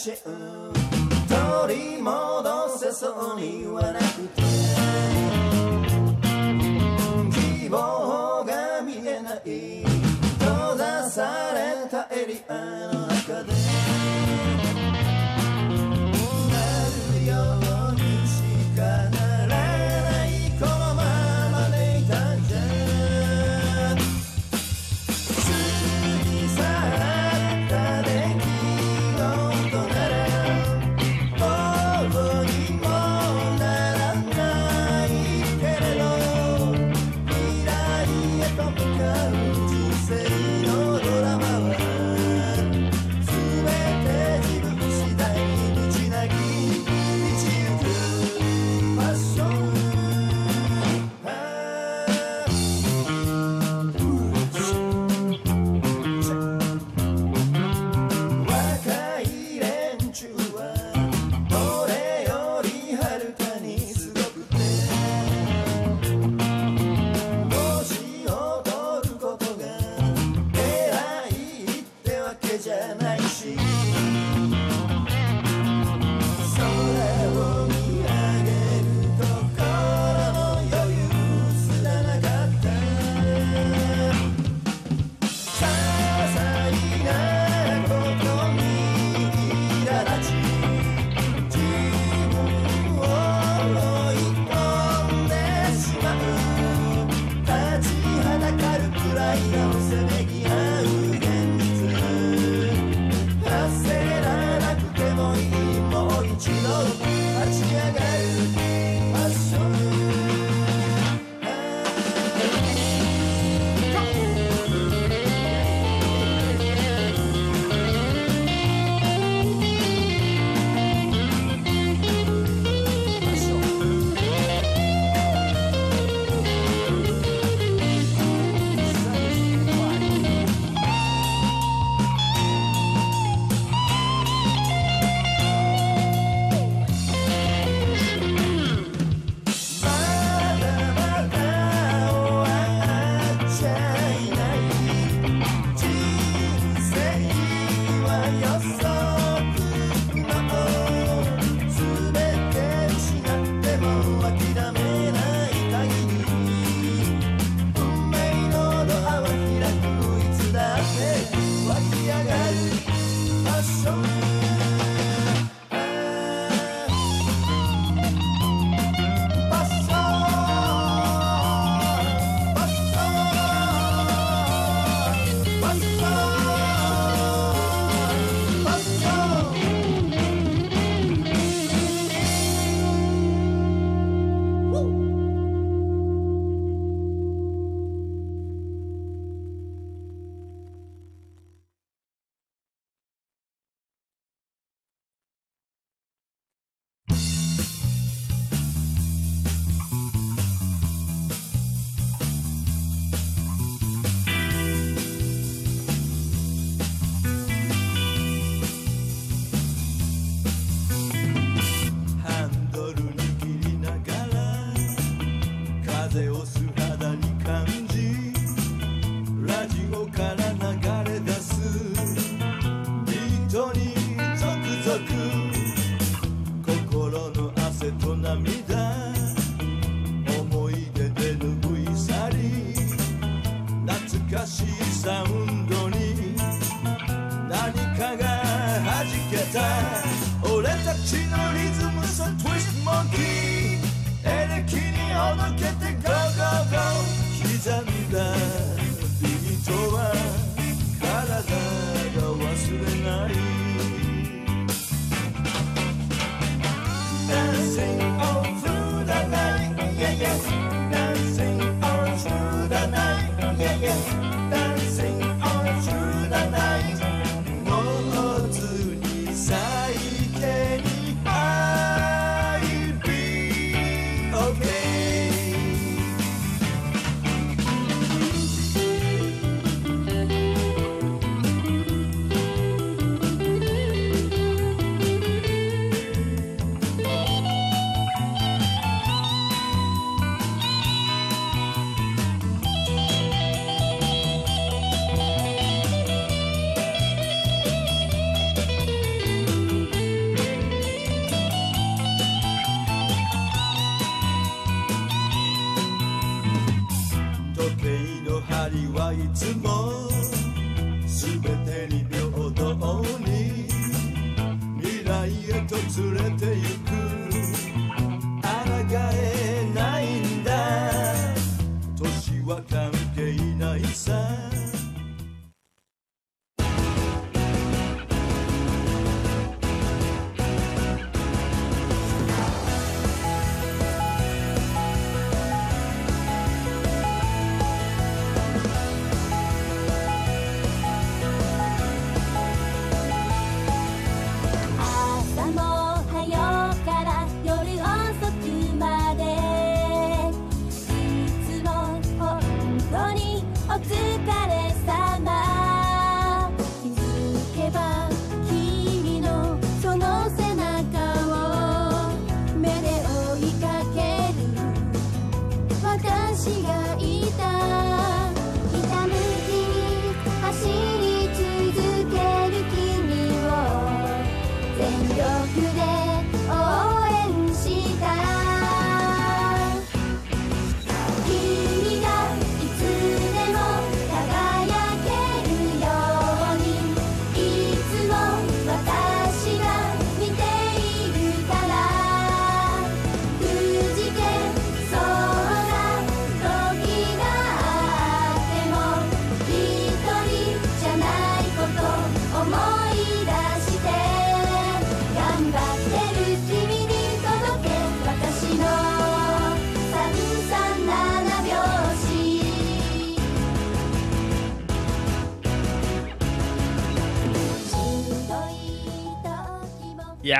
し取り戻せそうにはなくて。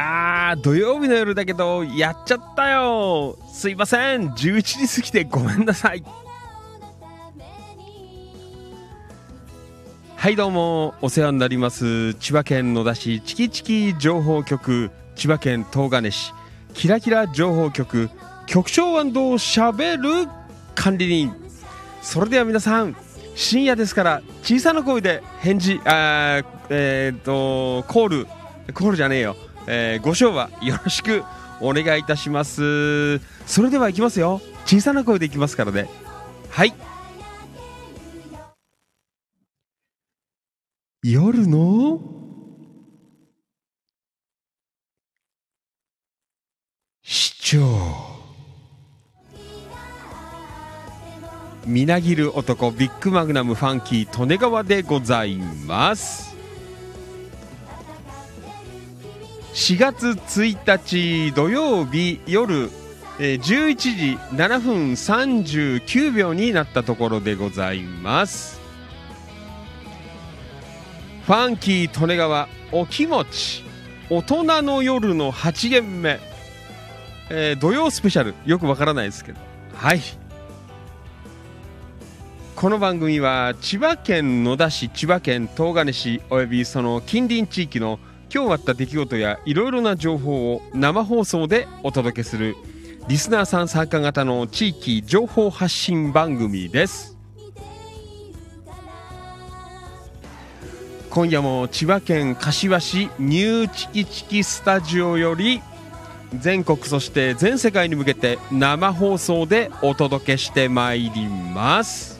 やー土曜日の夜だけどやっちゃったよ。すいません。11時過ぎてごめんなさい。はいどうもお世話になります。千葉県野田市チキチキ情報局千葉県東金市。キラキラ情報局局長しゃべる管理人。それでは皆さん深夜ですから小さな声で返事あーえー、っとコールコールじゃねえよ、えー、ご賞はよろしくお願いいたします。それではいきますよ。小さな声でいきますからね。はい。夜の？市長。みなぎる男ビッグマグナムファンキー利根川でございます。4月1日土曜日夜11時7分39秒になったところでございます。ファンキー利根川お気持ち大人の夜の8限目、えー土曜スペシャルよくわからないですけど。はい。この番組は千葉県野田市千葉県東金市およびその近隣地域の今日あった出来事やいろいろな情報を生放送でお届けするリスナーさん参加型の地域情報発信番組です。今夜も千葉県柏市ニューチキチキスタジオより全国そして全世界に向けて生放送でお届けしてまいります。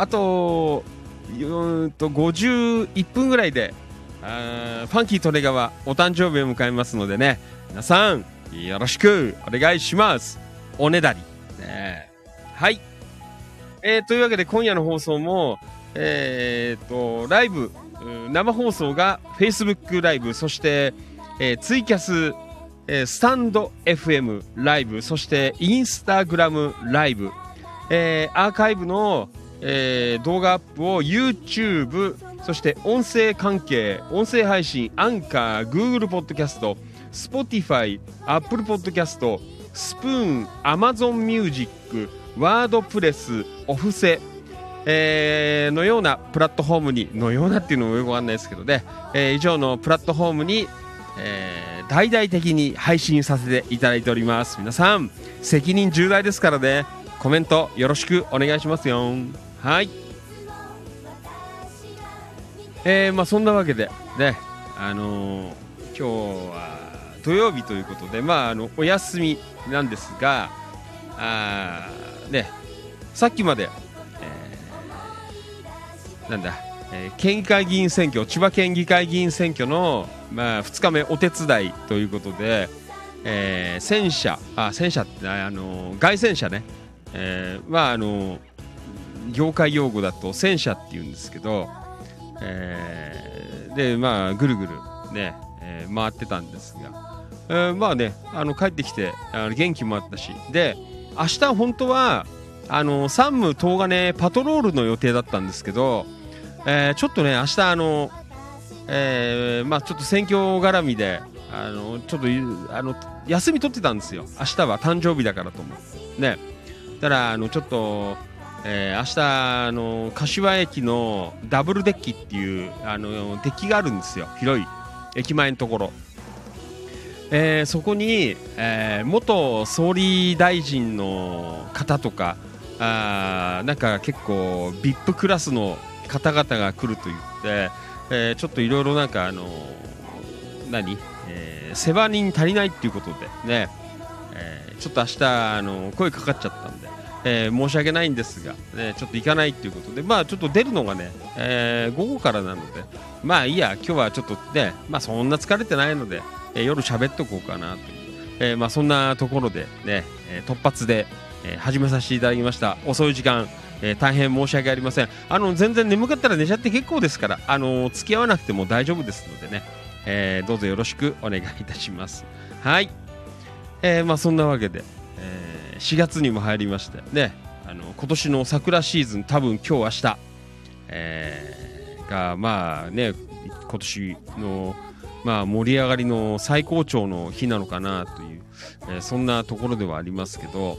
あとうんと51分ぐらいであファンキー利根川お誕生日を迎えますのでね。皆さんよろしくお願いします。おねだり。ね。はい、えーというわけで今夜の放送もえー、とライブ生放送が Facebook ライブそして、えーツイキャス、えースタンド FM ライブそしてインスタグラムライブ、えーアーカイブの、えー動画アップを YouTube そして音声関係音声配信アンカー Google ポッドキャスト Spotify Apple ポッドキャストスプーン Amazon ミュージックワードプレスオフセのようなプラットフォームにのようなっていうのもよくわかんないですけどね、えー以上のプラットフォームに、えー大々的に配信させていただいております。皆さん責任重大ですからね。コメントよろしくお願いしますよ。はい。えーまあそんなわけでねあのー今日は土曜日ということでまああのお休みなんですがあねさっきまで、えーなんだ、えー県議会議員選挙千葉県議会議員選挙の、まあ、2日目お手伝いということで、えー戦車あ戦車ってあの凱旋車ね、えーまああの業界用語だと戦車って言うんですけど、えーでまあぐるぐるね、えー回ってたんですが、えーまあねあの帰ってきてあの元気もあったしで明日本当はあの山武東金パトロールの予定だったんですけど、えーちょっとね明日あの、えーまあちょっと選挙絡みであのちょっとあの休み取ってたんですよ。明日は誕生日だからと思って。ね。だからあのちょっと、えー明日あの柏駅のダブルデッキっていうあのデッキがあるんですよ。広い駅前のところ。えーそこに、えー元総理大臣の方とかあーなんか結構 VIP クラスの方々が来ると言って、えーちょっといろいろなんかあの何、えー世話人足りないっていうことでね、えーちょっと明日あの声かかっちゃったんで、えー申し訳ないんですが、ね、ちょっと行かないっていうことでまあちょっと出るのがね、えー午後からなのでまあいいや今日はちょっとねまあそんな疲れてないので、えー夜喋っとこうかなという、えーまあそんなところでね、え突発で、え始めさせていただきました。遅い時間、えー大変申し訳ありません。あの全然眠かったら寝ちゃって結構ですからあの付き合わなくても大丈夫ですのでね、えーどうぞよろしくお願いいたします。はい、えーまあそんなわけで、えー4月にも入りましてねあの今年の桜シーズン多分今日明日、えーがまあね今年のまあ盛り上がりの最高潮の日なのかなという、えーそんなところではありますけど、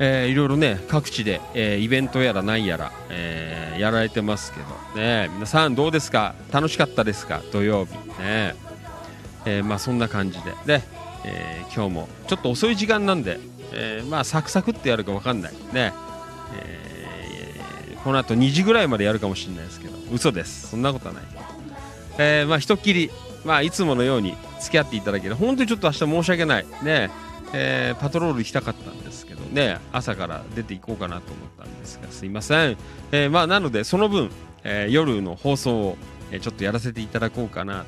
えーいろいろね各地で、えーイベントやらなんやら、えーやられてますけどね皆さんどうですか？楽しかったですか？土曜日。ね。えーまあそんな感じで。で、えー今日もちょっと遅い時間なんで、えーまあサクサクってやるかわかんない。ね、えーこの後2時ぐらいまでやるかもしれないですけど。嘘です。そんなことはない。えーまあひとっきりまあいつものように付き合っていただける本当にちょっと明日申し訳ない。ね。えーパトロール行きたかったんですけど。ね。朝から出ていこうかなと思ったんですがすいません、えーまあなのでその分、えー夜の放送を、えちょっとやらせていただこうかなと、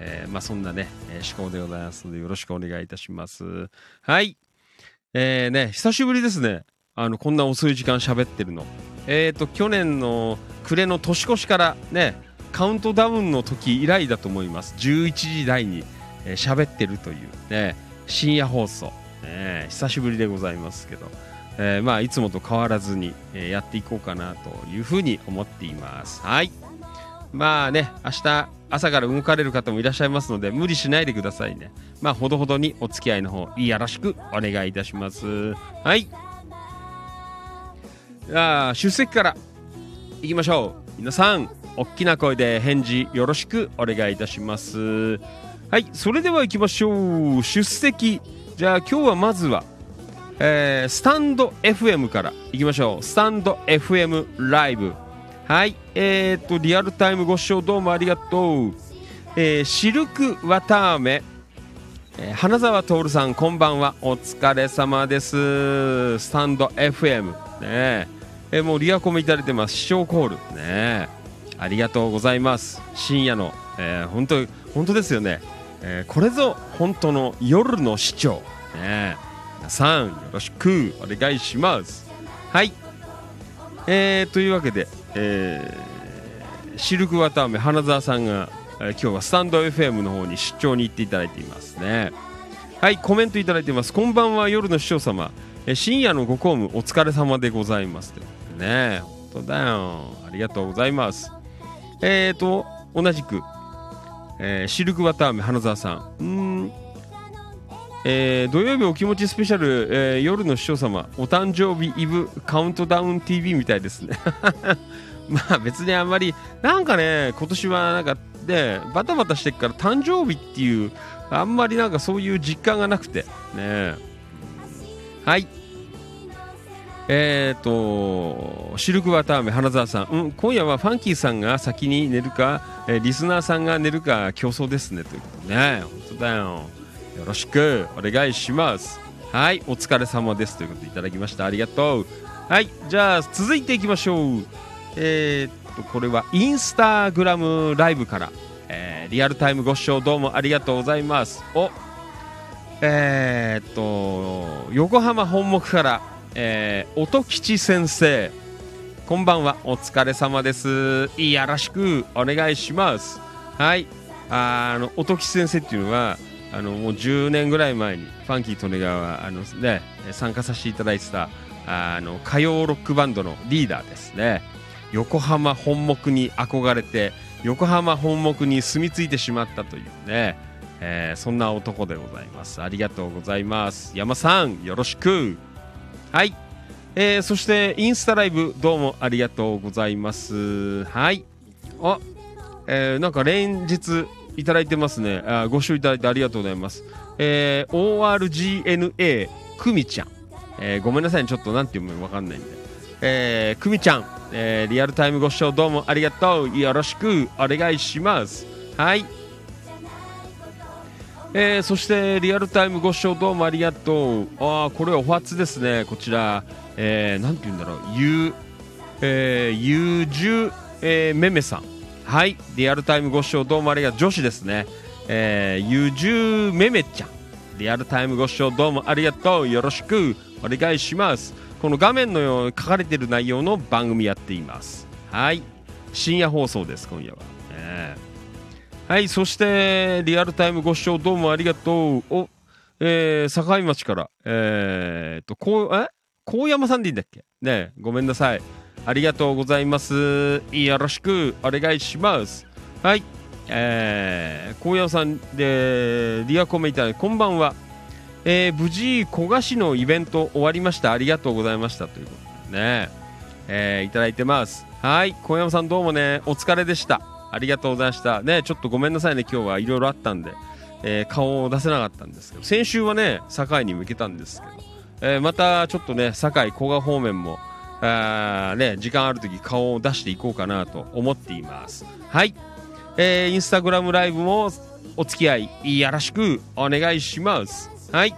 えーまあそんなね、えー思考でございますのでよろしくお願いいたします。はい。えー、ね久しぶりですね。あのこんな遅い時間喋ってるの。えっ、と去年の暮れの年越しからねカウントダウンの時以来だと思います。11時台に喋、えーってるというね深夜放送、ね、久しぶりでございますけど、えーまあいつもと変わらずに、えーやっていこうかなというふうに思っています。はい。まあね明日朝から動かれる方もいらっしゃいますので無理しないでくださいね。まあほどほどにお付き合いの方よろしくお願いいたします。はい。じゃあ出席からいきましょう。皆さん大きな声で返事よろしくお願いいたします。はいそれでは行きましょう。出席。じゃあ今日はまずはえースタンド FM からいきましょう。スタンド FM ライブ。はいえー、っとリアルタイムご視聴どうもありがとう、えーシルクわたあめえー花澤徹さんこんばんは。お疲れ様です。スタンド FM ねえ。ーもうリアコメいただいてます。視聴コール。ねありがとうございます。深夜の、えー本当本当ですよね、えーこれぞ本当の夜の視聴ね皆さんよろしくお願いします。はい。えー、というわけで、えーシルクワタアメ花澤さんが、えー今日はスタンド FM の方に出張に行っていただいていますね。はいコメントいただいています。こんばんは夜の視聴様、えー深夜のご公務お疲れ様でございます。ね。本当だよ。ありがとうございます。えーと同じく、えーシルクワタアメ花澤さん。うん。えー土曜日お気持ちスペシャル、えー夜の視聴様お誕生日イブカウントダウン TV みたいですね。まあ別にあんまりなんかね今年はなんかねバタバタしてっから誕生日っていうあんまりなんかそういう実感がなくてねはい。えーとシルクワタアメ花澤さん、うん、今夜はファンキーさんが先に寝るか、えーリスナーさんが寝るか競争ですね。ということね。本当だよ。よろしく。お願いします。はいお疲れ様ですということでいただきました。ありがとう。はいじゃあ続いていきましょう。えーっとこれはインスタグラムライブから、えーリアルタイムご視聴どうもありがとうございます。おえーっと横浜本木から、えー音吉先生。こんばんはお疲れ様です。よろしくお願いします。はいあの音吉先生っていうのはあのもう10年ぐらい前にファンキー利根川あの、ね、参加させていただいてたあの歌謡ロックバンドのリーダーですね。横浜本木に憧れて横浜本木に住み着いてしまったというね、えーそんな男でございます。ありがとうございます。山さんよろしく。はい、えーそしてインスタライブどうもありがとうございます。はい。あ、えーなんか連日いただいてますね。あご視聴いただいてありがとうございます。えー ORGNA くみちゃん、えーごめんなさいね。ちょっとなんて読むかわかんないんで。えー、くみちゃん、えーリアルタイムご視聴どうもありがとう。よろしく。お願いします。はい。えーそしてリアルタイムご視聴どうもありがとう。ああこれお初ですね。こちら、えー、なんて言うんだろう。ゆうえー、ゆうじゅえーめめさん。はい。リアルタイムご視聴どうもありがとう。女子ですね。えー、ゆじゅめめちゃん。リアルタイムご視聴どうもありがとう。よろしく。お願いします。この画面のように書かれている内容の番組やっています。はい。深夜放送です今夜は、ねはい。そしてリアルタイムご視聴どうもありがとう。おえー、境町から。えー、っとこうえ？高山さんでいいんだっけ？ねごめんなさい。ありがとうございます。よろしくお願いします。はい。えー、高山さんでリアコメいただいてこんばんは。えー無事古賀市のイベント終わりました。ありがとうございました。ということでね、えーいただいてます。はい。小山さんどうもねお疲れでした。ありがとうございました。ねちょっとごめんなさいね。今日はいろいろあったんで、えー顔を出せなかったんですけど。先週はね堺に向けたんですけど、えーまたちょっとね堺古賀方面もあね時間ある時顔を出していこうかなと思っています。はい。えーインスタグラムライブもお付き合いよろしくお願いします。はい。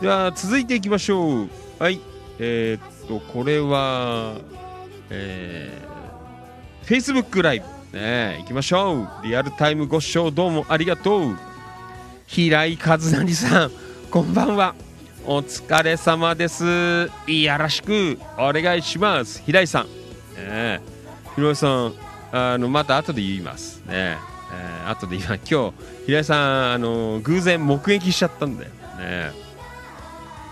では続いていきましょう。はい。えーっとこれはえー、Facebook ライブね行きましょう。リアルタイムご視聴どうもありがとう。平井和成さんこんばんは。お疲れ様です。よろしくお願いします。平井さん。ね平井さんあのまた後で言います。ね、えー、後で言います。今日平井さんあの偶然目撃しちゃったんだよ。ね。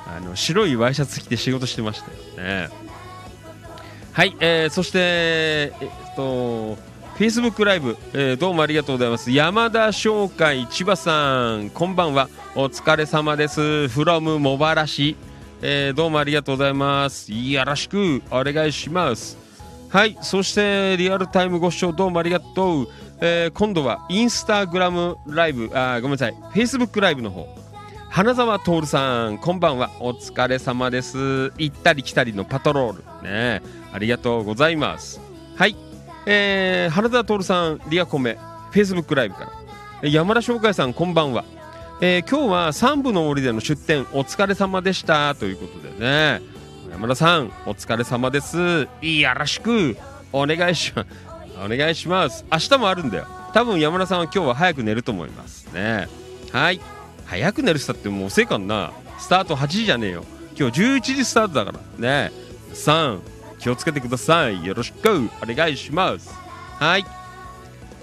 あの白いワイシャツ着て仕事してましたよ。ね。はい、えー、そしてえっと Facebook ライブ、えーどうもありがとうございます。山田商会千葉さんこんばんは。お疲れ様です。from 茂原市、えーどうもありがとうございます。よろしくお願いします。はいそしてリアルタイムご視聴どうもありがとう、えー今度はインスタグラムライブあごめんなさい。Facebook ライブの方。花澤徹さんこんばんは。お疲れ様です。行ったり来たりのパトロール。ねありがとうございます。はい。えー、花澤徹さんリアコメ Facebook ライブから。山田翔海さんこんばんは、えー今日は三部の森での出店お疲れ様でした。ということでね。山田さんお疲れ様です。よろしくお願いします。お願いします。明日もあるんだよ。多分山田さんは今日は早く寝ると思いますね。はい。早く寝るしたってもう遅いかんな。スタート8時じゃねえよ。今日11時スタートだから。ね。3気をつけてください。よろしく。お願いします。はい。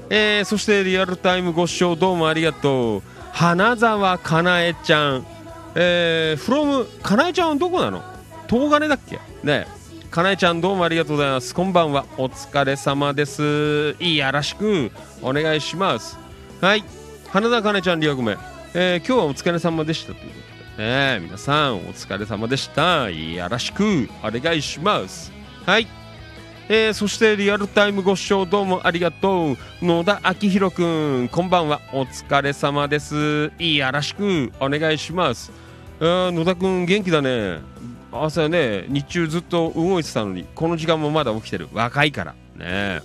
えー、そしてリアルタイムご視聴どうもありがとう。花澤かなえちゃん。えー、from かなえちゃんはどこなの？東金だっけ？ね。かなえちゃんどうもありがとうございます。こんばんは。お疲れ様です。よろしく。お願いします。はい。花田かなえちゃんリアコメ、えー、今日はお疲れ様でしたということで。ね皆さんお疲れ様でした。よろしく。お願いします。はい。えーそしてリアルタイムご視聴どうもありがとう。野田明宏くんこんばんは。お疲れ様です。よろしくお願いします。野田くん元気だね。朝ね日中ずっと動いてたのにこの時間もまだ起きてる。若いから。ね。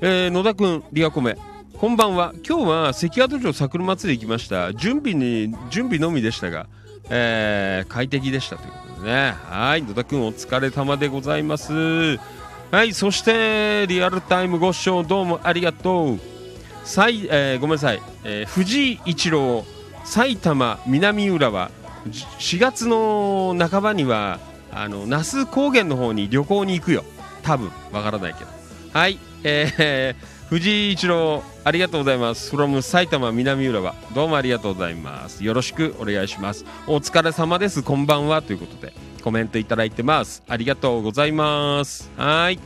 えー野田くんリアコメ。こんばんは。今日は関宿城桜祭り行きました。準備に準備のみでしたが、えー快適でしたということね。はい。野田くんお疲れ様でございます。はい。そしてリアルタイムご視聴どうもありがとう。さい、えーごめんなさい、えー藤井一郎埼玉南浦和。4月の半ばにはあの那須高原の方に旅行に行くよ。多分。わからないけど。はい。えー藤井一郎ありがとうございます。from 埼玉南浦和。どうもありがとうございます。よろしくお願いします。お疲れ様です。こんばんは。ということでコメントいただいてます。ありがとうございます。はい。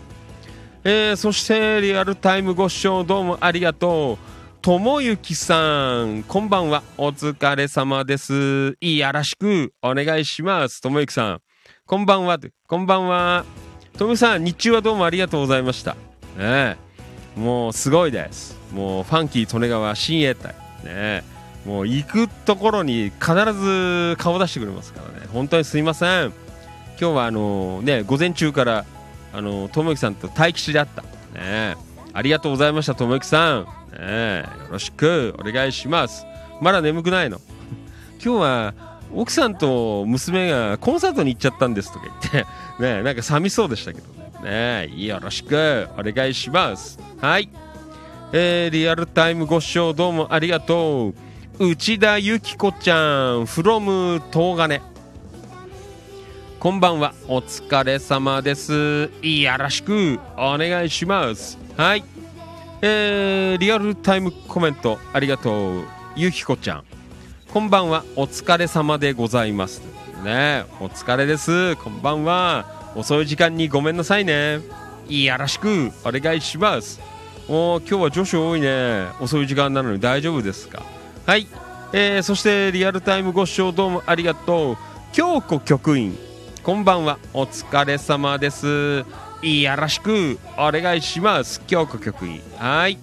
えーそしてリアルタイムご視聴どうもありがとう。ともゆきさんこんばんは。お疲れ様です。よろしくお願いします。ともゆきさんこんばんは。こんばんは。ともさん日中はどうもありがとうございました。ねもうすごいです。もうファンキー利根川親衛隊ね。もう行くところに必ず顔出してくれますからね。本当にすいません。今日はあのね午前中からあのともゆきさんと待機しであった。ね。ありがとうございましたともゆきさん。ね。よろしくお願いします。まだ眠くないの？今日は奥さんと娘がコンサートに行っちゃったんですとか言ってねなんか寂しそうでしたけどね。ね。よろしくお願いします。はい。えーリアルタイムご視聴どうもありがとう。内田由紀子ちゃん from 東金。こんばんは。お疲れ様です。よろしくお願いします。はい。えーリアルタイムコメントありがとう。ゆきこちゃん。こんばんは。お疲れ様でございます。ねお疲れです。こんばんは。遅い時間にごめんなさいね。よろしくお願いします。お今日は女子多いね。遅い時間なのに大丈夫ですか？はい。えーそしてリアルタイムご視聴どうもありがとう。京子局員こんばんは。お疲れ様です。よろしくお願いします。京子局員。はい。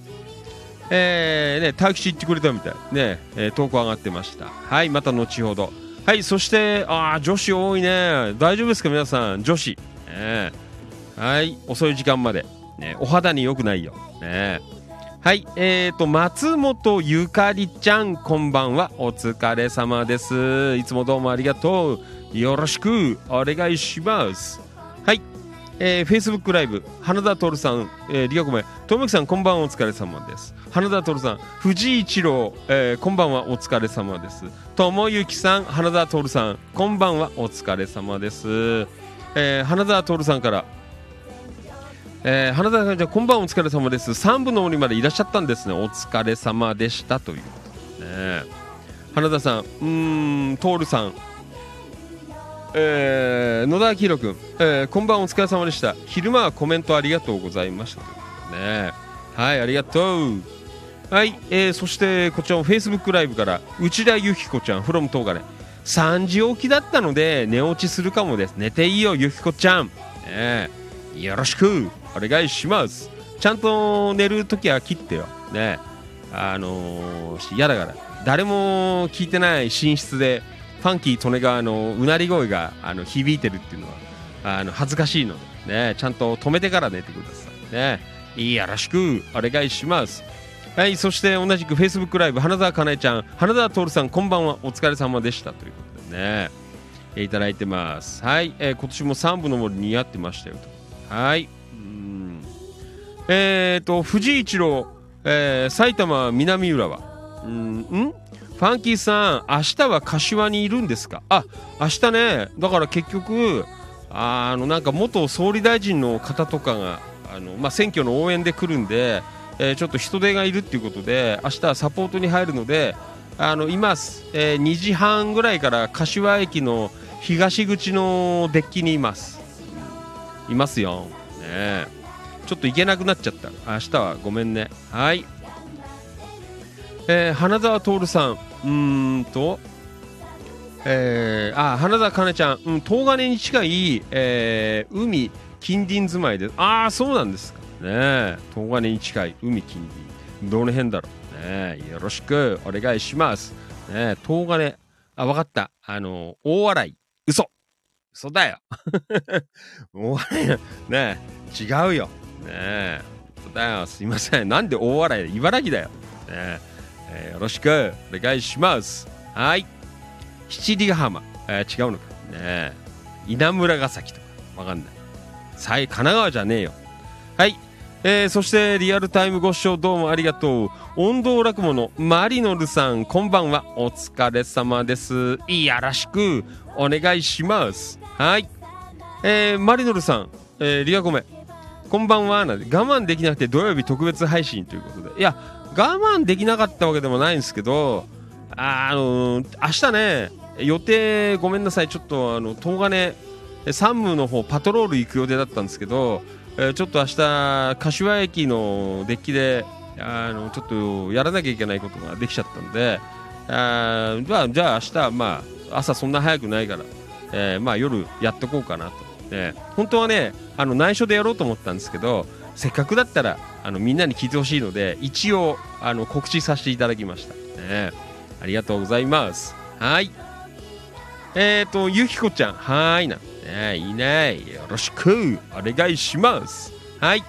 えー、ねタクシー行ってくれたみたい。ね、えー投稿上がってました。はいまた後ほど。はいそしてあー女子多いね。大丈夫ですか皆さん？女子、ね、はい遅い時間まで、ね、お肌に良くないよねはい、えーと、松本ゆかりちゃん、こんばんは。お疲れ様です。いつもどうもありがとう。よろしくお願いします。はい、えー、Facebook ライブ、花田徹さん、えー、リアコメ、ともきさん、こんばんは。お疲れ様です。花田徹さん、藤井一郎、えー、こんばんは。お疲れ様です。ともゆきさん、花田徹さん、こんばんは。お疲れ様です。えー、花田徹さんから、えー、花田さんじゃこんばんお疲れ様です。3部の折までいらっしゃったんですね。お疲れ様でしたということですね。花田さんうーん徹さん。えー、野田明宏君、えー、こんばんお疲れ様でした。昼間はコメントありがとうございましたね。はいありがとう。はい、えー、そしてこちらも Facebook ライブから内田由紀子ちゃん from 東金。3時起きだったので寝落ちするかもです。寝ていいよ由紀子ちゃん、ね、よろしく。お願いします。ちゃんと寝るときは切ってよ。ね。あのー、嫌だから。誰も聞いてない寝室でファンキー利根川のうなり声があの響いてるっていうのはあの恥ずかしいので。ね。ちゃんと止めてから寝てください。ね。よろしく。お願いします。はいそして同じく Facebook ライブ花澤香菜ちゃん。花澤徹さんこんばんは。お疲れ様でした。ということでね。いただいてます。はい、えー今年も3部の森似合ってましたよと。はい。えーと藤井一郎、えー埼玉南浦和。うんん？ファンキーさん明日は柏にいるんですか？あ明日ね。だから結局あのなんか元総理大臣の方とかがあの、まあ、選挙の応援で来るんで、えーちょっと人手がいるっていうことで明日はサポートに入るのであのいます、えー2時半ぐらいから柏駅の東口のデッキにいます。いますよ、ねえ、ちょっと行けなくなっちゃった。明日はごめんね。はい。えー花澤徹さん。うーんと。えー、あ花澤香菜ちゃん、うん、東金に近い、えー海近隣住まいでああそうなんですか。ねえ。東金に近い海近隣。どの辺だろう。ねえよろしく。お願いします。ねえ東金。あわかった。あの大洗嘘。嘘だよ。大洗ねえ違うよ。ねえ。すいません。なんで大洗茨城だよ。ねえ。えーよろしく。お願いします。はい。七里ヶ浜、えー違うのか。ねえ。稲村ヶ崎とか。わかんない。さい神奈川じゃねえよ。はい。えーそしてリアルタイムご視聴どうもありがとう。音頭落語のマリノルさんこんばんは。お疲れ様です。よろしくお願いします。はい。えーマリノルさん、えーリアコメ。こんばんは。なんで我慢できなくて土曜日特別配信ということで。いや我慢できなかったわけでもないんですけどああのー明日ね予定ごめんなさい。ちょっとあの東金山武の方パトロール行く予定だったんですけど、えーちょっと明日柏駅のデッキであのちょっとやらなきゃいけないことができちゃったんであじゃあじゃあ明日まあ朝そんな早くないから、えーまあ夜やっとこうかなと、えー本当はねあの内緒でやろうと思ったんですけどせっかくだったらあのみんなに聞いてほしいので一応あの告知させていただきました、ね、ありがとうございます。はい。えーとゆきこちゃん。はーいな、ね、いないよろしく。お願いします。はい。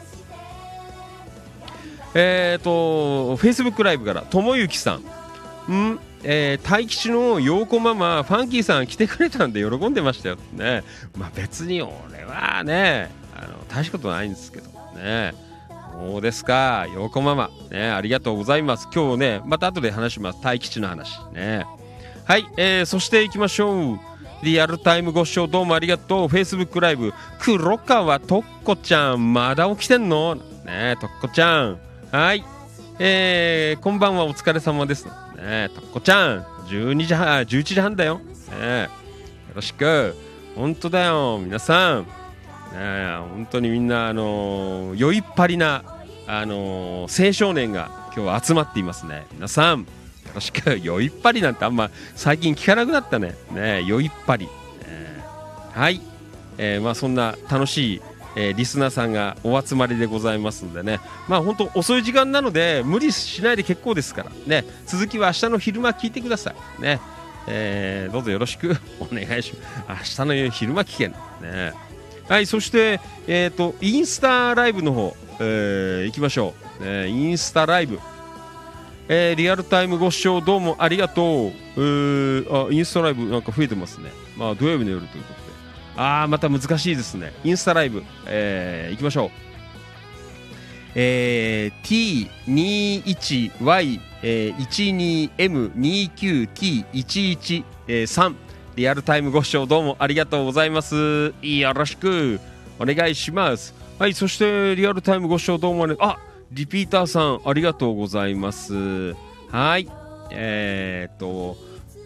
えーと Facebook ライブからともゆきさん。ん？えー、大吉の陽子ママファンキーさん来てくれたんで喜んでましたよね。まあ別に俺はねあの大したことないんですけどね。そうですか陽子ママ。ねありがとうございます。今日ねまた後で話します。大吉の話ね。はい、えー、そしていきましょう。リアルタイムご視聴どうもありがとう。Facebook ライブ。黒川とっこちゃんまだ起きてんの？ねとっこちゃん。はい。えー、こんばんは。お疲れ様です。ね。とっこちゃん12時半、11時半だよ。ね。よろしく。本当だよ。皆さん。ね本当にみんなあのー酔いっぱりなあのー青少年が今日は集まっていますね。皆さんよろしく。酔いっぱりなんてあんま最近聞かなくなったね。ね酔いっぱり、え。ーはい、えーまあそんな楽しい、えーリスナーさんがお集まりでございますのでね。まあ本当遅い時間なので無理しないで結構ですから。ね。続きは明日の昼間聞いてください。ね。えーどうぞよろしく。お願いします。明日の昼間聞けん。ね。はいそしてえっ、とインスタライブの方、えー行きましょう、ね、インスタライブ。えーリアルタイムご視聴どうもありがとう。うーあインスタライブなんか増えてますね。まあ土曜日の夜ということで。ああ、また難しいですね。インスタライブ、えー、行きましょう。えー、T21Y、えー、12M29T11、えー、3リアルタイムご視聴どうもありがとうございます。よろしくお願いします。はい、そしてリアルタイムご視聴どうもありあリピーターさんありがとうございます。はい、えー、っと、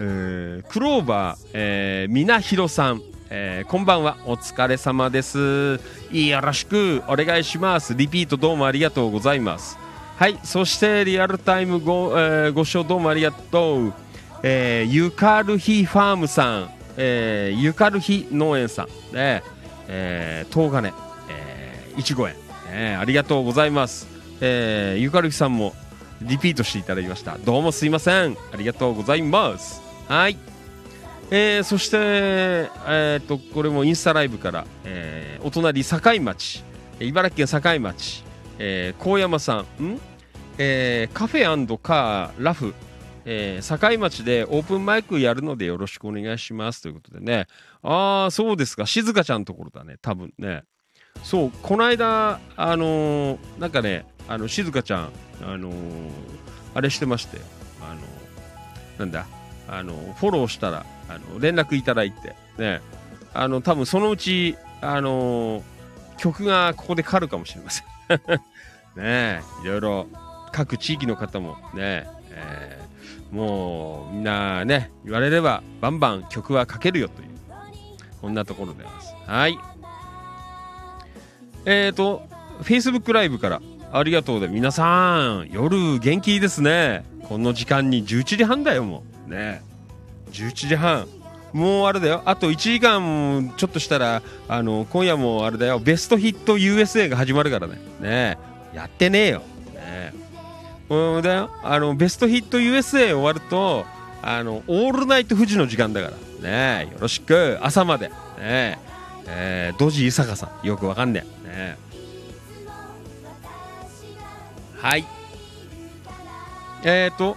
えークローバー、えー、みなひろさん、えーこんばんは、お疲れ様です。よろしくお願いします。リピートどうもありがとうございます。はい、そしてリアルタイムご,、えーご視聴どうもありがとう。えーゆかるひファームさん、えーゆかるひ農園さん、ねえー、東金、えー、いちご園、えーありがとうございます。えーゆかるひさんもリピートしていただきました。どうもすいません。ありがとうございます。はい。えーそして、えー、とこれもインスタライブから、えーお隣境町茨城県境町、えー、高山さんん、えーカフェカーラフ、えー境町でオープンマイクやるのでよろしくお願いします。ということでね。ああそうですか。静香ちゃんのところだね。多分ね。そうこの間あのーなんかねあの静香ちゃんあのーあれしてましてあのーなんだ？あのフォローしたらあの連絡いただいてね。あの多分そのうちあの曲がここでかかるかもしれません。ねいろいろ各地域の方もね、えーもうみんなね言われればバンバン曲はかけるよというこんなところでございます。はい。えーと Facebook ライブからありがとうで皆さん夜元気ですね。この時間に11時半だよもう。ね。11時半。もうあれだよ。あと1時間ちょっとしたらあの今夜もあれだよ。ベストヒット USA が始まるからね。ね。やってねえよ、ね、うんだよ。あのベストヒット USA 終わるとあのオールナイト富士の時間だから。ね。よろしく。朝まで。ね。えー、ドジ伊坂さん。よくわかんねえ。ね。はい。えーと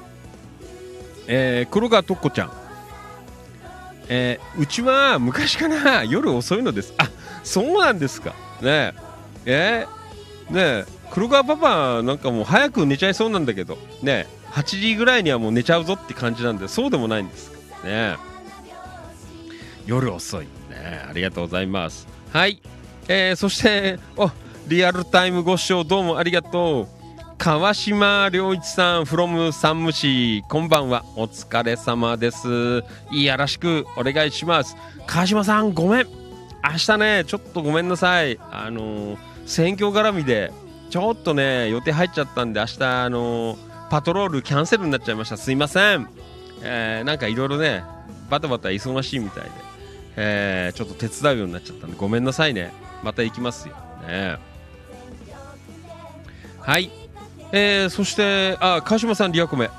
えー、黒川とっこちゃん。えーうちは昔から夜遅いのです。あそうなんですか。ねえ。えーねえ。黒川パパなんかもう早く寝ちゃいそうなんだけど。ねえ。8時ぐらいにはもう寝ちゃうぞって感じなんでそうでもないんですね夜遅い。ねありがとうございます。はい、えーそしておリアルタイムご視聴どうもありがとう。川島良一さん from 山武市こんばんは。お疲れ様です。よろしくお願いします。川島さんごめん。明日ねちょっとごめんなさい。あのー選挙絡みでちょっとね予定入っちゃったんで明日あのーパトロールキャンセルになっちゃいました。すいません、えーなんかいろいろねバタバタ忙しいみたいで、えーちょっと手伝うようになっちゃったんでごめんなさいね。また行きますよ。ね。はい。えーそしてあ川島さんリアコメ。ん？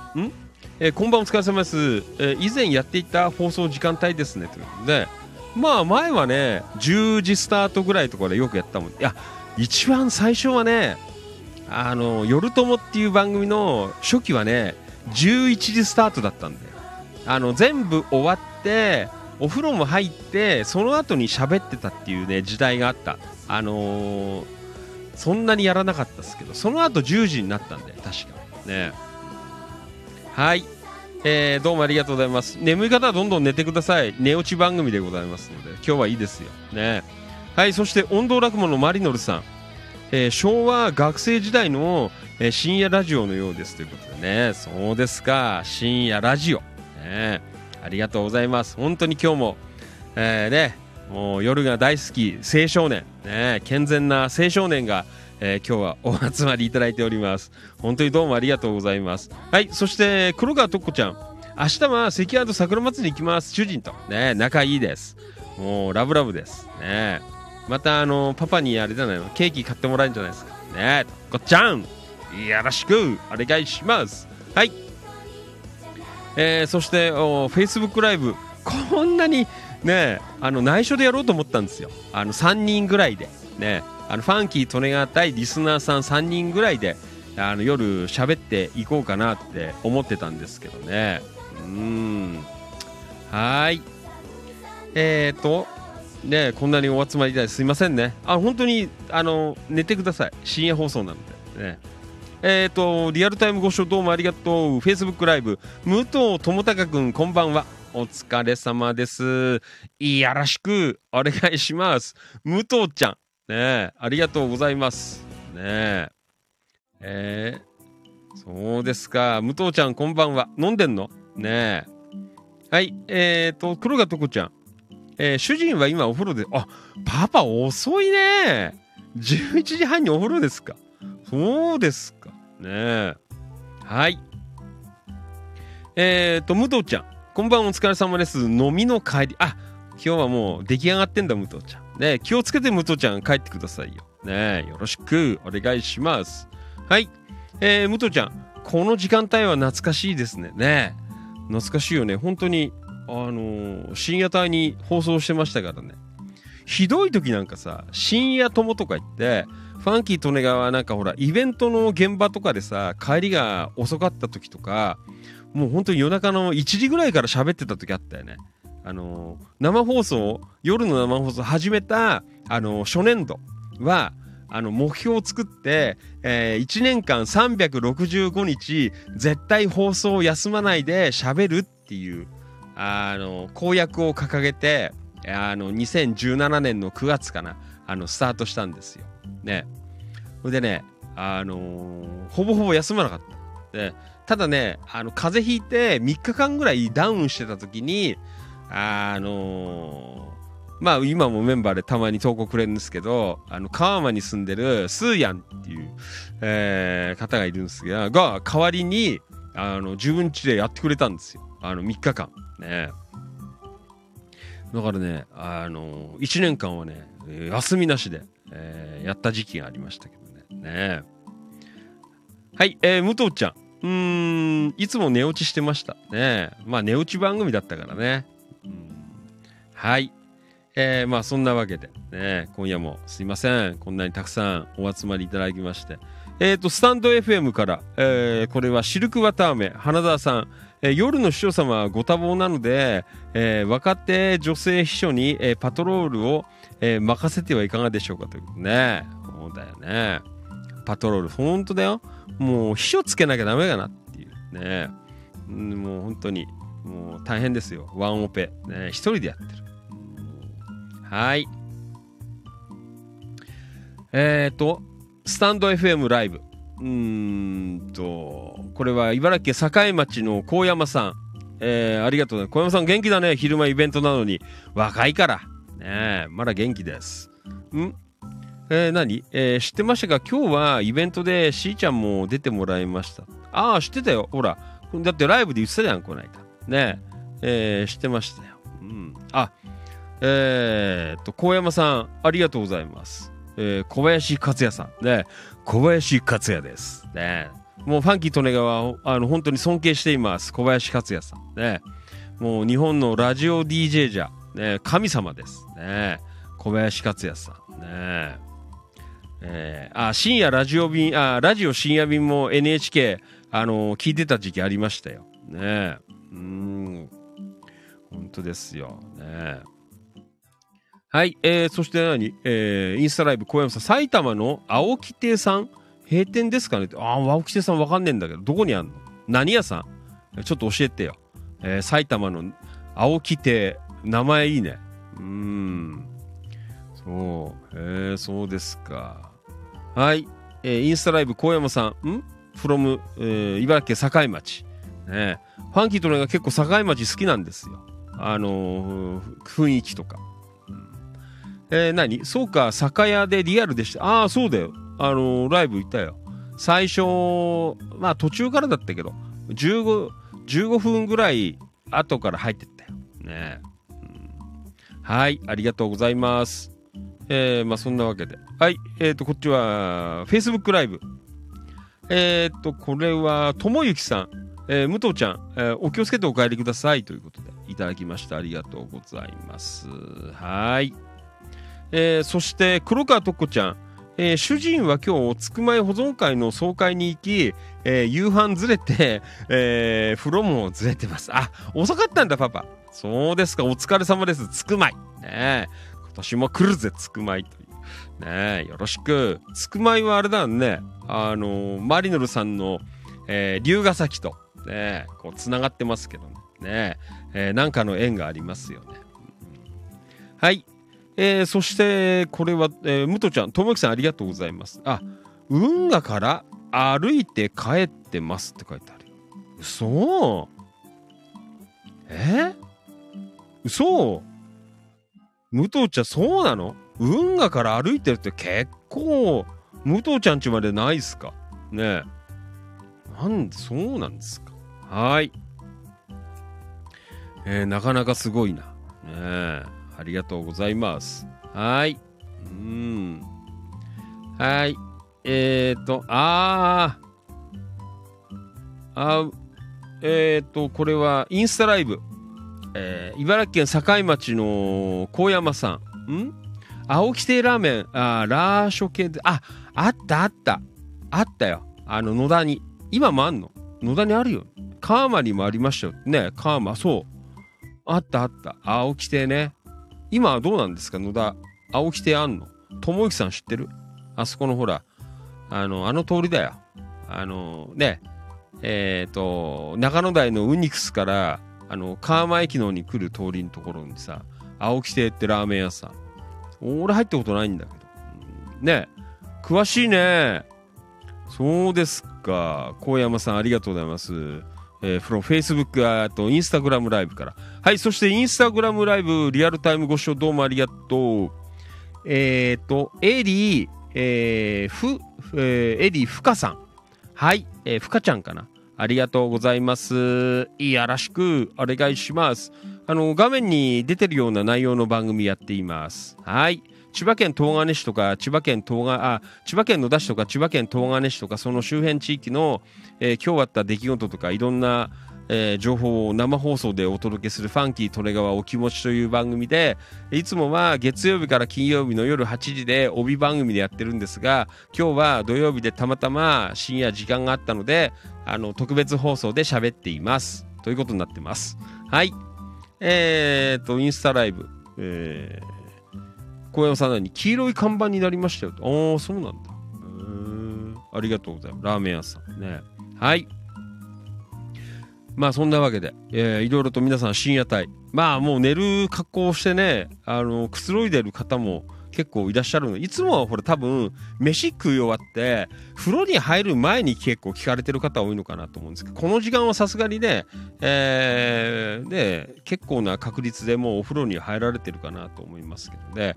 えーこんばんお疲れ様です、えー以前やっていた放送時間帯ですねということで。まあ前はね10時スタートぐらいとかでよくやったもん。いや一番最初はねあの「夜友」っていう番組の初期はね11時スタートだったんだよ。あの全部終わってお風呂も入ってその後に喋ってたっていうね時代があった。あのーそんなにやらなかったですけどその後10時になったんだよ確か。ね。はい。えーどうもありがとうございます。眠い方はどんどん寝てください。寝落ち番組でございますので今日はいいですよ。ね。はいそして音頭落語のマリノルさん。えー昭和学生時代の、えー深夜ラジオのようです。ということでね。そうですか。深夜ラジオ、ね、ありがとうございます。本当に今日も、えーね。もう夜が大好き青少年、ね、健全な青少年が、えー今日はお集まりいただいております。本当にどうもありがとうございます。はい、そして、黒川とっこちゃん。明日は関アート桜祭り行きます。主人と。ね、仲いいです。もう、ラブラブです。ね。また、あの、パパにあれじゃないの、ケーキ買ってもらえるんじゃないですか？ね、とっこちゃん。よろしくお願いします。はい。えーそして、お Facebook ライブ。こんなに、ね、あの、内緒でやろうと思ったんですよ。あの、3人ぐらいで。ね。あの、ファンキー・トネガー対リスナーさん3人ぐらいで、あの、夜喋っていこうかなって思ってたんですけどね。うん。はい。えーと、ねこんなにお集まりいただいてすいませんね。あ、本当に、あの、寝てください。深夜放送なので。ね。えーと、リアルタイムご視聴どうもありがとう。Facebook ライブ、武藤智隆くん、こんばんは。お疲れ様です。よろしくお願いします。武藤ちゃん。ねありがとうございます。ねえー、そうですか。武藤ちゃん、こんばんは。飲んでんの？ねえ。はい、えーと、黒がとこちゃん。えー主人は今お風呂で、あ、パパ遅いね。11時半にお風呂ですか。そうですか。ねえ。はい。えーと、武藤ちゃん。こんばんお疲れ様です。飲みの帰り。あ、今日はもう出来上がってんだ、武藤ちゃん。ね気をつけて武藤ちゃん帰ってくださいよ。ねよろしくお願いします。はい。えー、武藤ちゃん。この時間帯は懐かしいですね。ね懐かしいよね。本当に、あのー深夜帯に放送してましたからね。ひどい時なんかさ、深夜友とか言って、ファンキー利根川なんかほら、イベントの現場とかでさ、帰りが遅かった時とか、もう本当に夜中の1時ぐらいから喋ってた時あったよね。あのー生放送、夜の生放送始めた、あのー初年度は、あの、目標を作って、え1年間365日、絶対放送を休まないで喋るっていう、あの、公約を掲げて、あの、2017年の9月かな、あの、スタートしたんですよ。ね。それでね、あのーほぼほぼ休まなかった。で、ただね、あの、風邪ひいて3日間ぐらいダウンしてた時に、あのーまあ今もメンバーでたまに投稿くれるんですけど、あの、川間に住んでるスーヤンっていう、えー方がいるんですが、が代わりに、あの、自分家でやってくれたんですよ。あの、3日間。ね。だからね、あの、1年間はね、休みなしで、えーやった時期がありましたけどね。ねはい、えー、武藤ちゃん。うーん、いつも寝落ちしてました。ねまあ、寝落ち番組だったからね。うんはい。えーまあそんなわけで、ね、今夜もすいません。こんなにたくさんお集まりいただきまして。えっ、と、スタンド FM から、えーこれはシルクワタアメ、花澤さん、えー夜の師匠様はご多忙なので、えー若手女性秘書に、えーパトロールを、えー任せてはいかがでしょうかということね。そうだよね。パトロール、本当だよ。もう秘書つけなきゃダメかなっていうね。もう本当に、もう大変ですよ。ワンオペ。ね、一人でやってる。はい。えっ、と、スタンド FM ライブ。うーんと、これは茨城県境町の高山さん。えー、ありがとうね。高山さん元気だね。昼間イベントなのに。若いから。ね、まだ元気です。んえー、何？えー知ってましたか？今日はイベントでしーちゃんも出てもらいました。ああ、知ってたよ。ほら。だってライブで言ってたじゃん、この間。ねえ。えー知ってましたよ。うん。あ、えーっと、高山さん、ありがとうございます。えー小林克也さん。ね、小林克也です。ね、もうファンキー利根川、あの、本当に尊敬しています。小林克也さん。ね、もう日本のラジオ DJ じゃ、ね、神様です。ね、小林克也さん。ねえ、えーあ、深夜ラジオ便、あ、ラジオ深夜便も NHK、あの聞いてた時期ありましたよ。ねうん。本当ですよ。ねはい、えー、そして何？えー、インスタライブ、小山さん、埼玉の青木亭さん？閉店ですかね？ああ、青木亭さんわかんねえんだけど、どこにあんの？何屋さん？ちょっと教えてよ。えー、埼玉の青木亭、名前いいね。うん。そう、えー、そうですか。はい、えー、インスタライブ、小山さん、ん ?from、えー、茨城県境町。ねファンキーとのが結構境町好きなんですよ。あのー雰囲気とか。えー、何？そうか、酒屋でリアルでした。ああ、そうだよ。あのライブ行ったよ。最初、まあ途中からだったけど、15、15分ぐらい後から入ってったよ。ね、うんはい、ありがとうございます。えー、まあそんなわけで。はい、えっ、と、こっちは、Facebook ライブ。えっ、と、これは、ともゆきさん。えー、武藤ちゃん、えーお気をつけてお帰りくださいということでいただきました。ありがとうございます。はい。えーそして、黒川とっこちゃん。えー主人は今日、つくまい保存会の総会に行き、えー夕飯ずれて、えー風呂もずれてます。あ、遅かったんだ、パパ。そうですか、お疲れ様です。つくまい。ねえ今年も来るぜ、つくまいとい。ねえよろしく。つくまいはあれだね。あのーマリノルさんの、えー龍ヶ崎と、ねえこう、つながってますけどね。ねええーなんかの縁がありますよね。はい。えーそして、これは、えー、武藤ちゃん、ともきさんありがとうございます。あ、運河から歩いて帰ってますって書いてある。嘘え？嘘武藤ちゃん、そうなの？運河から歩いてるって結構、武藤ちゃん家までないっすか？ねえ。なんで、そうなんですか？はい。えーなかなかすごいな。ねえ。ありがとうございます。はい。うん。はい。えーと、あー。あーえーと、これはインスタライブ。えー茨城県境町の高山さん。ん？青木亭ラーメン、あラーショ系で、あ、あったあった。あったよ。あの、野田に。今もあんの？野田にあるよ。川間にもありましたよ。ね、川間、そう。あったあった。青木亭ね。今はどうなんですか？野田。青木亭あんの？友之さん知ってる？あそこのほら、あの、あの通りだよ。あの、ね、えっ、と、中野台のウニクスから、あの、川間駅の方に来る通りのところにさ、青木亭ってラーメン屋さん。俺入ったことないんだけど。うんね詳しいね。そうですか。高山さんありがとうございます。えー、from Facebook あとインスタグラムライブから。はい、そしてインスタグラムライブリアルタイムご視聴どうもありがとう。えっ、と、エリー、えー、ふ、えーエリーふかさん。はい、えー、ふかちゃんかな。ありがとうございます。いやらしくお願いします。あの、画面に出てるような内容の番組やっています。はい。千葉県東金市とか、千葉県東が、あ、千葉県野田市とか、千葉県東金市とか、その周辺地域の、えー今日あった出来事とか、いろんな、えー情報を生放送でお届けするファンキートレガワお気持ちという番組で、いつもは月曜日から金曜日の夜8時で帯番組でやってるんですが、今日は土曜日でたまたま深夜時間があったので、あの、特別放送で喋っています。ということになってます。はい。えー、と、インスタライブ。えー、小山さんなに黄色い看板になりましたよと。ああ、そうなんだ。うーんありがとうございます。ラーメン屋さんね。はい。まあそんなわけで、えーいろいろと皆さん深夜帯、まあもう寝る格好をしてね、あの、くつろいでる方も結構いらっしゃるの。いつもはほら多分、飯食い終わって、風呂に入る前に結構聞かれてる方多いのかなと思うんですけど、この時間はさすがにね、えーで、結構な確率でもうお風呂に入られてるかなと思いますけどね、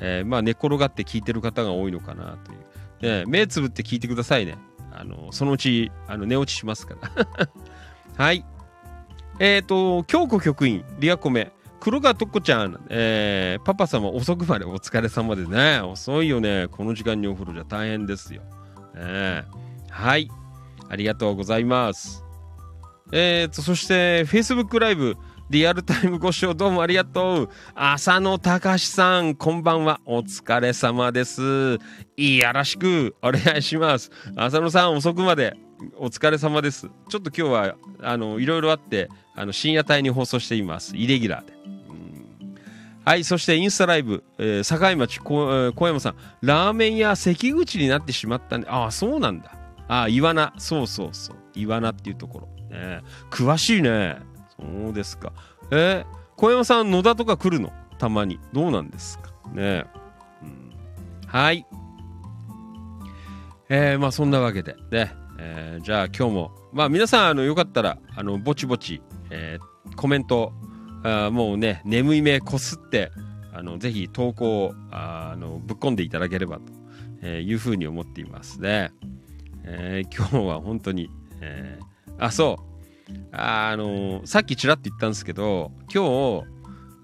えーまあ寝転がって聞いてる方が多いのかなという。ね、目つぶって聞いてくださいね。あの、そのうち、あの、寝落ちしますから。はい。えっ、と、京子局員、リアコメ、黒川とっこちゃん、えーパパ様遅くまでお疲れ様でね、遅いよね。この時間にお風呂じゃ大変ですよ。ねはい。ありがとうございます。えっ、と、そして、Facebook ライブ、リアルタイムご視聴どうもありがとう。浅野隆さん、こんばんは。お疲れ様です。いやらしくお願いします。浅野さん、遅くまでお疲れ様です。ちょっと今日は、あの、いろいろあって、あの、深夜帯に放送しています。イレギュラーで。はい、そしてインスタライブ、えー境町こ、え小山さん、ラーメン屋関口になってしまったんで、ああ、そうなんだ。ああ、イワナ、そうそうそう、イワナっていうところ。ね、詳しいね。そうですか。えー小山さん、野田とか来るの？たまに。どうなんですか？ね、うんはい。えーまあそんなわけでね、えーじゃあ今日もまあ皆さんあのよかったらあのぼちぼち、えーコメントもうね眠い目こすってあのぜひ投稿をあのぶっ込んでいただければと、いうふうに思っていますね。えー今日は本当に、えーあ、そう。あのさっきちらっと言ったんですけど、今日、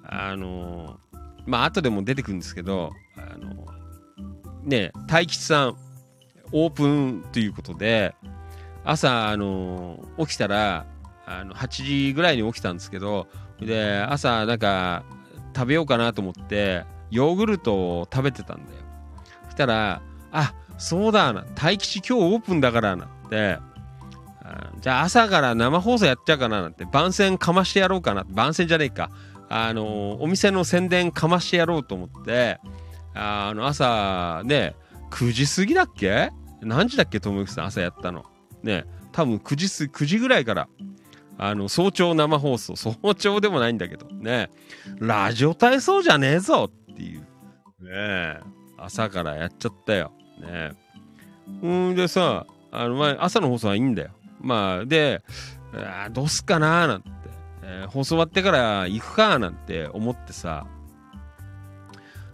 あのまあ、後でも出てくるんですけど、あのね、大吉さん、オープンということで、朝、あの起きたら、あの8時ぐらいに起きたんですけど、で、朝、なんか、食べようかなと思って、ヨーグルトを食べてたんだよ。そしたら、あ、そうだな、大吉今日オープンだからなって、じゃあ朝から生放送やっちゃうかななんて、番宣かましてやろうかな、番宣じゃねえか、あの、お店の宣伝かましてやろうと思って、あの、朝、ね、9時過ぎだっけ？何時だっけ、ともゆきさん、朝やったの。ね、多分9時、9時ぐらいから、あの、早朝生放送、早朝でもないんだけど、ね、ラジオ体操じゃねえぞっていう、ね、朝からやっちゃったよ。ねうんでさ、あの、まあ、朝の放送はいいんだよ。まあ、で、あどうすっかなーなんて、えー放送終わってから行くかーなんて思ってさ、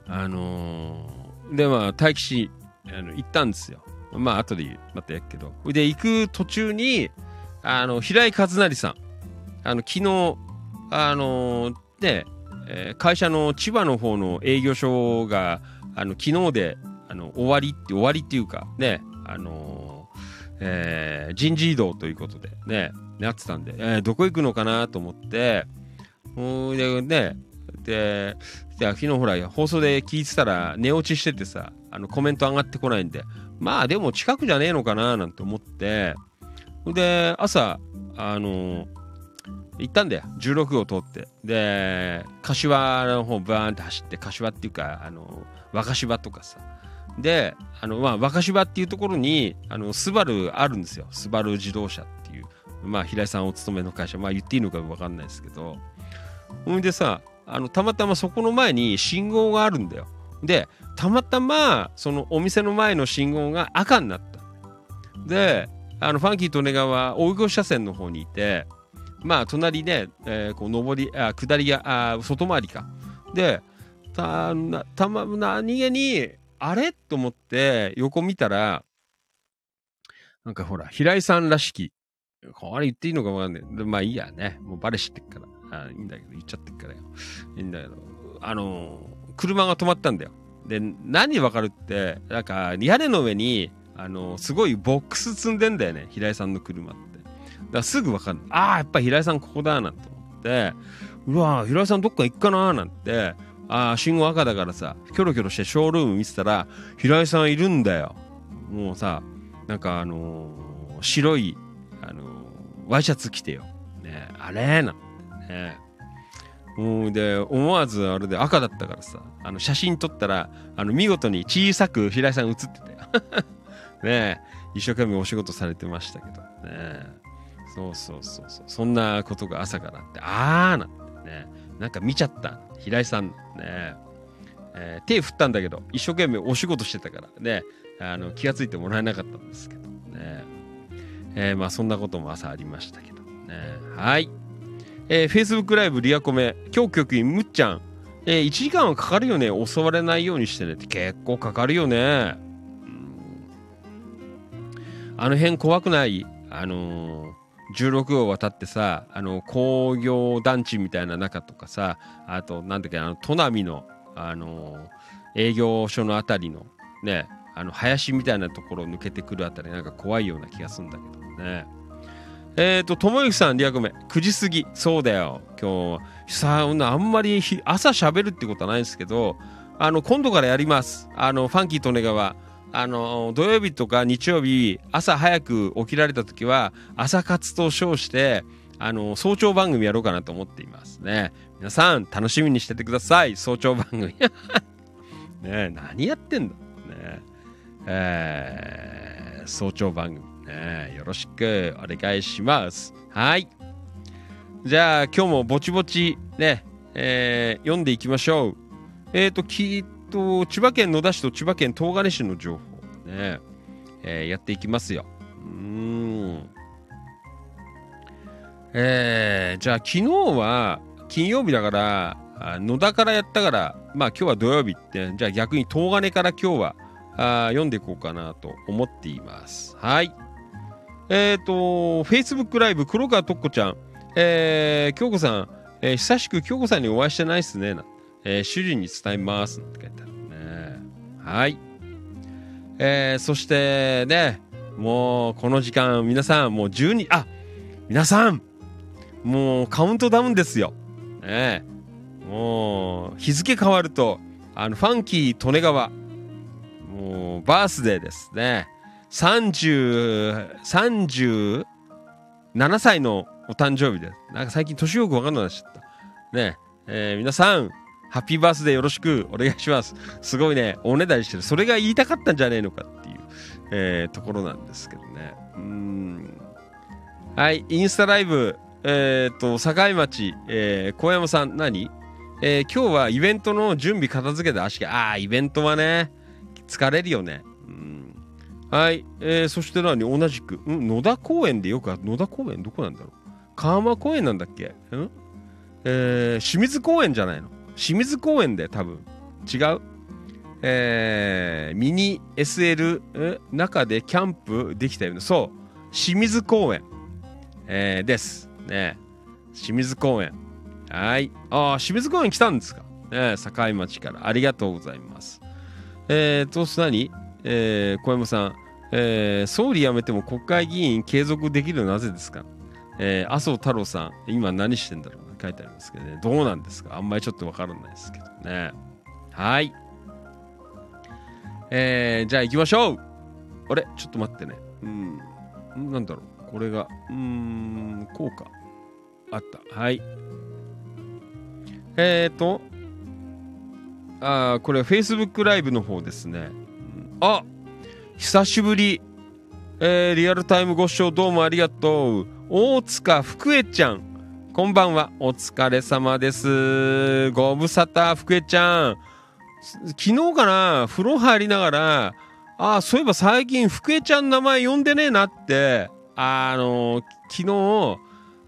あのーで、まあ、待機し、あの行ったんですよ。まあ、後でまたやっけど。で、行く途中に、あの、平井和成さん、あの、昨日、あのね、えー会社の千葉の方の営業所が、あの、昨日で、あの、終わりって、終わりっていうか、ね、あのーえー人事異動ということで、ね、なってたんで、えーどこ行くのかなと思って、ほーで、ね、で、で昨日ほら、放送で聞いてたら、寝落ちしててさ、あの、コメント上がってこないんで、まあ、でも近くじゃねえのかななんて思って、で、朝、あの行ったんだよ。16号通って。で、柏の方バーンって走って、柏っていうか、あの、若芝とかさ。で、あの、まあ、若芝っていうところに、あの、スバルあるんですよ。スバル自動車っていう。まあ、平井さんお勤めの会社。まあ、言っていいのかわかんないですけど。ほんでさ、あの、たまたまそこの前に信号があるんだよ。で、たまたま、そのお店の前の信号が赤になった。で、あの、ファンキーとネガは追い越し車線の方にいて、まあ、隣で、えーこう、上り、あ、下りが、あ、外回りか。で、た、な、たま、何気に、あれ？と思って、横見たら、なんかほら、平井さんらしき、これ言っていいのかわかんない。まあいいやね。もうバレ知ってっから。あいいんだけど、言っちゃってっからよ。いいんだけど、あの車が止まったんだよ。で、何わかるって、なんか、屋根の上に、あのすごいボックス積んでんだよね。平井さんの車って。だからすぐわかる。ああ、やっぱ平井さんここだ、なんて思って、うわ平井さんどっか行くかな、なんて、ああ、信号赤だからさ、キョロキョロしてショールーム見てたら、平井さんいるんだよ。もうさ、なんかあのー白い、あのーワイシャツ着てよ。ねあれなんてね。もうで、思わずあれで赤だったからさ、あの写真撮ったら、あの見事に小さく平井さん写ってたよ。ね一生懸命お仕事されてましたけどね。そうそうそうそう。そんなことが朝からあって、あーなんてね。なんか見ちゃった。平井さんね。えー手振ったんだけど、一生懸命お仕事してたからね。あの気がついてもらえなかったんですけどね。えーまあそんなことも朝ありましたけどね。はい。えー、Facebook ライブリアコメ、今日局員むっちゃん。えー1時間はかかるよね。襲われないようにしてねって結構かかるよね。あの辺怖くない？あのー16号渡ってさ、あの、工業団地みたいな中とかさ、あと、なんだっけ、あの、砺波の、あの営業所のあたりの、ね、あの、林みたいなところを抜けてくるあたり、なんか怖いような気がするんだけどね。えっ、ー、と、ともゆきさん、リアコメ、9時過ぎ、そうだよ、今日、さあ、あんまりひ朝喋るってことはないんですけど、あの、今度からやります。あの、ファンキー利根川。あの、土曜日とか日曜日、朝早く起きられた時は、朝活と称して、あの、早朝番組やろうかなと思っていますね。皆さん、楽しみにしててください。早朝番組。ね何やってんだ。ねえー早朝番組ね。よろしくお願いします。はい。じゃあ、今日もぼちぼちね、えー読んでいきましょう。えっ、と、きっと、千葉県野田市と千葉県東金市の情報ね、えーやっていきますよ。うん。えーじゃあ昨日は金曜日だから、野田からやったから、まあ今日は土曜日って、じゃあ逆に東金から今日は、あ読んでいこうかなと思っています。はい。えっ、と、Facebook ライブ、黒川とっこちゃん、えー、京子さん、えー久しく京子さんにお会いしてないっすね。なえー主人に伝えます。なんて書いてあるね。はい。えー、そしてね、もうこの時間、皆さん、もう12、あ皆さん、もうカウントダウンですよ。ねもう日付変わると、あの、ファンキー利根川、もうバースデーですね。30、37歳のお誕生日です。なんか最近年よくわかんなくなっちゃった。ねえー皆さん、ハッピーバースデーよろしく。お願いします。すごいね、おねだりしてる。それが言いたかったんじゃねえのかっていう、えーところなんですけどね。はい、インスタライブ、えっ、と、境町、えー、小山さん、何？えー今日はイベントの準備片付けて足が、ああ、イベントはね、疲れるよね。はい、えーそして何？同じく、ん野田公園でよくあ野田公園どこなんだろう。川間公園なんだっけ？うん？えー清水公園じゃないの？清水公園で多分。違う？えーミニ SL 中でキャンプできたよね。そう。清水公園、えーです。ね清水公園。はい。ああ、清水公園来たんですか？ね境町から。ありがとうございます。えーと、何？えー小山さん。えー総理辞めても国会議員継続できるのはなぜですか？えー麻生太郎さん、今何してんだろう？書いてありますけどね。どうなんですか？あんまりちょっとわからないですけどね。はい。えー、じゃあ行きましょうあれ？ちょっと待ってね。うん。なんだろう？これが、うーん、こうか。あった。はい。えーと、あーこれ Facebook ライブの方ですね。うんあ久しぶり。えーリアルタイムご視聴どうもありがとう。大塚福江ちゃん。こんばんは。お疲れ様です。ご無沙汰、福江ちゃん。昨日かな、風呂入りながら、ああ、そういえば最近福江ちゃん名前呼んでねえなって、あの昨日、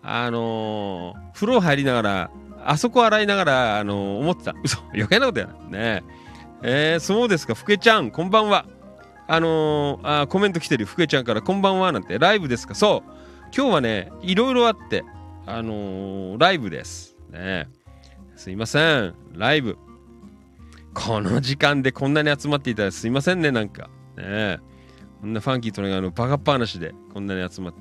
あの風呂入りながら、あそこ洗いながら、あの思ってた。嘘、余計なことやな。ねえ。ー、そうですか、福江ちゃん、こんばんは。あのーあコメント来てる福江ちゃんから、こんばんはなんて、ライブですかそう。今日はね、いろいろあって、あのーライブです。ねすいません、ライブ。この時間でこんなに集まっていたらすいませんね、なんか。ねこんなファンキーとののバカっぱ話でこんなに集まって。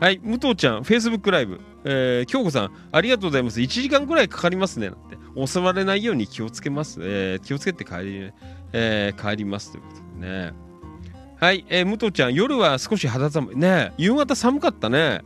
はい、武藤ちゃん、Facebook ライブ。えー、京子さん、ありがとうございます。1時間くらいかかりますね。なんて。襲われないように気をつけます。えー気をつけて帰り、えー帰ります。ということでね。はい、えー、武藤ちゃん、夜は少し肌寒い。ね夕方寒かったね。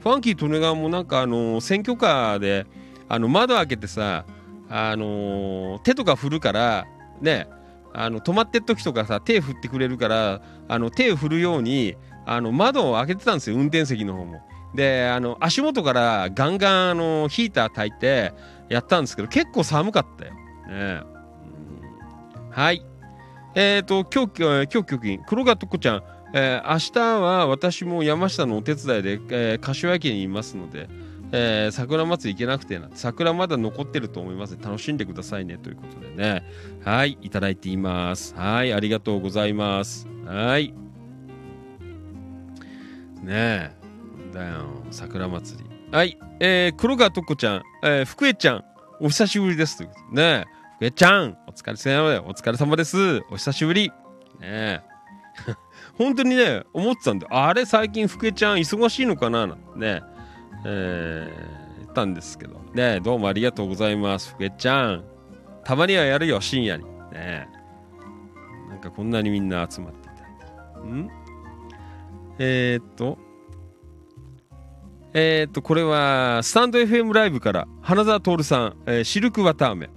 ファンキー・利根川もなんかあの選挙カーであの窓開けてさ、あの手とか振るからねあの止まってる時とかさ手振ってくれるからあの手を振るようにあの窓を開けてたんですよ運転席の方も。であの足元からガンガンあのヒーター焚いてやったんですけど結構寒かったよ。ねうんはい。えっ、と今日今日今日黒川とこちゃんえー明日は私も山下のお手伝いで、えー柏駅にいますので、えー桜祭り行けなくてな桜まだ残ってると思います。楽しんでくださいね。ということでね。はいいただいています。はいありがとうございます。はい。ねえ。だよ。桜祭り。はい。えー、黒川とこちゃん、えー、福江ちゃん。お久しぶりです。ということでね。福江ちゃん。お疲れ様だよ。お疲れ様です。お久しぶり。ねえ。本当にね思ってたんであれ最近福江ちゃん忙しいのかな？なんてね。えー言ったんですけど。ねどうもありがとうございます福江ちゃん。たまにはやるよ深夜に。ね。なんかこんなにみんな集まってただいて。ん？えー、っと。えー、っとこれはスタンド FM ライブから花澤徹さん、えーシルクわたあめ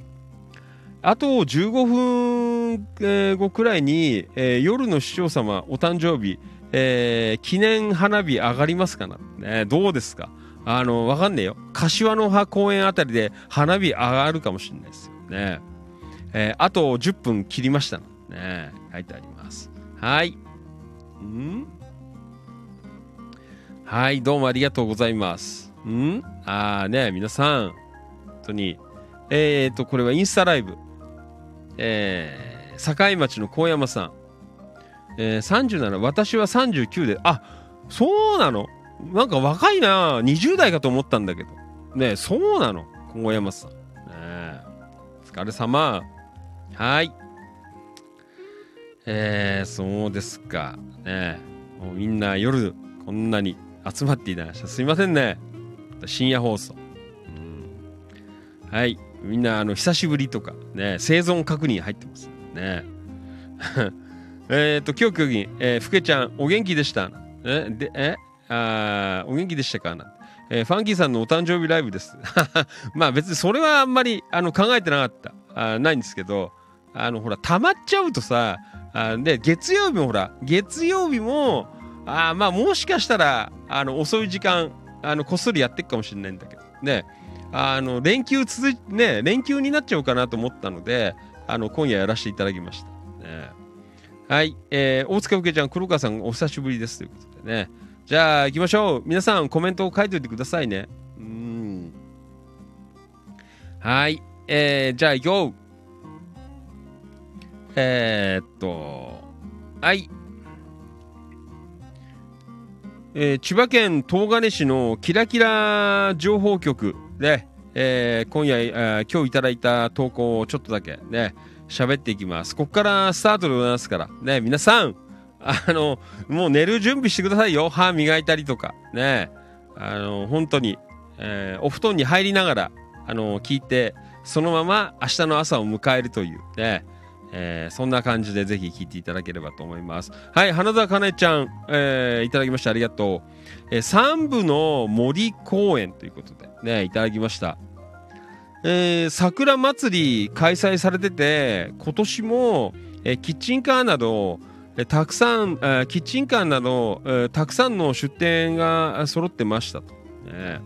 あと15分、えー後くらいに、えー夜の市長様お誕生日、えー記念花火上がりますかな、ね、どうですか？あのわかんねえよ。柏の葉公園あたりで花火上がるかもしれないですよ。ね、えーあと10分切りましたね。書いてあります。はい。ん？はいどうもありがとうございます。ん？あーね皆さん。本当に。えー、とこれはインスタライブ。えー、境町の高山さん、えー、37私は39であそうなの？なんか若いな20代かと思ったんだけど。ねそうなの？小山さん。ねえお疲れ様。はい。えー、そうですか。ねもうみんな夜こんなに集まっていただ。すいませんね。深夜放送、うん、はい。みんなあの久しぶりとかね生存確認入ってます。ね。えっと今日競技、え、ふけちゃんお元気でした？えでえ？あお元気でしたかな、えー、ファンキーさんのお誕生日ライブです。まあ別にそれはあんまりあの考えてなかった。あないんですけど。あのほら溜まっちゃうとさあで月曜日もほら月曜日もあまあもしかしたらあの遅い時間あのこっそりやっていくかもしれないんだけど。ね。あの連休続いね連休になっちゃうかなと思ったのであの今夜やらせていただきました、ね、はい、えー、大塚うけちゃん黒川さんお久しぶりです。ということでね。じゃあ行きましょう。皆さんコメントを書いておいてくださいね。うん。はい。えー、じゃあ行こう。えー、っと。はい。えー、千葉県東金市のキラキラ情報局で、えー、今夜、えー、今日いただいた投稿をちょっとだけね、喋っていきます。ここからスタートでございますから、ね、皆さん、あの、もう寝る準備してくださいよ。歯磨いたりとか、ね、あの、本当に、えー、お布団に入りながら、あの、聞いて、そのまま明日の朝を迎えるという、ね、えー、そんな感じでぜひ聞いていただければと思います。はい、花澤香音ちゃん、えー、いただきましてありがとう。えー、三部の森公園ということでね、いただきました。えー、桜祭り開催されてて、今年も、えー、キッチンカーなど、えー、たくさん、えー、キッチンカーなど、えー、たくさんの出店が揃ってましたと。ね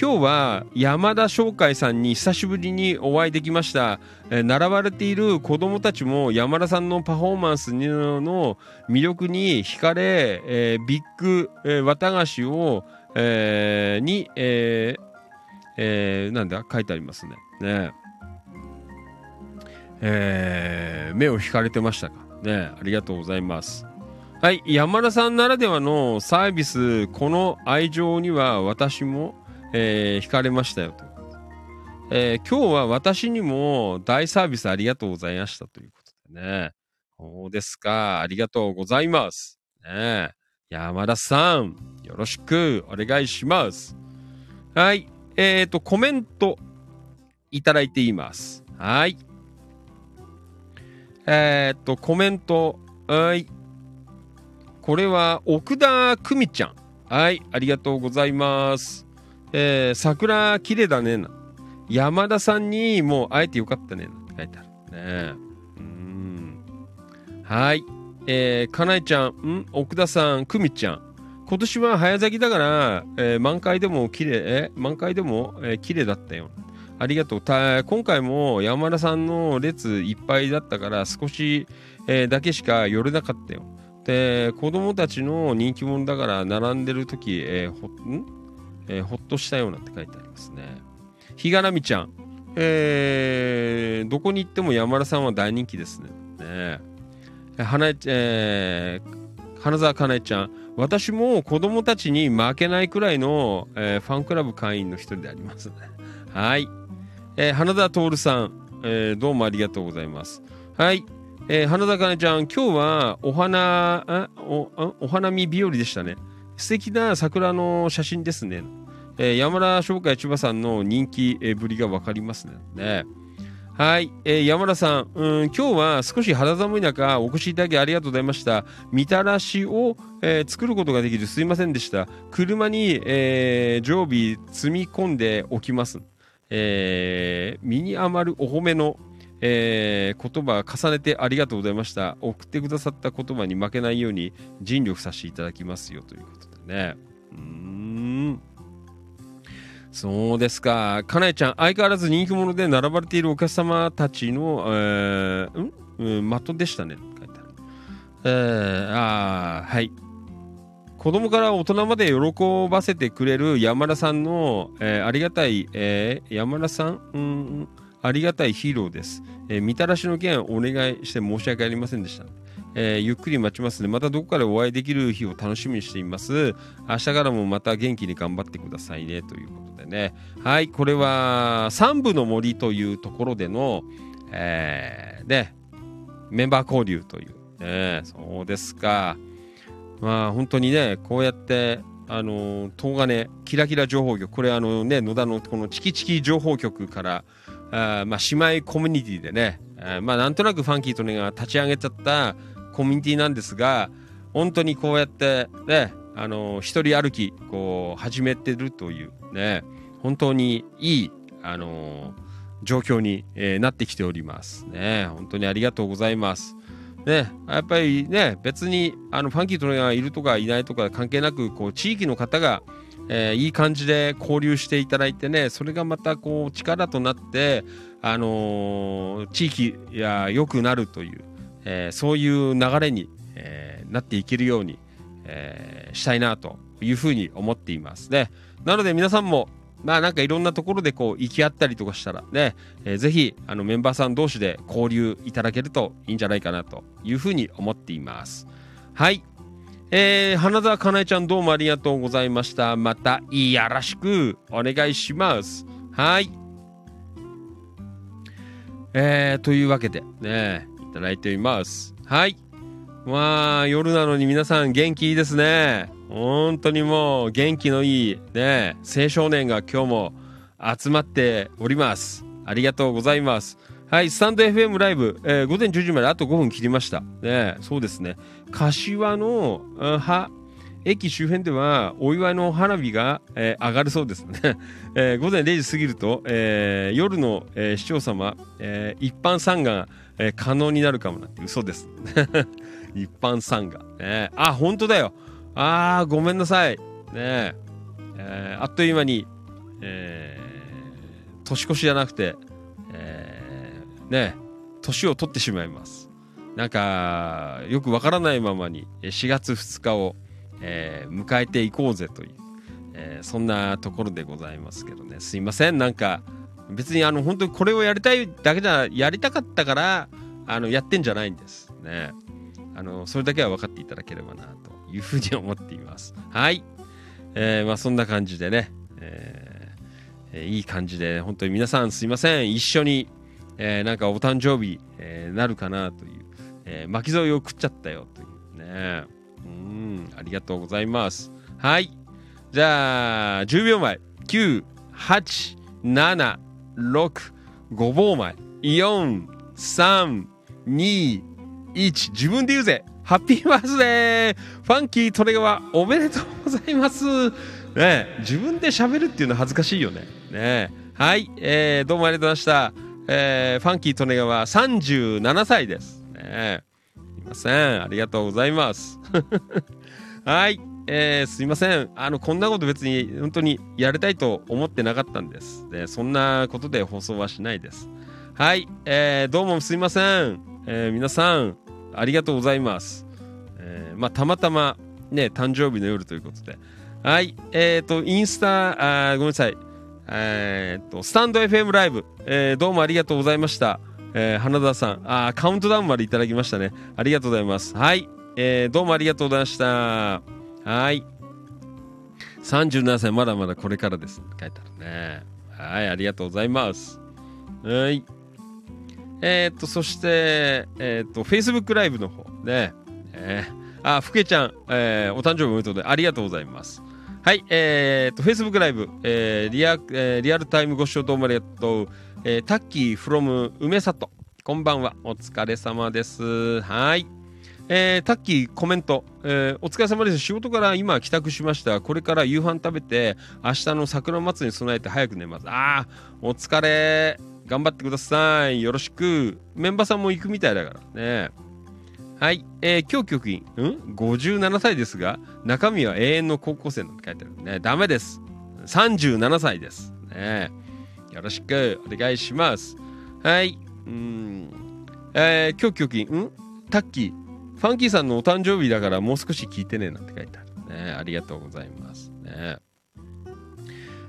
今日は山田商会さんに久しぶりにお会いできました、えー、並ばれている子どもたちも山田さんのパフォーマンスの魅力に惹かれ、えー、ビッグ、えー、綿菓子を、えー、に、えーえー、なんだ？書いてありますね。ねえー、目を引かれてましたか？ねありがとうございます。はい、山田さんならではのサービス、この愛情には私もえー、惹かれましたよと。えー、今日は私にも大サービスありがとうございましたということでね。そうですか。ありがとうございます。ね山田さん、よろしくお願いします。はい。えっ、ー、と、コメントいただいています。はい。えっ、ー、と、コメント。はい。これは奥田久美ちゃん。はい。ありがとうございます。えー、桜綺麗だねな。山田さんにもう会えてよかったねなって書いてある。ねうん。はい。えー、かなえちゃん、ん？奥田さん、くみちゃん。今年は早咲きだから、えー、満開でも綺麗、え満開でも、えー、綺麗だったよ。ありがとう。今回も山田さんの列いっぱいだったから少し、えー、だけしか寄れなかったよ。で、子供たちの人気者だから並んでる時、えー、ほん？えー、ほっとしたようなって書いてありますね。ひがらみちゃん、えー、どこに行っても山田さんは大人気ですね。ね花えー、花澤香菜ちゃん、私も子供たちに負けないくらいの、えー、ファンクラブ会員の一人であります。はい。えー、花澤徹さん、えー、どうもありがとうございます。はい。えー、花澤香菜ちゃん、今日はお花、あおお花見日和でしたね。素敵な桜の写真ですね。えー、山田商会千葉さんの人気、え、ぶりが分かりますね。はい、えー、山田さん、うん、今日は少し肌寒い中、お越しいただきありがとうございました。みたらしを、えー、作ることができずすいませんでした。車に、えー、常備積み込んでおきます。えー、身に余るお褒めの、えー、言葉重ねてありがとうございました。送ってくださった言葉に負けないように尽力させていただきますよということでね。うん。そうですか。かなえちゃん、相変わらず人気者で並ばれているお客様たちの、えー、ん、うん、的でしたね。書いてある。えー、あはい。子供から大人まで喜ばせてくれる山田さんの、えー、ありがたい、えー、山田さん、うん、ありがたいヒーローです。えー、みたらしの件お願いして申し訳ありませんでした。えーゆっくり待ちますね。またどこかでお会いできる日を楽しみにしています。明日からもまた元気に頑張ってくださいね。ということでね。はい、これは三部の森というところでの、えーね、メンバー交流という。ね、そうですか。まあ本当にね、こうやって、あの東金キラキラ情報局、これあのね、野田のこのチキチキ情報局から、あまあ姉妹コミュニティでね、えーまあなんとなくファンキーとねが立ち上げちゃったコミュニティなんですが、本当にこうやってね、あの一人歩きこう始めてるというね、本当にいいあの状況に、えーなってきておりますね。本当にありがとうございます。ね、やっぱりね、別にあのファンキーとねがいるとかいないとか関係なく、こう地域の方が、えーいい感じで交流していただいてね、それがまたこう力となって、あのー地域が良くなるという、えーそういう流れに、えーなっていけるように、えーしたいなというふうに思っていますね。なので皆さんも、まあなんかいろんなところでこう行き合ったりとかしたらね、えーぜひあのメンバーさん同士で交流いただけるといいんじゃないかなというふうに思っています。はい。えー、花澤かなえちゃんどうもありがとうございました。またよろしくお願いします。はい。えー、というわけでね、ただいています。はい。まあ、夜なのに皆さん元気いいですね。本当にもう元気のいいね、青少年が今日も集まっております。ありがとうございます。はい、スタンド FM ライブ、えー午前10時まであと5分切りました。ね、そうですね。柏のあは駅周辺ではお祝いの花火が、えー上がるそうですね。えー午前0時過ぎると、えー夜の、えー市長様、えー一般参賀が、えー可能になるかもなって嘘です。一般参賀。ね、あ、本当だよ。あー、ごめんなさい。ねえーあっという間に、えー年越しじゃなくて、えーね年を取ってしまいます。なんか、よくわからないままに4月2日を、えー迎えていこうぜという、えーそんなところでございますけどね。すいません。なんか、別にあの、本当にこれをやりたいだけじゃ、やりたかったから、あの、やってんじゃないんです。ね。あの、それだけは分かっていただければな、というふうに思っています。はい。えーまあそんな感じでね、えーえーいい感じで、本当に皆さんすいません。一緒に、えーなんかお誕生日、えーなるかなという、えー巻き添えを食っちゃったよというね。うん、ありがとうございます。はい。じゃあ、10秒前。9、8、7、6、5秒前。4、3、2、1。自分で言うぜ。ハッピーバースデーファンキートレガワおめでとうございます。ね自分で喋るっていうのは恥ずかしいよね。ねはい、えー、どうもありがとうございました。えー、ファンキートネガは37歳です。ねすいません。ありがとうございます。はい。えー、すいません。あの、こんなこと別に本当にやりたいと思ってなかったんです。でそんなことで放送はしないです。はい。えー、どうもすいません。えー、皆さん、ありがとうございます。えー、まあ、たまたまね、誕生日の夜ということで。はい。えっ、と、インスタ、あごめんなさい。えーっと、スタンド FM ライブ、えーどうもありがとうございました。えー花田さん、あカウントダウンまでいただきましたね。ありがとうございます。はい。えーどうもありがとうございました。はい。37歳、まだまだこれからです。書いてあるね。はい、ありがとうございます。はい。えーっと、そして、えーっと、Facebook ライブの方ね。えーあ、ふけちゃん、えーお誕生日おめでとうでありがとうございます。はい、えー、と、Facebook ライブ、えーリア、えーリアルタイムご視聴どうもありがとう。えータッキー from 梅里。こんばんは。お疲れ様です。はい。えータッキーコメント、えーお疲れ様です。仕事から今帰宅しました。これから夕飯食べて、明日の桜祭に備えて早く寝ます。あー、お疲れ。頑張ってください。よろしく。メンバーさんも行くみたいだからね。はい。えー、今日局員、ん ?57 歳ですが、中身は永遠の高校生なんて書いてあるね。ダメです。37歳です。ね。よろしくお願いします。はい。うん。えー、今日局員、ん？タッキー、ファンキーさんのお誕生日だからもう少し聞いてねなんて書いてあるね。ありがとうございます。ね。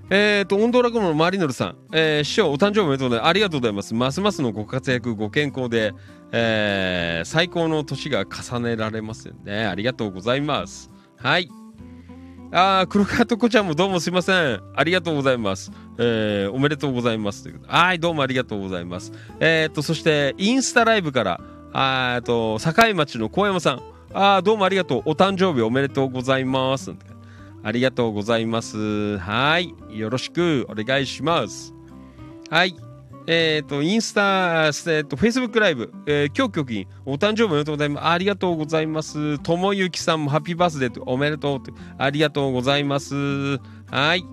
えっ、と、オンドラゴムのマリノルさん、えー師匠、お誕生日おめでとうございます。ありがとうございます。ますますのご活躍、ご健康で、えー最高の年が重ねられますよね。ありがとうございます。はい。あー、黒川とこちゃんもどうもすいません。ありがとうございます。えーおめでとうございます。ということはい、どうもありがとうございます。えっ、と、そして、インスタライブから、あと、境町の小山さん、あー、どうもありがとう。お誕生日おめでとうございます。ありがとうございます。はい。よろしくお願いします。はい。えっ、と、インスタ、えっ、と、フェイスブックライブ、えー、今日局員、お誕生日おめでとうございます。ありがとうございます。ともゆきさんもハッピーバースデーとおめでとうって、ありがとうございます。はい。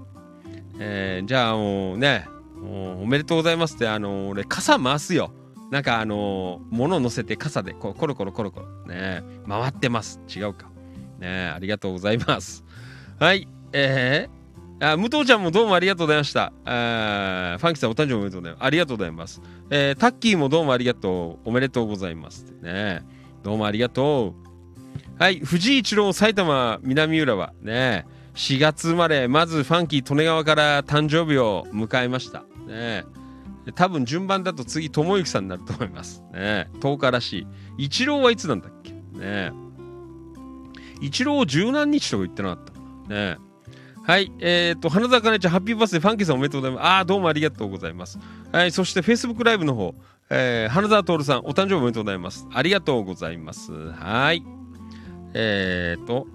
えーじゃあもうね、もうおめでとうございますって、あの俺、傘回すよ。なんかあの物を乗せて傘でこうコロコロコロコロね回ってます。違うか。ねありがとうございます。はい。えー、あ武藤ちゃんもどうもありがとうございました。ファンキーさんお誕生日おめでとうございます。ありがとうございますえー、タッキーもどうもありがとうおめでとうございますね。どうもありがとう。はい。藤井一郎埼玉南浦和ね。4月生まれまずファンキー利根川から誕生日を迎えました。ねえ。多分順番だと次智之さんになると思います。ね。10日らしい。一郎はいつなんだっけ？ね。一郎十何日とか言ってなかった。ね。はいえっ、ー、と花坂ねちゃんハッピーバースデーファンキーさんおめでとうございます。ああどうもありがとうございます。はいそして Facebook ライブの方えー、花澤徹さんお誕生日おめでとうございます。ありがとうございます。はい。えっ、ー、と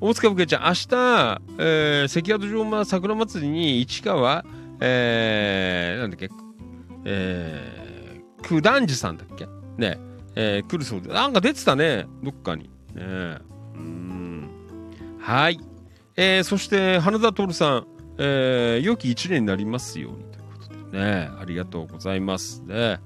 大塚ぶけちゃん明日、えー、関宿城間桜祭りに市川えー、なんだっけえー、九段寺さんだっけ？ね。えー、来るそうで。なんか出てたね。どっかに。ね。うん。はい。えー、そして花田徹さん、えー、良き一年になりますようにということで。ね。ありがとうございます。ね。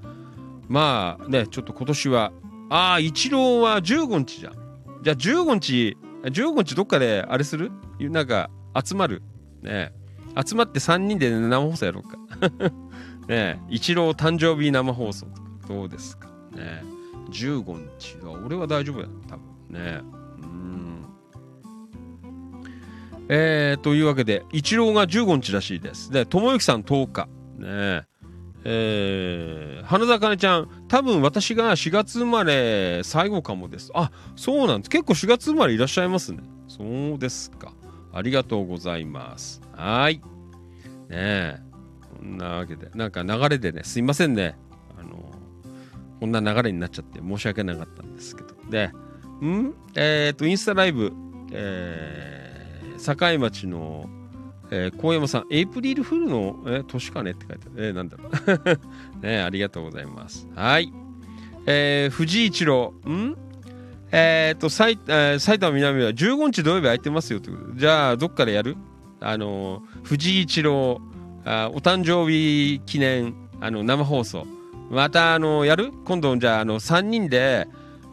まあねちょっと今年は。ああ一郎は15日じゃん。じゃあ15日15日どっかであれする？なんか集まる？ね。集まって3人で生放送やろうか。ね。一郎誕生日生放送とかどうですか？ね。15日。は俺は大丈夫や多分ね。うん。えー、というわけで一郎が15日らしいです。で智之さん10日。ね。えー、花田茜ちゃん多分私が4月生まれ最後かもです。あそうなんです。結構4月生まれいらっしゃいますね。そうですか。ありがとうございます。はい。ね。えなわけでなんか流れでねすいませんねあのこんな流れになっちゃって申し訳なかったんですけどでん？えっ、とインスタライブえー、境町のえー、高山さん、エイプリルフールの、えー、年かねって書いてある。えー、なんだろう。ねありがとうございます。はい。えー、藤井一郎、ん？えっ、と、埼,、えー、埼玉南は15日土曜日空いてますよということ。じゃあ、どっからやる？あのー、藤井一郎あ、お誕生日記念、あの、生放送。また、あのやる？今度、じゃあ、あの、3人で、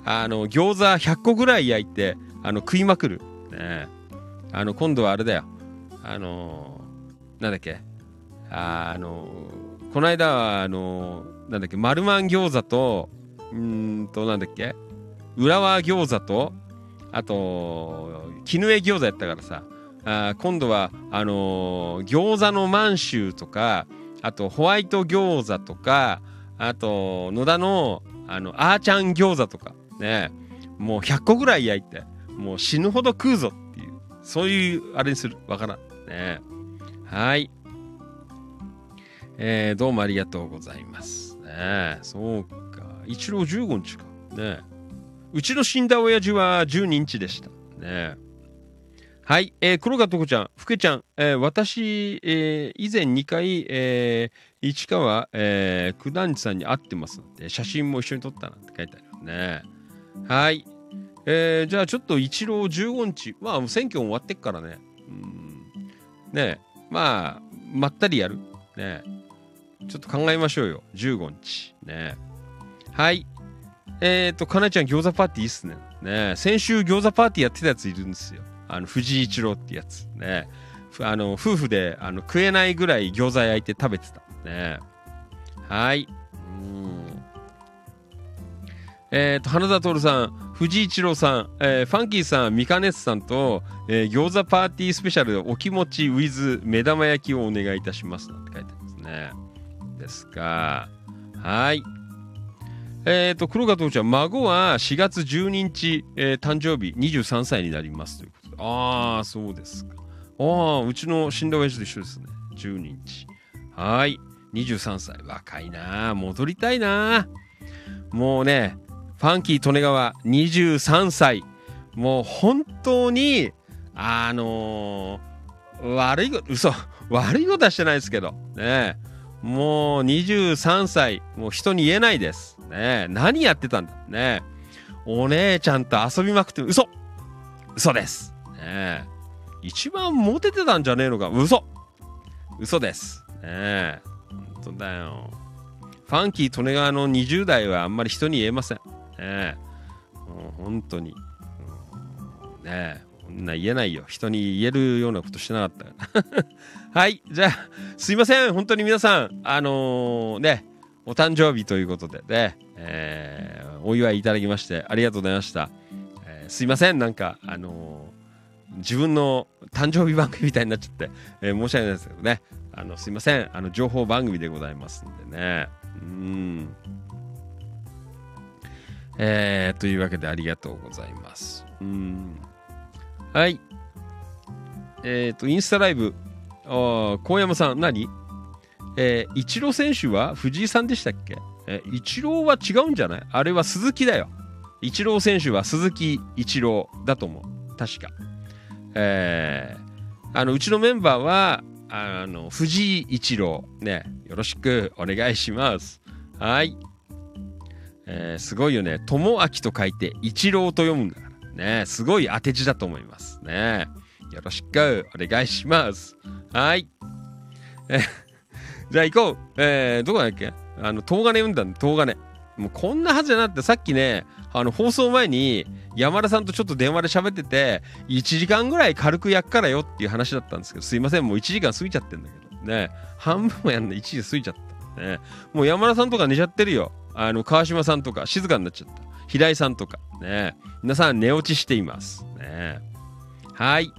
あの、餃子100個ぐらい焼いて、あの、食いまくる。ねあの、今度はあれだよ。あのー、なんだっけ？あのー、この間はあのー、なんだっけ？丸まん餃子とうんとなんだっけ？浦和餃子とあと絹江餃子やったからさあ今度はあの餃子の満州とかあとホワイト餃子とかあと野田のあのあーちゃん餃子とかねもう100個ぐらい焼いてもう死ぬほど食うぞっていうそういうあれにするわからんねはい。えー、どうもありがとうございます。ねそうか。一郎15日か。ねうちの死んだ親父は12日でした。ねえはい。えー、黒川とこちゃん、ふけちゃん、えー、私、えー、以前2回、えー、市川、えー、九段寺さんに会ってますので、写真も一緒に撮ったなんて書いてあるよね。はい。えー、じゃあちょっと一郎15日、まあ選挙終わってっからね。うんねまあ、まったりやる。ねちょっと考えましょうよ。15日。ねはい。えっ、と、かなちゃん餃子パーティーいいっすね。ね先週餃子パーティーやってたやついるんですよ。あの、藤井一郎ってやつ。ねあの、夫婦であの食えないぐらい餃子焼いて食べてた。ねはい。うん。えー、と花田徹さん藤井一郎さん、えーファンキーさん、ミカネスさんと、えー餃子パーティースペシャルお気持ち with 目玉焼きをお願いいたしますなんて書いてありますね。ですか。はい。えっ、と、黒川父ちゃん、孫は4月12日、えー誕生日23歳になりますとああ、そうですか。ああ、うちの死んだ親父と一緒ですね。12日。はい。23歳。若いな戻りたいなもうね、ファンキー利根川23歳。もう本当に、あのー悪いこと、嘘、悪いことはしてないですけど、ねもう23歳、もう人に言えないです。ね何やってたんだねお姉ちゃんと遊びまくって、嘘嘘です。ね一番モテてたんじゃねえのか、嘘嘘です。ねえ。本当だよ。ファンキー利根川の20代はあんまり人に言えません。ねえ。もう本当に。ねえ。こんな言えないよ。人に言えるようなことしてなかった。はい。じゃあ、すいません。本当に皆さん、あのーね、お誕生日ということでね、えーお祝いいただきましてありがとうございました。えーすいません。なんか、あの自分の誕生日番組みたいになっちゃって、えー申し訳ないですけどね。あの、すいません。あの、情報番組でございますんでね。うん。えー、というわけでありがとうございます。うん。はい。えっ、と、インスタライブ。あ高山さん、何？えー、イチロー選手は藤井さんでしたっけ？えーイチローは違うんじゃない？あれは鈴木だよ。イチロー選手は鈴木一郎だと思う。確か。えー、あの、うちのメンバーは、あの、藤井一郎。ね、よろしくお願いします。はい。えーすごいよね。友明と書いて一郎と読むんだから。ね、すごい当て字だと思います。ね。よろしくお願いします。はい。えじゃあ行こう。えー、どこだっけ？あの、東金読んだんだ、東金。もうこんなはずじゃなくて、さっきね、あの、放送前に山田さんとちょっと電話で喋ってて、1時間ぐらい軽くやっからよっていう話だったんですけど、すいません、もう1時間過ぎちゃってんだけど。ね。半分もやんない、1時過ぎちゃった。ね。もう山田さんとか寝ちゃってるよ。あの、川島さんとか静かになっちゃった。平井さんとか。ね。皆さん寝落ちしています。ね。はい。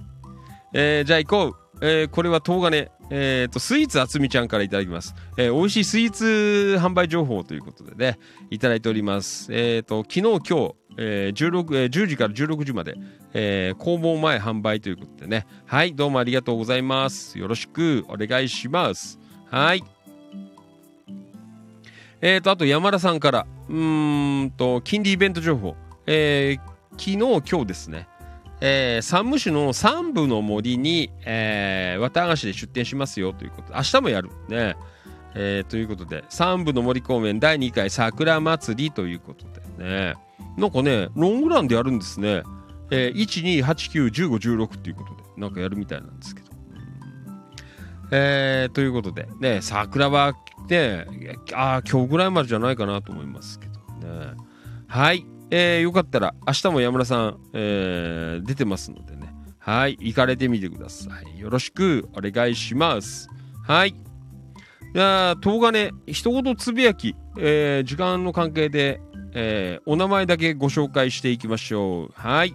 えーじゃあ行こう。えーこれは東金。えーと、スイーツあつみちゃんからいただきます。えー美味しいスイーツ販売情報ということでね、いただいております。えーと、昨日、今日、えー16えー10時から16時まで、えー工房前販売ということでね。はい、どうもありがとうございます。よろしくお願いします。はい。えーと、あと山田さんから、うんと、金利イベント情報。えー昨日、今日ですね。えー、山武市の三部の森に、えー、綿菓子で出店しますよということ、明日もやるね。えーということで、三部の森公園第2回桜祭りということでね。なんかね、ロングランでやるんですね。えー、1、2、8、9、15、16っていうことで、なんかやるみたいなんですけど。えー、ということで、ね、桜はね、ああ、今日ぐらいまでじゃないかなと思いますけどね。はい。えー、よかったら、明日も山田さん、えー、出てますのでね。はい。行かれてみてください。よろしくお願いします。はい。じゃあ、東金、一言つぶやき、えー、時間の関係で、えー、お名前だけご紹介していきましょう。はい。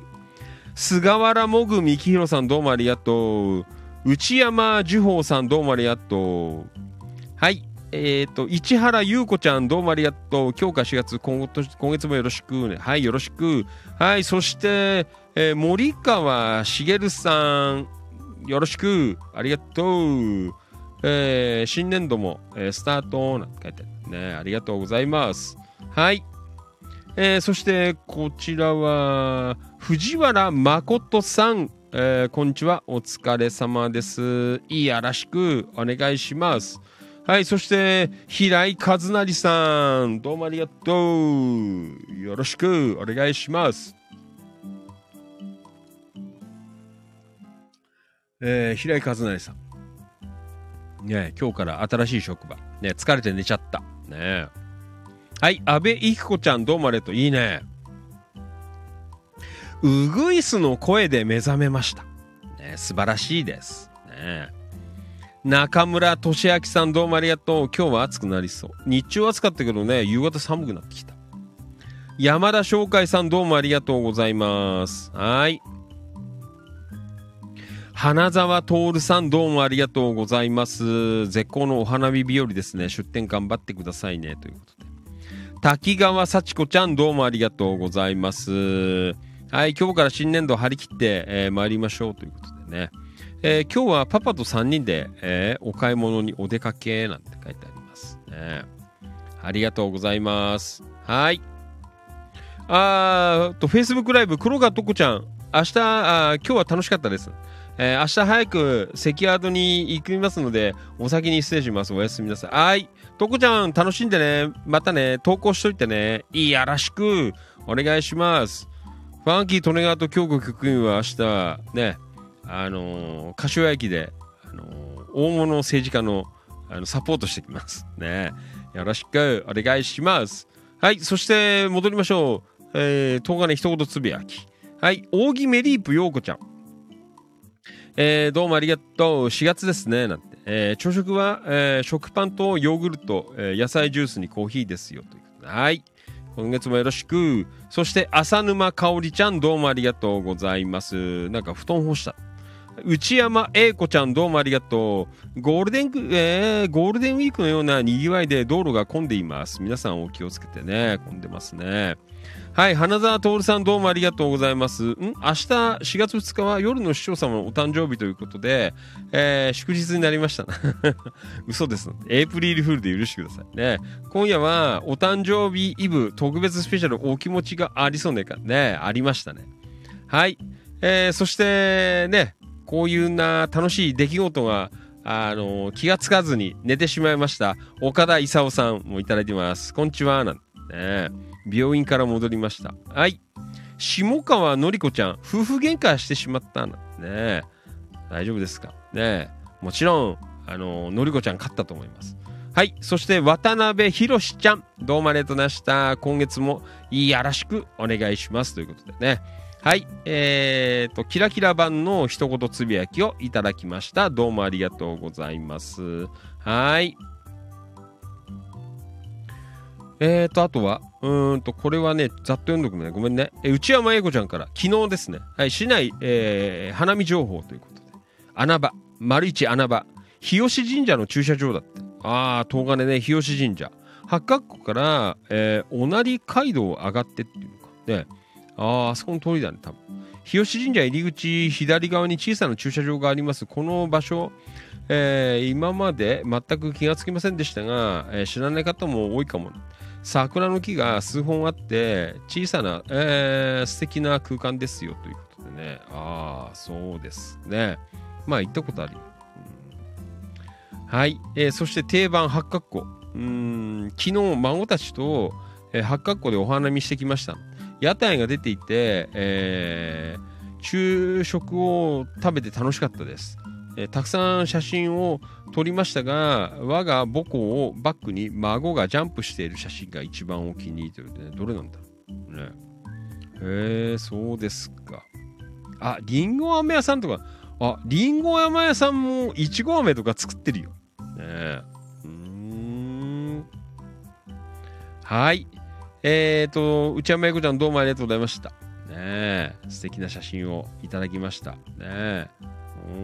菅原もぐみきひろさん、どうもありがとう。内山樹宝さん、どうもありがとう。はい。えっ、と、市原優子ちゃん、どうもありがとう。今日か4月、今月今月もよろしくね。はい、よろしく。はい、そして、えー森川茂さん、よろしく。ありがとう。えー新年度も、えースタートなんて書いてあるね。ありがとうございます。はい。えーそして、こちらは、藤原誠さん。えーこんにちは。お疲れ様です。いやらしくお願いします。はい、そして、平井和成さん。どうもありがとう。よろしくお願いします。えー平井和成さん。ね今日から新しい職場。ね疲れて寝ちゃった。ねはい、安部いきこちゃん、どうもありがとう。いいね。ウグイスの声で目覚めました。ね、素晴らしいです。ね、中村俊明さんどうもありがとう。今日は暑くなりそう。日中暑かったけどね、夕方寒くなってきた。山田翔海さんどうもありがとうございます。はい。花沢徹さんどうもありがとうございます。絶好のお花見日和ですね。出店頑張ってくださいね。ということで。滝川幸子ちゃんどうもありがとうございます。はい、今日から新年度張り切って、えー参りましょうということでね。えー今日はパパと3人で、えーお買い物にお出かけなんて書いてありますね。ありがとうございます。はい。あーと、Facebook ライブ、黒川とこちゃん、明日、あ今日は楽しかったです。えー明日早く関ヤードに行きますので、お先に失礼します。おやすみなさい。はい。とこちゃん、楽しんでね。またね、投稿しといてね。いやらしく、お願いします。ファンキー・利根川と京子局員は明日、ね、あの柏駅で、あの大物政治家のあのサポートしてきます。ね。よろしくお願いします。はい。そして、戻りましょう。えー、東金一言つぶやき。はい。扇メリープ陽子ちゃん。えーどうもありがとう。4月ですね。なんて。えー朝食は、えー食パンとヨーグルト、えー野菜ジュースにコーヒーですよ。というはい。今月もよろしく。そして、浅沼かおりちゃん、どうもありがとうございます。なんか布団干した。内山英子ちゃん、どうもありがとう。ゴールデン、えーゴールデンウィークのような賑わいで道路が混んでいます。皆さんお気をつけてね。混んでますね。はい、花澤徹さんどうもありがとうございます。ん？明日4月2日は夜の市長様のお誕生日ということで、えー祝日になりました。嘘です。エイプリルフールで許してくださいね。今夜はお誕生日イブ特別スペシャルお気持ちがありそうねかね、ありましたね。はい。えーそしてね、こういうな楽しい出来事が、あの気がつかずに寝てしまいました。岡田勲さんもいただいてます。こんにちは。なんてね。病院から戻りました。はい。下川のりこちゃん、夫婦喧嘩してしまったんだね。大丈夫ですか？ねもちろん、あののりこちゃん勝ったと思います。はい。そして、渡辺博ちゃん、どうもありがとうございました。今月もよろしくお願いします。ということでね。はい。えーと、キラキラ版の一言つぶやきをいただきました。どうもありがとうございます。はい。えーと、あとは、うーんと、これはね、ざっと読んどくね。ごめんね。え内山英子ちゃんから、昨日ですね、はい、市内、えー花見情報ということで、穴場、丸一穴場、日吉神社の駐車場だって。あー、東金ね、日吉神社。八角湖から、えー、おなり街道を上がってっていうのか。ね、あー、あそこの通りだね、多分。日吉神社入り口左側に小さな駐車場があります。この場所、えー今まで全く気がつきませんでしたが、えー知らない方も多いかも。桜の木が数本あって小さな、えー素敵な空間ですよということでね。ああそうですね。まあ行ったことあるよ、うん。はい、えーそして定番八角湖。うん昨日孫たちと、えー八角湖でお花見してきました。屋台が出ていて、えー昼食を食べて楽しかったです、えーたくさん写真を撮りましたが我が母校をバックに孫がジャンプしている写真が一番お気に入りという、ね、どれなんだろう。ね。へえそうですか。ありんご飴屋さんとか。ありんご飴屋さんもいちご飴とか作ってるよ。ね。えうん。はい。えーと内山英子ちゃんどうもありがとうございましたねえ素敵な写真をいただきましたねえ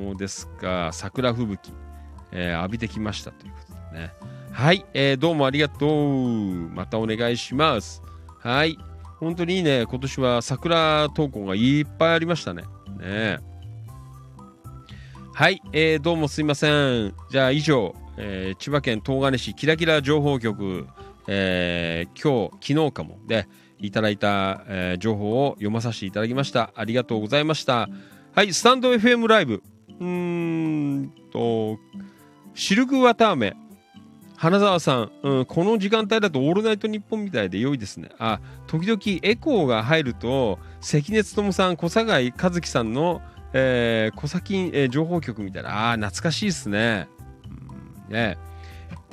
そうですか桜吹雪えー浴びてきましたということでね。はい、えーどうもありがとう。またお願いします。はい、本当にいいね。今年は桜投稿がいっぱいありましたね。ねはい、えーどうもすいません。じゃあ以上、えー千葉県東金市キラキラ情報局、えー今日、昨日かもでいただいた、えー情報を読まさせていただきました。ありがとうございました。はい、スタンド FM ライブ。うーんと、シルクワタアメ。花澤さん、うん、この時間帯だとオールナイトニッポンみたいで良いですね。あ、時々エコーが入ると、関根勤さん、小坂井和樹さんの、えー、小崎、えー情報局みたいな。あ、懐かしいですね。うん、ね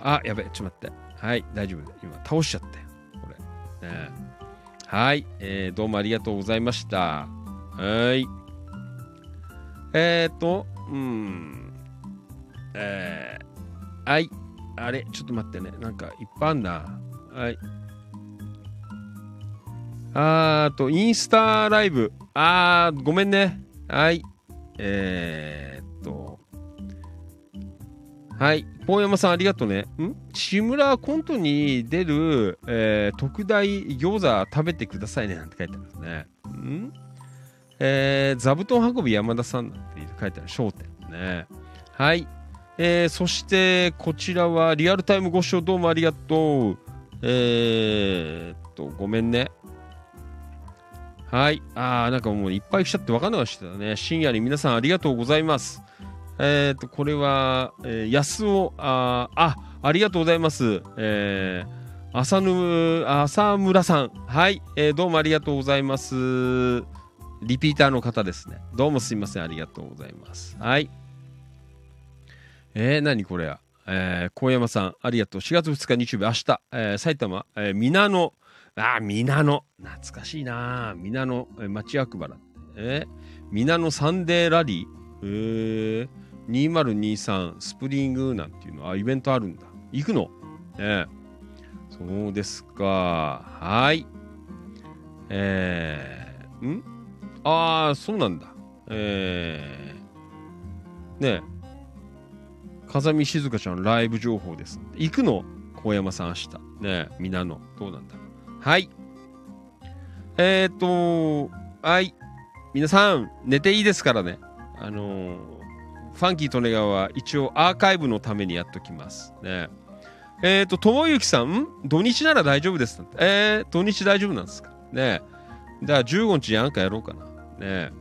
あ、やべ、ちょっと待って。はい、大丈夫。今、倒しちゃったよ。これ。ねはい、えーどうもありがとうございました。はい。えーと、うん。えー、はい。あれ、ちょっと待ってね。なんかいっぱいあんな。はい。あーと、インスタライブ。あー、ごめんね。はい。え、はい。ポンヤマさんありがとうね。ん？志村コントに出る、えー特大餃子食べてくださいねなんて書いてあるんですね。ん？えー、座布団運び山田さんなんて書いてある。商店ね。はい。えー、そして、こちらはリアルタイムご視聴どうもありがとう。えー、っと、ごめんね。はい。あー、なんかもういっぱい来ちゃって分かんなかったね。深夜に皆さんありがとうございます。えー、と、これは、えー、安尾、あ、あ、ありがとうございます。えー、浅ぬ、浅村さん。はい。えー、どうもありがとうございます。リピーターの方ですね。どうもすいません。ありがとうございます。はい。えー、何これや。えー、高山さん、ありがとう。4月2日日曜日、明日、えー、埼玉、えー、皆野、あ、皆野。懐かしいな皆野、え、町役場だ。えー、皆野サンデーラリー。えー、2023スプリングなんていうの、あ、イベントあるんだ。行くの？ねそうですか。はい。えー、ん？ああ、そうなんだ。えー、ねえ。風見静香ちゃんライブ情報です。行くの？小山さん明日。ねえ、みなの。どうなんだ？はい。えー、っと、はい。皆さん、寝ていいですからね。あのーファンキー利根川は一応アーカイブのためにやっときます。ねえー、と、ともゆきさん、土日なら大丈夫です。えー、土日大丈夫なんですか？ねえ。じゃあ15日なんかやろうかな。ねえ。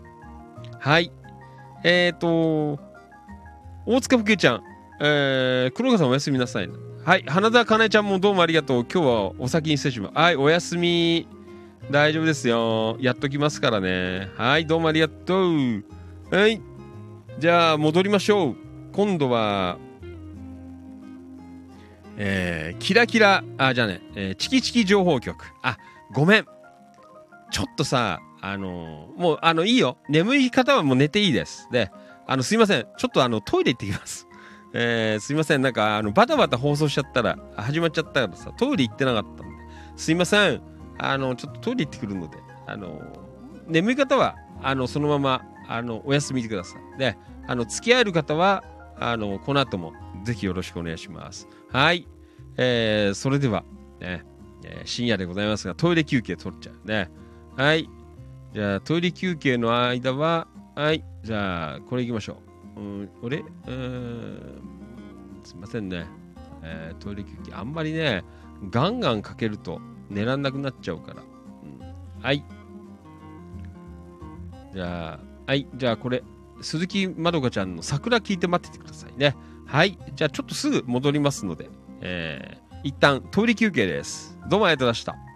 はい。えー、と、大塚ふけちゃん、えー、黒川さんおやすみなさい。はい。花田かなえちゃんもどうもありがとう。今日はお先に失礼します。はい。おやすみ。大丈夫ですよ。やっときますからね。はい。どうもありがとう。はい。じゃあ、戻りましょう。今度は、えー、キラキラ、あ、じゃあね、えーチキチキ情報局。あ、ごめん。ちょっとさ、あのーもう、あの、いいよ。眠い方はもう寝ていいです。で、あの、すいません。ちょっとあの、トイレ行ってきます。えー、すいません。なんか、あの、バタバタ放送しちゃったら、始まっちゃったからさ、トイレ行ってなかったんで。すいません。あの、ちょっとトイレ行ってくるので、あの、眠い方は、あの、そのまま、あの、お休みください。で、あの、付き合える方は、あの、この後も、ぜひよろしくお願いします。はい。えー、それでは、ね、えー深夜でございますが、トイレ休憩取っちゃうね。はい。じゃあ、トイレ休憩の間は、はい。じゃあ、これ行きましょう。うん、俺うん、すいませんね。えートイレ休憩、あんまりね、ガンガンかけると寝らんなくなっちゃうから。うん、はい。じゃあ、はい。じゃあ、これ、鈴木まどかちゃんの桜聞いて待っててくださいね。はい。じゃあ、ちょっとすぐ戻りますので、えー、一旦通り休憩です。どうもありがとうございました。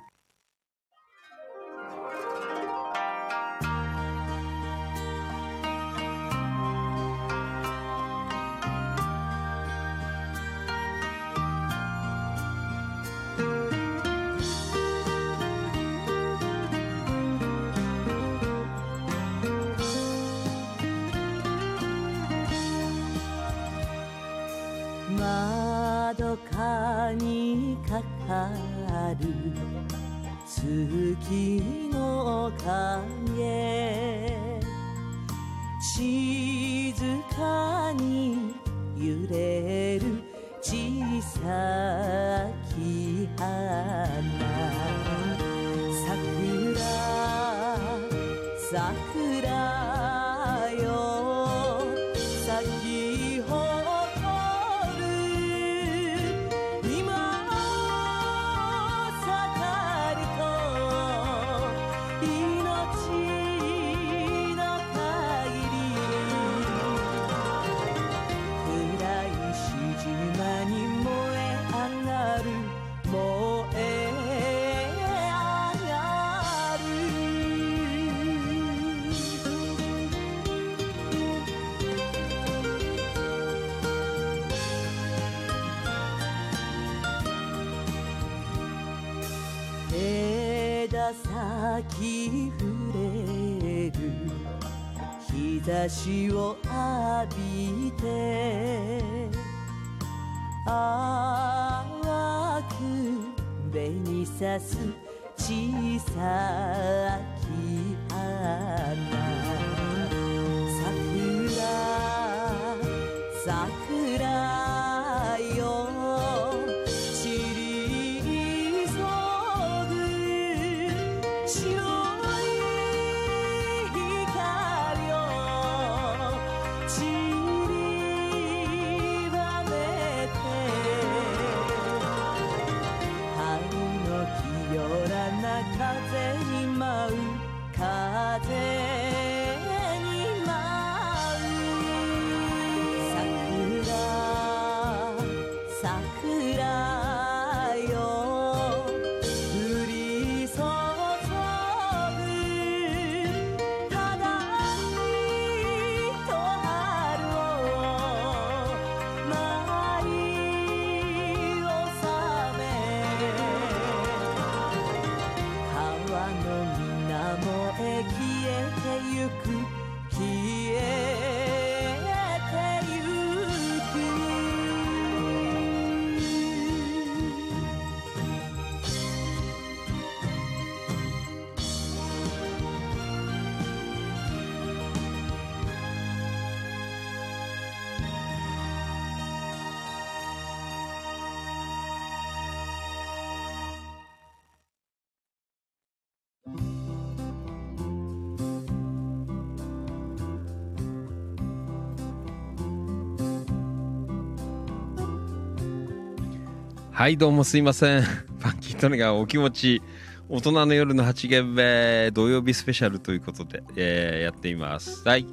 はい、どうもすいません。ファンキートネがお気持ち、大人の夜の8限目、土曜日スペシャルということで、えーやっています。はい。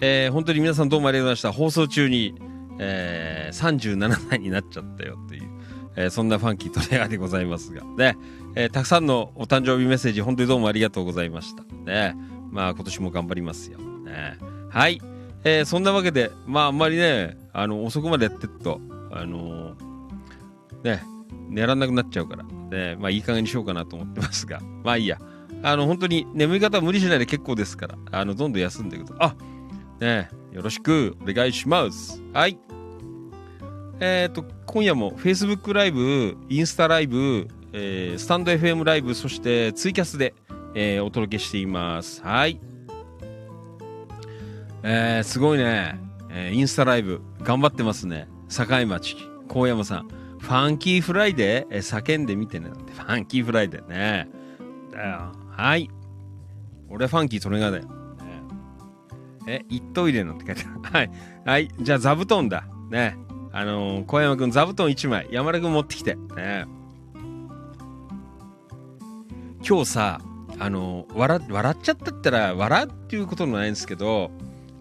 えー本当に皆さんどうもありがとうございました。放送中に、えー37歳になっちゃったよっていう、えーそんなファンキートネガーでございますが、ね、えーたくさんのお誕生日メッセージ、本当にどうもありがとうございました。ね、まあ今年も頑張りますよ。ね、はい。えーそんなわけで、まああんまりね、あの、遅くまでやってると、あのーね、寝らんなくなっちゃうから、ね、まあいい加減にしようかなと思ってますが、まあいいや。あの、本当に眠い方は無理しないで結構ですから、あの、どんどん休んでいくと。あねよろしくお願いします。はい。えっ、と、今夜も Facebook ライブ、インスタライブ、えースタンド FM ライブ、そしてツイキャスで、えーお届けしています。はい。えーすごいね、えーインスタライブ、頑張ってますね。境町、高山さん。ファンキーフライデー、え叫んでみてね。ファンキーフライデーね。だよ。はい。俺ファンキーそれがだよ。ねえ、一トイレのって書いてある。はい。はい。じゃあ座布団だ。ね。あのー小山くん座布団1枚。山田くん持ってきて。ね。今日さ、あのー笑笑っちゃったったら、笑うっていうこともないんですけど、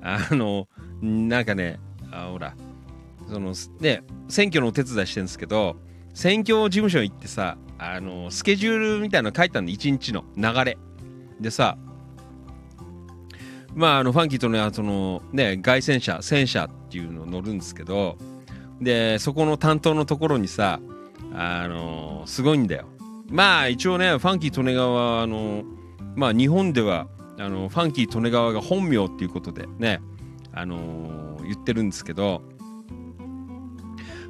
あのなんかね、あほら、その、ね、選挙のお手伝いしてるんですけど、選挙事務所行ってさ、あのスケジュールみたいなの書いたんで、一日の流れ。でさ、まあ、あの、ファンキーとね、その、ね、外戦車、戦車っていうの乗るんですけど、で、そこの担当のところにさ、あのすごいんだよ。まあ、一応ね、ファンキー・利根川は、あのまあ、日本では、あの、ファンキー・利根川が本名っていうことでね、あの言ってるんですけど、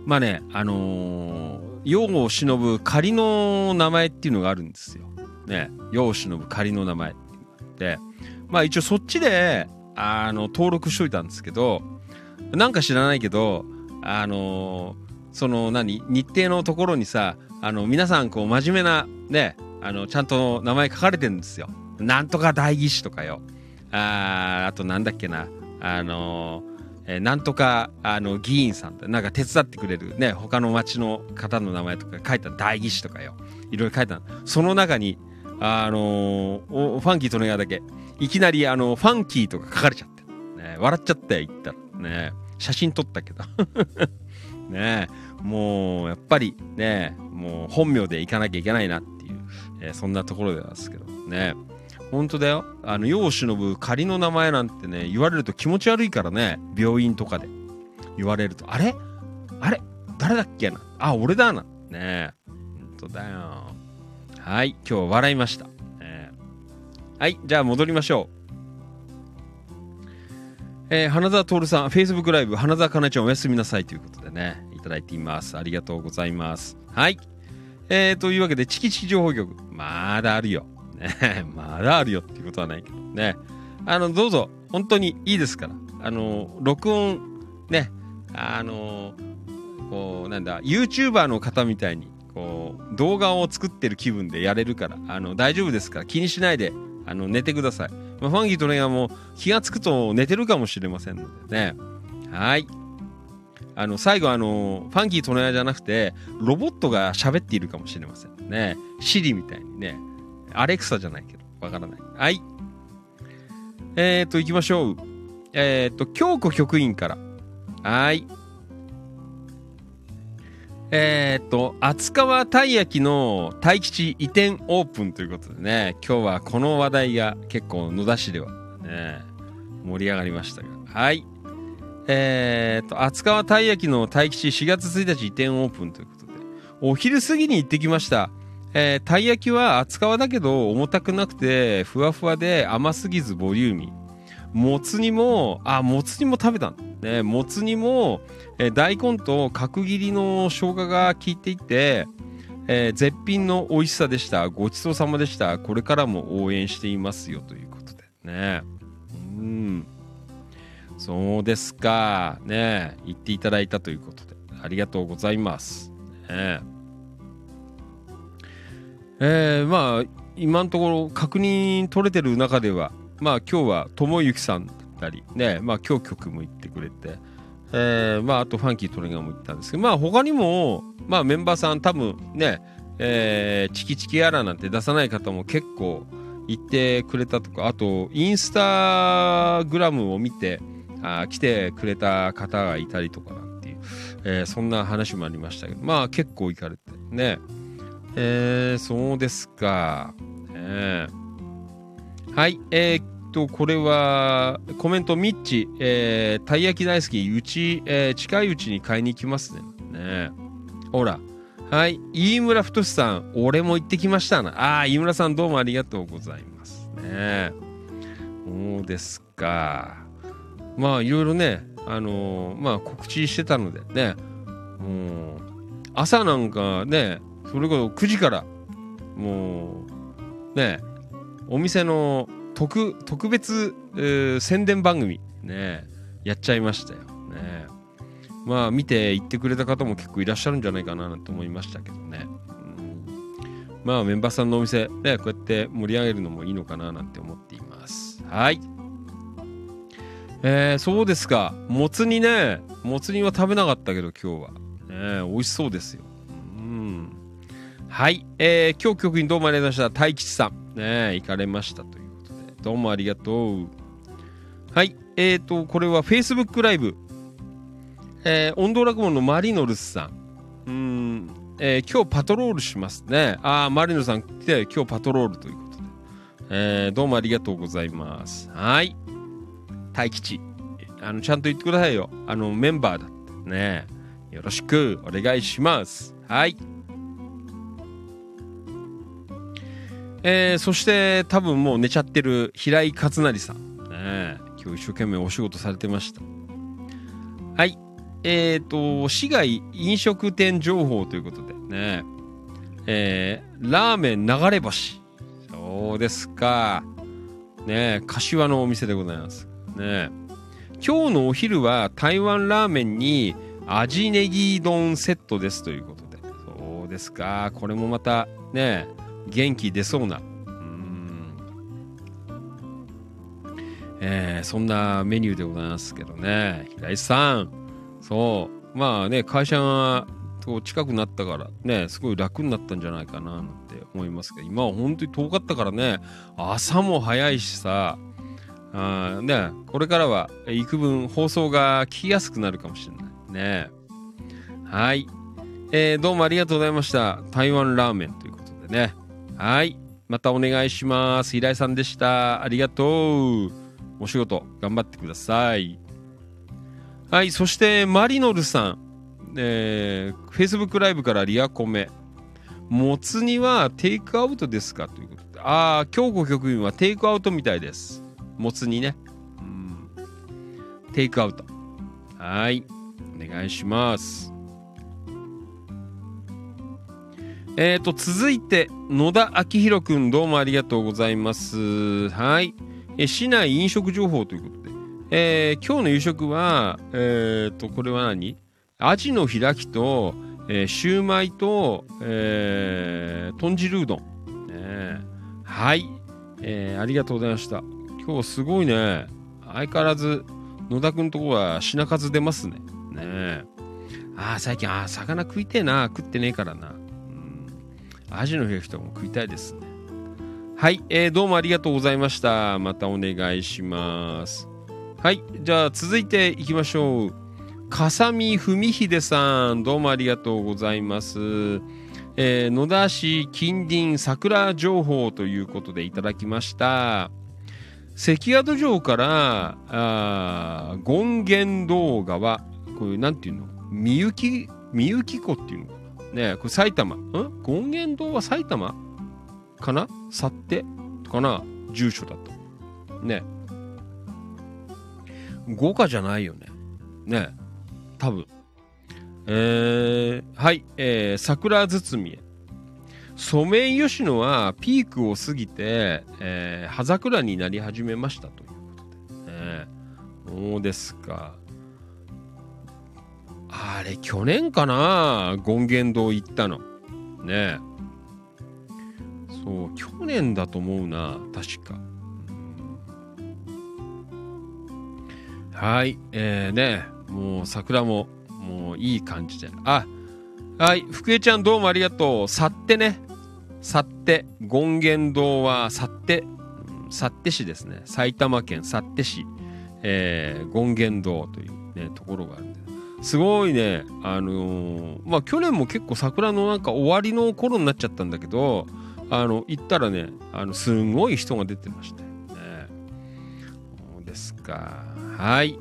まあね、あの世を忍ぶ仮の名前っていうのがあるんですよ。ね、世を忍ぶ仮の名前っていうのがあって、まあ一応そっちで、あの、登録しといたんですけど、なんか知らないけど、あのその何、日程のところにさ、あの、皆さんこう真面目な、ね、あの、ちゃんと名前書かれてるんですよ。なんとか代議士とかよ。あーあとなんだっけな、あのえーなんとかあの議員さんってなんか手伝ってくれるね他の町の方の名前とか書いた代議士とかよ。いろいろ書いた。その中にあのーファンキーとのやだけ。いきなりあのファンキーとか書かれちゃって、ね、笑っちゃったよ言ったら。ね写真撮ったけど。ねもうやっぱりねもう本名で行かなきゃいけないなっていう、えーそんなところではですけど。ね。本当だよ。あの世を忍ぶ仮の名前なんてね言われると気持ち悪いからね。病院とかで。言われると。あれ？あれ？誰だっけな？あ俺だな。ね本当だよ。はい今日は笑いました、ねはいじゃあ戻りましょう。えー花澤徹さん、Facebook ライブ、花澤香菜ちゃんおやすみなさいということでね、いただいています。ありがとうございます。はい。えー、というわけで、チキチキ情報局、まだあるよ。ね、まだあるよっていうことはないけどね。あの、どうぞ、本当にいいですから。あの、録音、ね、あの、こう、なんだ、YouTuber の方みたいに、こう、動画を作ってる気分でやれるから、あの、大丈夫ですから、気にしないで、あの、寝てください。まあ、ファンキートレイヤーも気がつくと寝てるかもしれませんのでね。はい。あの、最後あの、ファンキートレイヤじゃなくて、ロボットが喋っているかもしれませんね。シリみたいにね。アレクサじゃないけど、わからない。はい。えーと、行きましょう。えーと、京子局員から。はい。えーと、厚川たい焼きの大吉移転オープンということでね、今日はこの話題が結構野田市ではね、盛り上がりましたが。はい。えーと、厚川たい焼きの大吉4月1日移転オープンということで、お昼過ぎに行ってきました。えー、たい焼きは厚皮だけど重たくなくてふわふわで甘すぎずボリューミー。もつ煮もあもつ煮も食べたねもつ煮も、えー大根と角切りの生姜が効いていて、えー絶品の美味しさでした。ごちそうさまでした。これからも応援していますよということで。ね。うん。そうですか。ね。言っていただいたということで。ありがとうございます。ね。えー、まあ今のところ確認取れてる中ではまあ今日は友之さんだったりねまあ今日曲も言ってくれて、えー、まああとファンキートレガーも言ったんですけどまあ他にもまあメンバーさん多分ねえー、チキチキやらなんて出さない方も結構言ってくれたとかあとインスタグラムを見てあ来てくれた方がいたりとかなんていう、えーそんな話もありましたけどまあ結構行かれてね。えー、そうですか。えーはい、えーっと、これは、コメント、ミッチ、えー、たい焼き大好き、うち、えー近いうちに買いに行きますね。ねほら。はい、飯村太さん、俺も行ってきましたな。ああ、飯村さん、どうもありがとうございます。ねそうですか。まあ、いろいろね、あのーまあ、告知してたのでね、もう、朝なんかね、それこそ9時からもうねお店の特特別、えー宣伝番組ねやっちゃいましたよ。ね。まあ見て行ってくれた方も結構いらっしゃるんじゃないかななんて思いましたけどね、うん。まあメンバーさんのお店ねこうやって盛り上げるのもいいのかななんて思っています。はい。えー、そうですか。もつ煮ね。もつ煮は食べなかったけど今日は。ね美味しそうですよ。うん。はい、えー、今日局にどうもありがとうございました。大吉さん、ね、行かれましたということで、どうもありがとう。はい、えーと、これは Facebook ライブ、えー、音頭落語のマリノルスさん、うん、えー今日パトロールしますね。ああ、マリノルさん来て、今日パトロールということで、えーどうもありがとうございます。はい、大吉、あの、ちゃんと言ってくださいよ。あの、メンバーだってね。よろしくお願いします。はい。えーそして多分もう寝ちゃってる平井勝成さん、ね、今日一生懸命お仕事されてました。はい。えっ、と市外飲食店情報ということでねえーラーメン流れ星。そうですか。ね柏のお店でございます。ね今日のお昼は台湾ラーメンに味ネギ丼セットですということで。そうですか。これもまたね元気出そうな。えーそんなメニューでございますけどね。平井さん。そう。まあね会社が近くなったからねすごい楽になったんじゃないかななんて思いますけど今は本当に遠かったからね朝も早いしさあーねこれからは幾分放送が聞きやすくなるかもしれないね。はい。えーどうもありがとうございました。台湾ラーメンということでね。はい。またお願いします。平井さんでした。ありがとう。お仕事頑張ってください。はい。そして、マリノルさん。えー、Facebook ライブからリアコメ。もつ煮はテイクアウトですか？ということで。ああ、京子局員はテイクアウトみたいです。もつ煮ね。うん。テイクアウト。はい。お願いします。えーと、続いて、野田明宏くん、どうもありがとうございます。はい。え市内飲食情報ということで。えー今日の夕食は、えーと、これは何？アジの開きと、えーシューマイと、えー豚汁うどん。ねはい、えーありがとうございました。今日すごいね。相変わらず、野田くんとこは品数出ますね。ね。ああ、最近、あ、魚食いてえな。食ってねえからな。アジの開きとかも食いたいですね。はい、えーどうもありがとうございました。またお願いします。はい、じゃあ続いていきましょう。笠見文秀さん、どうもありがとうございます。えー野田市近隣桜情報ということでいただきました。関宿城から、権現堂川、こういう、なんていうの？みゆき、みゆき湖っていうのかねえこれ埼玉？ん？権現堂は埼玉？かな？去ってかな？住所だと。ね豪華じゃないよね。ね多分。えー、はい、えー、桜堤へ。ソメイヨシノはピークを過ぎて、えー、葉桜になり始めましたということで。ねそうですか？あれ、去年かな？権現堂行ったの。ねえ。そう、去年だと思うな、確か。はい、えー、ね、もう桜も、もういい感じで。あ、はい、福江ちゃんどうもありがとう。去ってね。去って、権現堂は去って、うん幸手市ですね。埼玉県幸手市、えー、権現堂というね、ところがあるんですごいね、あのーまあ去年も結構桜のなんか終わりの頃になっちゃったんだけど、あの、行ったらね、あの、すんごい人が出てましたよね。そうですか。はい。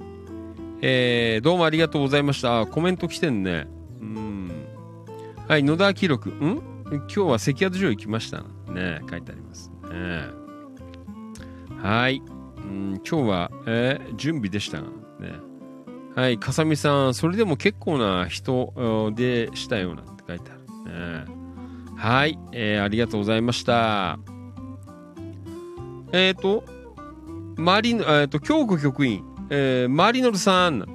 えー、どうもありがとうございました。コメント来てんね。うん。はい、野田記録。ん？今日は関宿城行きましたね。書いてありますね。はい。うん、今日は、えー準備でしたが。はい、かさみさん、それでも結構な人でしたよなんて書いてあるね。はい、えーありがとうございました。えっ、ー、と、マリノ、えっ、と、京子局員、えーマリノルさん、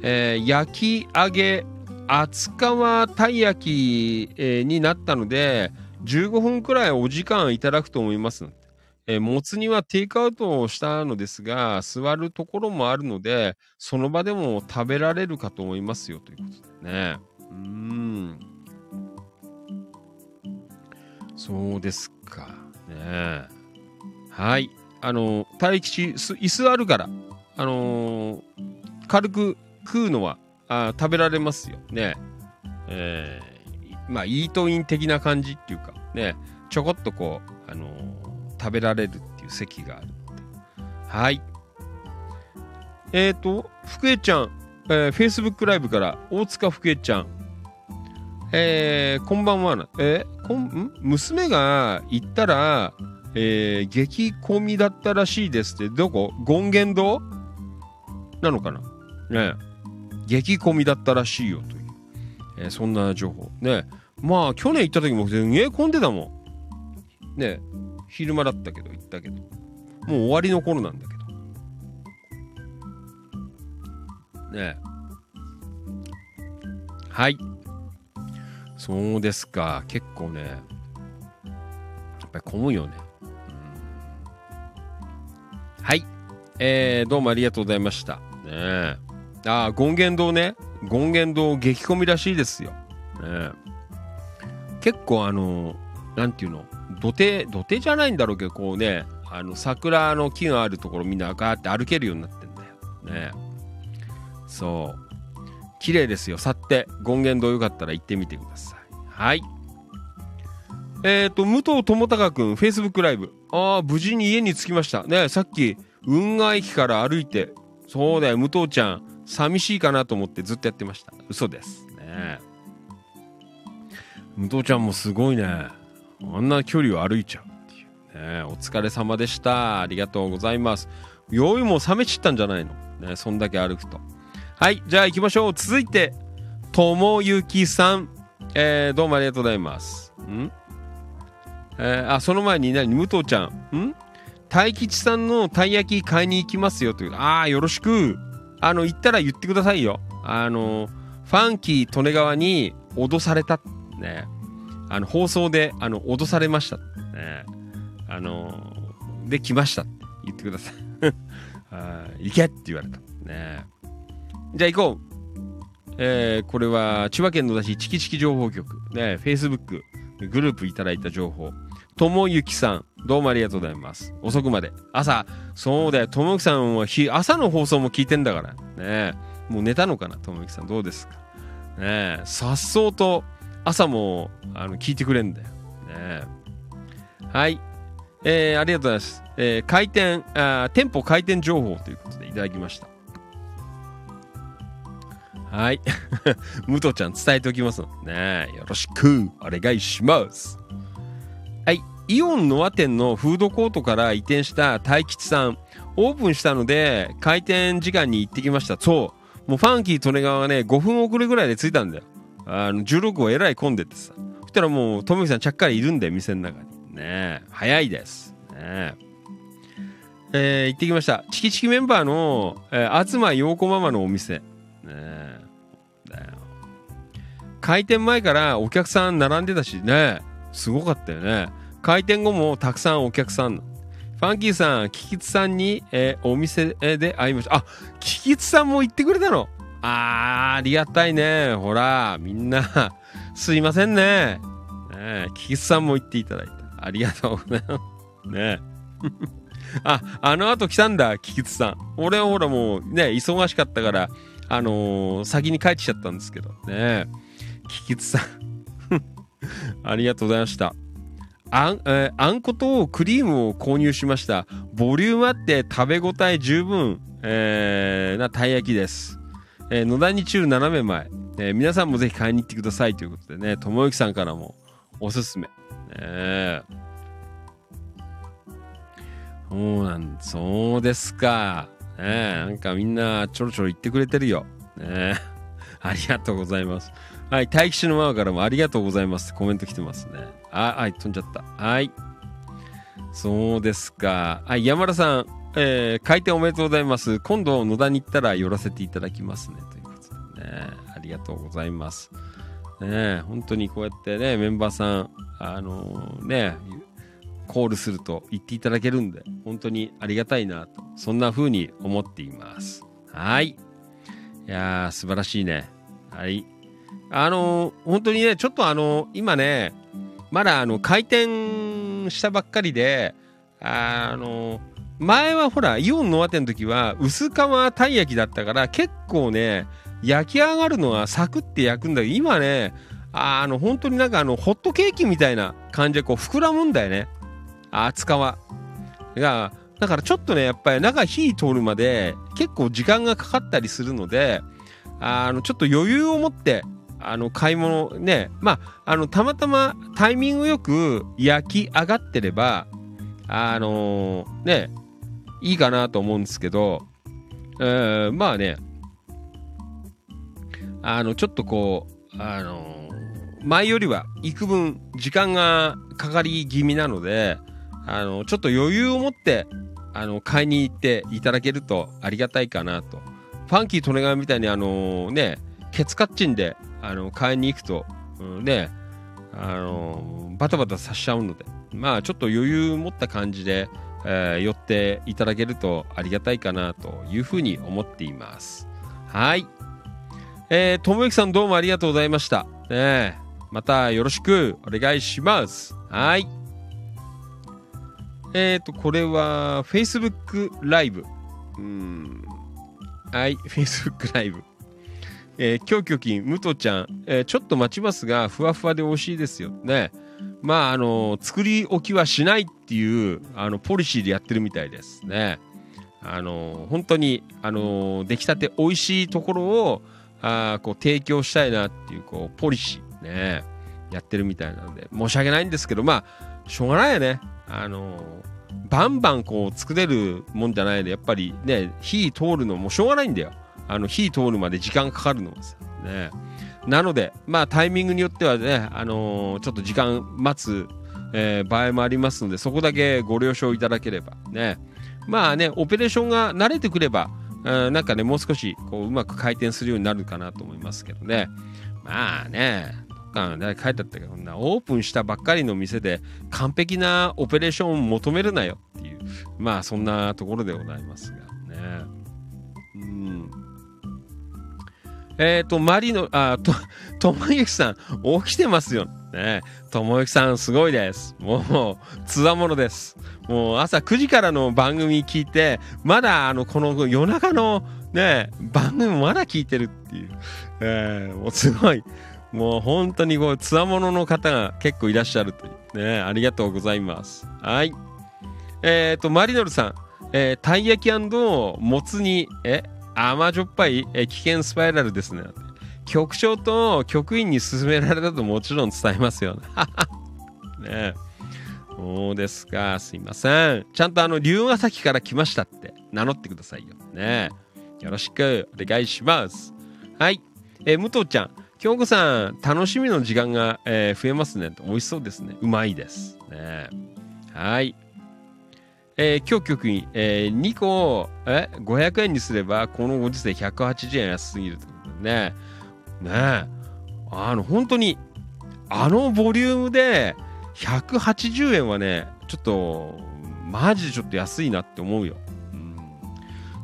えー焼き揚げ、厚皮たい焼き、えーになったので、15分くらいお時間いただくと思います。えーもつ煮はテイクアウトをしたのですが、座るところもあるので、その場でも食べられるかと思いますよということでね。うん。そうですか。ねはい。あの、待機し、椅子あるから、あのー軽く食うのはあ食べられますよね。えーまあ、イートイン的な感じっていうか、ね、ちょこっとこう、あのー食べられるっていう席があるので。はい。えっ、ー、と、福江ちゃん、えー、Facebook ライブから大塚福江ちゃん、えー、こんばんはな。えーこんん？娘が行ったら、えー、激混みだったらしいですって、どこ？権現堂？なのかな？ねえ激混みだったらしいよという、えーそんな情報。ねえまあ、去年行った時もすげえ混んでたもん。ねえ昼間だったけど、行ったけど。もう終わりの頃なんだけど。ねえはい。そうですか。結構ね、やっぱり混むよね。はい。えー、どうもありがとうございました。ねえ。ああ、権現堂ね。権現堂激混みらしいですよ。ねえ。結構あの、なんていうの、土手、土手じゃないんだろうけど、こうね、あの、桜の木があるところみんなガーって歩けるようになってんだよ。ね。そう。綺麗ですよ。去って、権現堂よかったら行ってみてください。はい。えっ、と、武藤智隆くん、Facebook ライブ。ああ、無事に家に着きました。ねさっき、運河駅から歩いて、そうだよ、武藤ちゃん、寂しいかなと思ってずっとやってました。嘘です。ね武藤ちゃんもすごいね。あんな距離を歩いちゃうっていう。ねお疲れ様でした。ありがとうございます。酔いも冷めちったんじゃないの？ねそんだけ歩くと。はい、じゃあ行きましょう。続いて、ともゆきさん。えー、どうもありがとうございます。ん？えーあ、その前に何、武藤ちゃん。ん？大吉さんのたい焼き買いに行きますよという。ああ、よろしく。あの、行ったら言ってくださいよ。あの、ファンキー利根川に脅された。ね。あの、放送で、あの、脅されました。ね。あの、で、来ました。言ってください。あ行けって言われた。ね。じゃあ行こう。えーこれは千葉県野田市チキチキ情報局、ね、Facebook グループいただいた情報。ともゆきさん、どうもありがとうございます。遅くまで。朝、そうだよ、ともゆきさんは日朝の放送も聞いてんだから。ねもう寝たのかな、ともゆきさん、どうですか。ねさっそうと朝もあの聞いてくれんだよ。ねはい。えーありがとうございます。えー開店あ、店舗開店情報ということでいただきました。はい。武藤ちゃん伝えておきますのでね。よろしくお願いします。はい。イオンノア店のフードコートから移転した大吉さん。オープンしたので、開店時間に行ってきました。そう。もうファンキー利根川がね、5分遅れぐらいで着いたんだよ。あの、16号えらい混んでてさ。そしたらもう、ともきさんちゃっかりいるんだよ、店の中に。ねえ。早いです。ねえ。えー行ってきました。チキチキメンバーの、えー、東陽子ママのお店。ね。だよ。開店前からお客さん並んでたしね。すごかったよね。開店後もたくさんお客さん。ファンキーさん、キキツさんに、えーお店で会いました。あ、キキツさんも行ってくれたの？あー、ありがたいね。ほら、みんな、すいませんね。ねえキキツさんも行っていただいた。ありがとうございます。ね あ、あの後来たんだ、キキツさん。俺はほらもうね、忙しかったから、あのー先に帰っちゃったんですけどね。キキツさん。ありがとうございました。あん、えーあんことクリームを購入しました。ボリュームあって食べ応え十分、えーなたい焼きです。えー野田に中斜め前、えー皆さんもぜひ買いに行ってくださいということでね、ともゆきさんからもおすすめ。ねえそうなんそうですか。ねなんかみんなちょろちょろ言ってくれてるよ。ね ありがとうございます。はい、大吉のママからもありがとうございますってコメント来てますね。あ、はい、飛んじゃった。はい。そうですか。はい、山田さん、えー、開店おめでとうございます。今度野田に行ったら寄らせていただきますね。ということでね、ありがとうございます。ね、本当にこうやってね、メンバーさん、あのね、コールすると言っていただけるんで、本当にありがたいなと、そんな風に思っています。はい。いやー、素晴らしいね。はい。あのー本当にね、ちょっとあのー今ね、まだあの、開店したばっかりで、あのー前はほら、イオンのアテの時は、薄皮たい焼きだったから、結構ね、焼き上がるのはサクって焼くんだけど、今ね、あの、本当になんかあの、ホットケーキみたいな感じでこう、膨らむんだよね。厚皮が。だからちょっとね、やっぱり中火通るまで結構時間がかかったりするので、あの、ちょっと余裕を持って、あの、買い物ね、まあ、あの、たまたまタイミングよく焼き上がってれば、あのね、いいかなと思うんですけど、えーまあね、あの、ちょっとこう、あの前よりは幾分時間がかかり気味なので、あの、ちょっと余裕を持って、あの、買いに行っていただけるとありがたいかなと。ファンキー利根川みたいにあのね、ケツカッチンで、あの、買いに行くと、うんね、あのバタバタさしちゃうので、まあ、ちょっと余裕持った感じで、えー寄っていただけるとありがたいかなというふうに思っています。はい。えー、ともゆきさんどうもありがとうございました。ねえまたよろしくお願いします。はい。えっ、ー、と、これは Facebook ライブ。うん。はい、Facebook ライブ。えー、今日巨金、武藤ちゃん、えーちょっと待ちますが、ふわふわで美味しいですよ。ね。まあ、あの作り置きはしないっていう、あの、ポリシーでやってるみたいですね。あの本当に、あの出来たて美味しいところを、あこう提供したいなっていうこうポリシーねやってるみたいなので申し訳ないんですけどまあしょうがないよね。あのバンバンこう作れるもんじゃないでやっぱりね火通るのもしょうがないんだよ。あの火通るまで時間かかるのはさね。なので、まあタイミングによってはね、あのーちょっと時間待つ、えー場合もありますので、そこだけご了承いただければね。まあね、オペレーションが慣れてくれば、うんなんかね、もう少しこううまく回転するようになるかなと思いますけどね。まあね、どっかね書いてあったけどな、オープンしたばっかりの店で完璧なオペレーションを求めるなよっていう、まあそんなところでございますがね。うん。えっ、と、マリの、あ、と、ともゆきさん、起きてますよ。ね。ともゆきさん、すごいです。もう、つわものです。もう、朝9時からの番組聞いて、まだ、あの、この夜中の、ね、番組まだ聞いてるっていう。えーもう、すごい。もう、本当に、こう、つわものの方が結構いらっしゃるという。ね、ありがとうございます。はい。えっ、と、マリノルさん、えーたい焼きもつ煮、え、甘じょっぱい、え危険スパイラルですね。局長と局員に勧められたともちろん伝えますよね。ね。そうですか。すいません。ちゃんとあの、龍ヶ崎から来ましたって名乗ってくださいよ。ね。よろしくお願いします。はい。え武藤ちゃん。京子さん、楽しみの時間が、えー増えますね。美味しそうですね。うまいです。ねはい。えー今日局員、えー2個、え、500円にすれば、このご時世180円安すぎるということね。ねえ。あの、本当に、あのボリュームで180円はね、ちょっと、マジでちょっと安いなって思うよ。うん。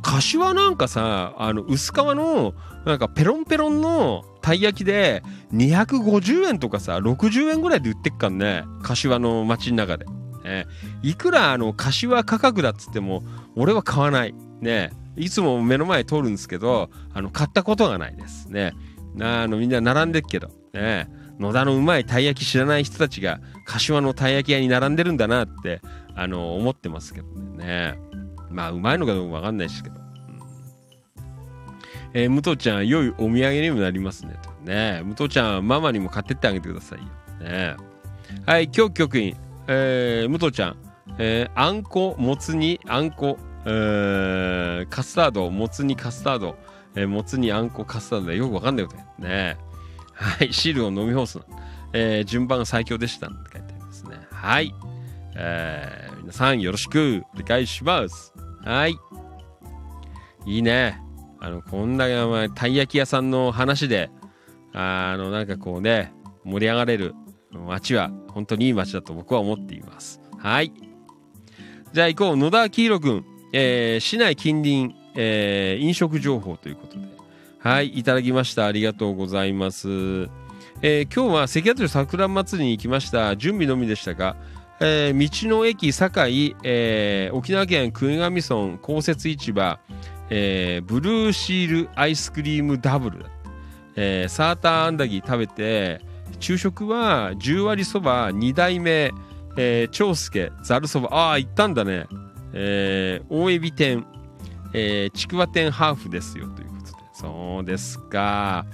柏なんかさ、あの、薄皮の、なんかペロンペロンのたい焼きで250円とかさ、60円ぐらいで売ってっかんね。柏の街の中で。ね。いくらあの柏価格だっつっても俺は買わない。ね。いつも目の前通るんですけどあの買ったことがないです。ね。あのみんな並んでっけど。ね。野田のうまいたい焼き知らない人たちが柏のたい焼き屋に並んでるんだなってあの思ってますけどね。まあうまいのかどうかわかんないですけど、うん。えー武藤ちゃん良いお土産にもなりますね。と。ね。武藤ちゃんママにも買ってってあげてくださいよ。ね。はい今日局員えー、武藤ちゃん、えー、あんこ、もつ煮、あんこ、えー、カスタード、もつ煮、カスタード、えー、もつ煮、あんこ、カスタードでよくわかんないことやね。はい、汁を飲み干すな。えー、順番が最強でしたって書いてありますね。はい。えー、皆さんよろしくお願いします。はい。いいね。あの、こんな、まあ、たい焼き屋さんの話で、あの、なんかこうね、盛り上がれる街は本当にいい街だと僕は思っています。はい。じゃあ行こう。野田明宏君、えー市内近隣、えー飲食情報ということで。はい。いただきました。ありがとうございます。えー今日は関谷桜祭りに行きました。準備のみでしたが、えー道の駅堺、えー沖縄県国頭村公設市場、えーブルーシールアイスクリームダブル、えーサーターアンダギー食べて、昼食は10割そば2代目、えー長介ざるそば。ああ行ったんだね、えー大エビ天、えーちくわ天ハーフですよ。ということで。そうですか。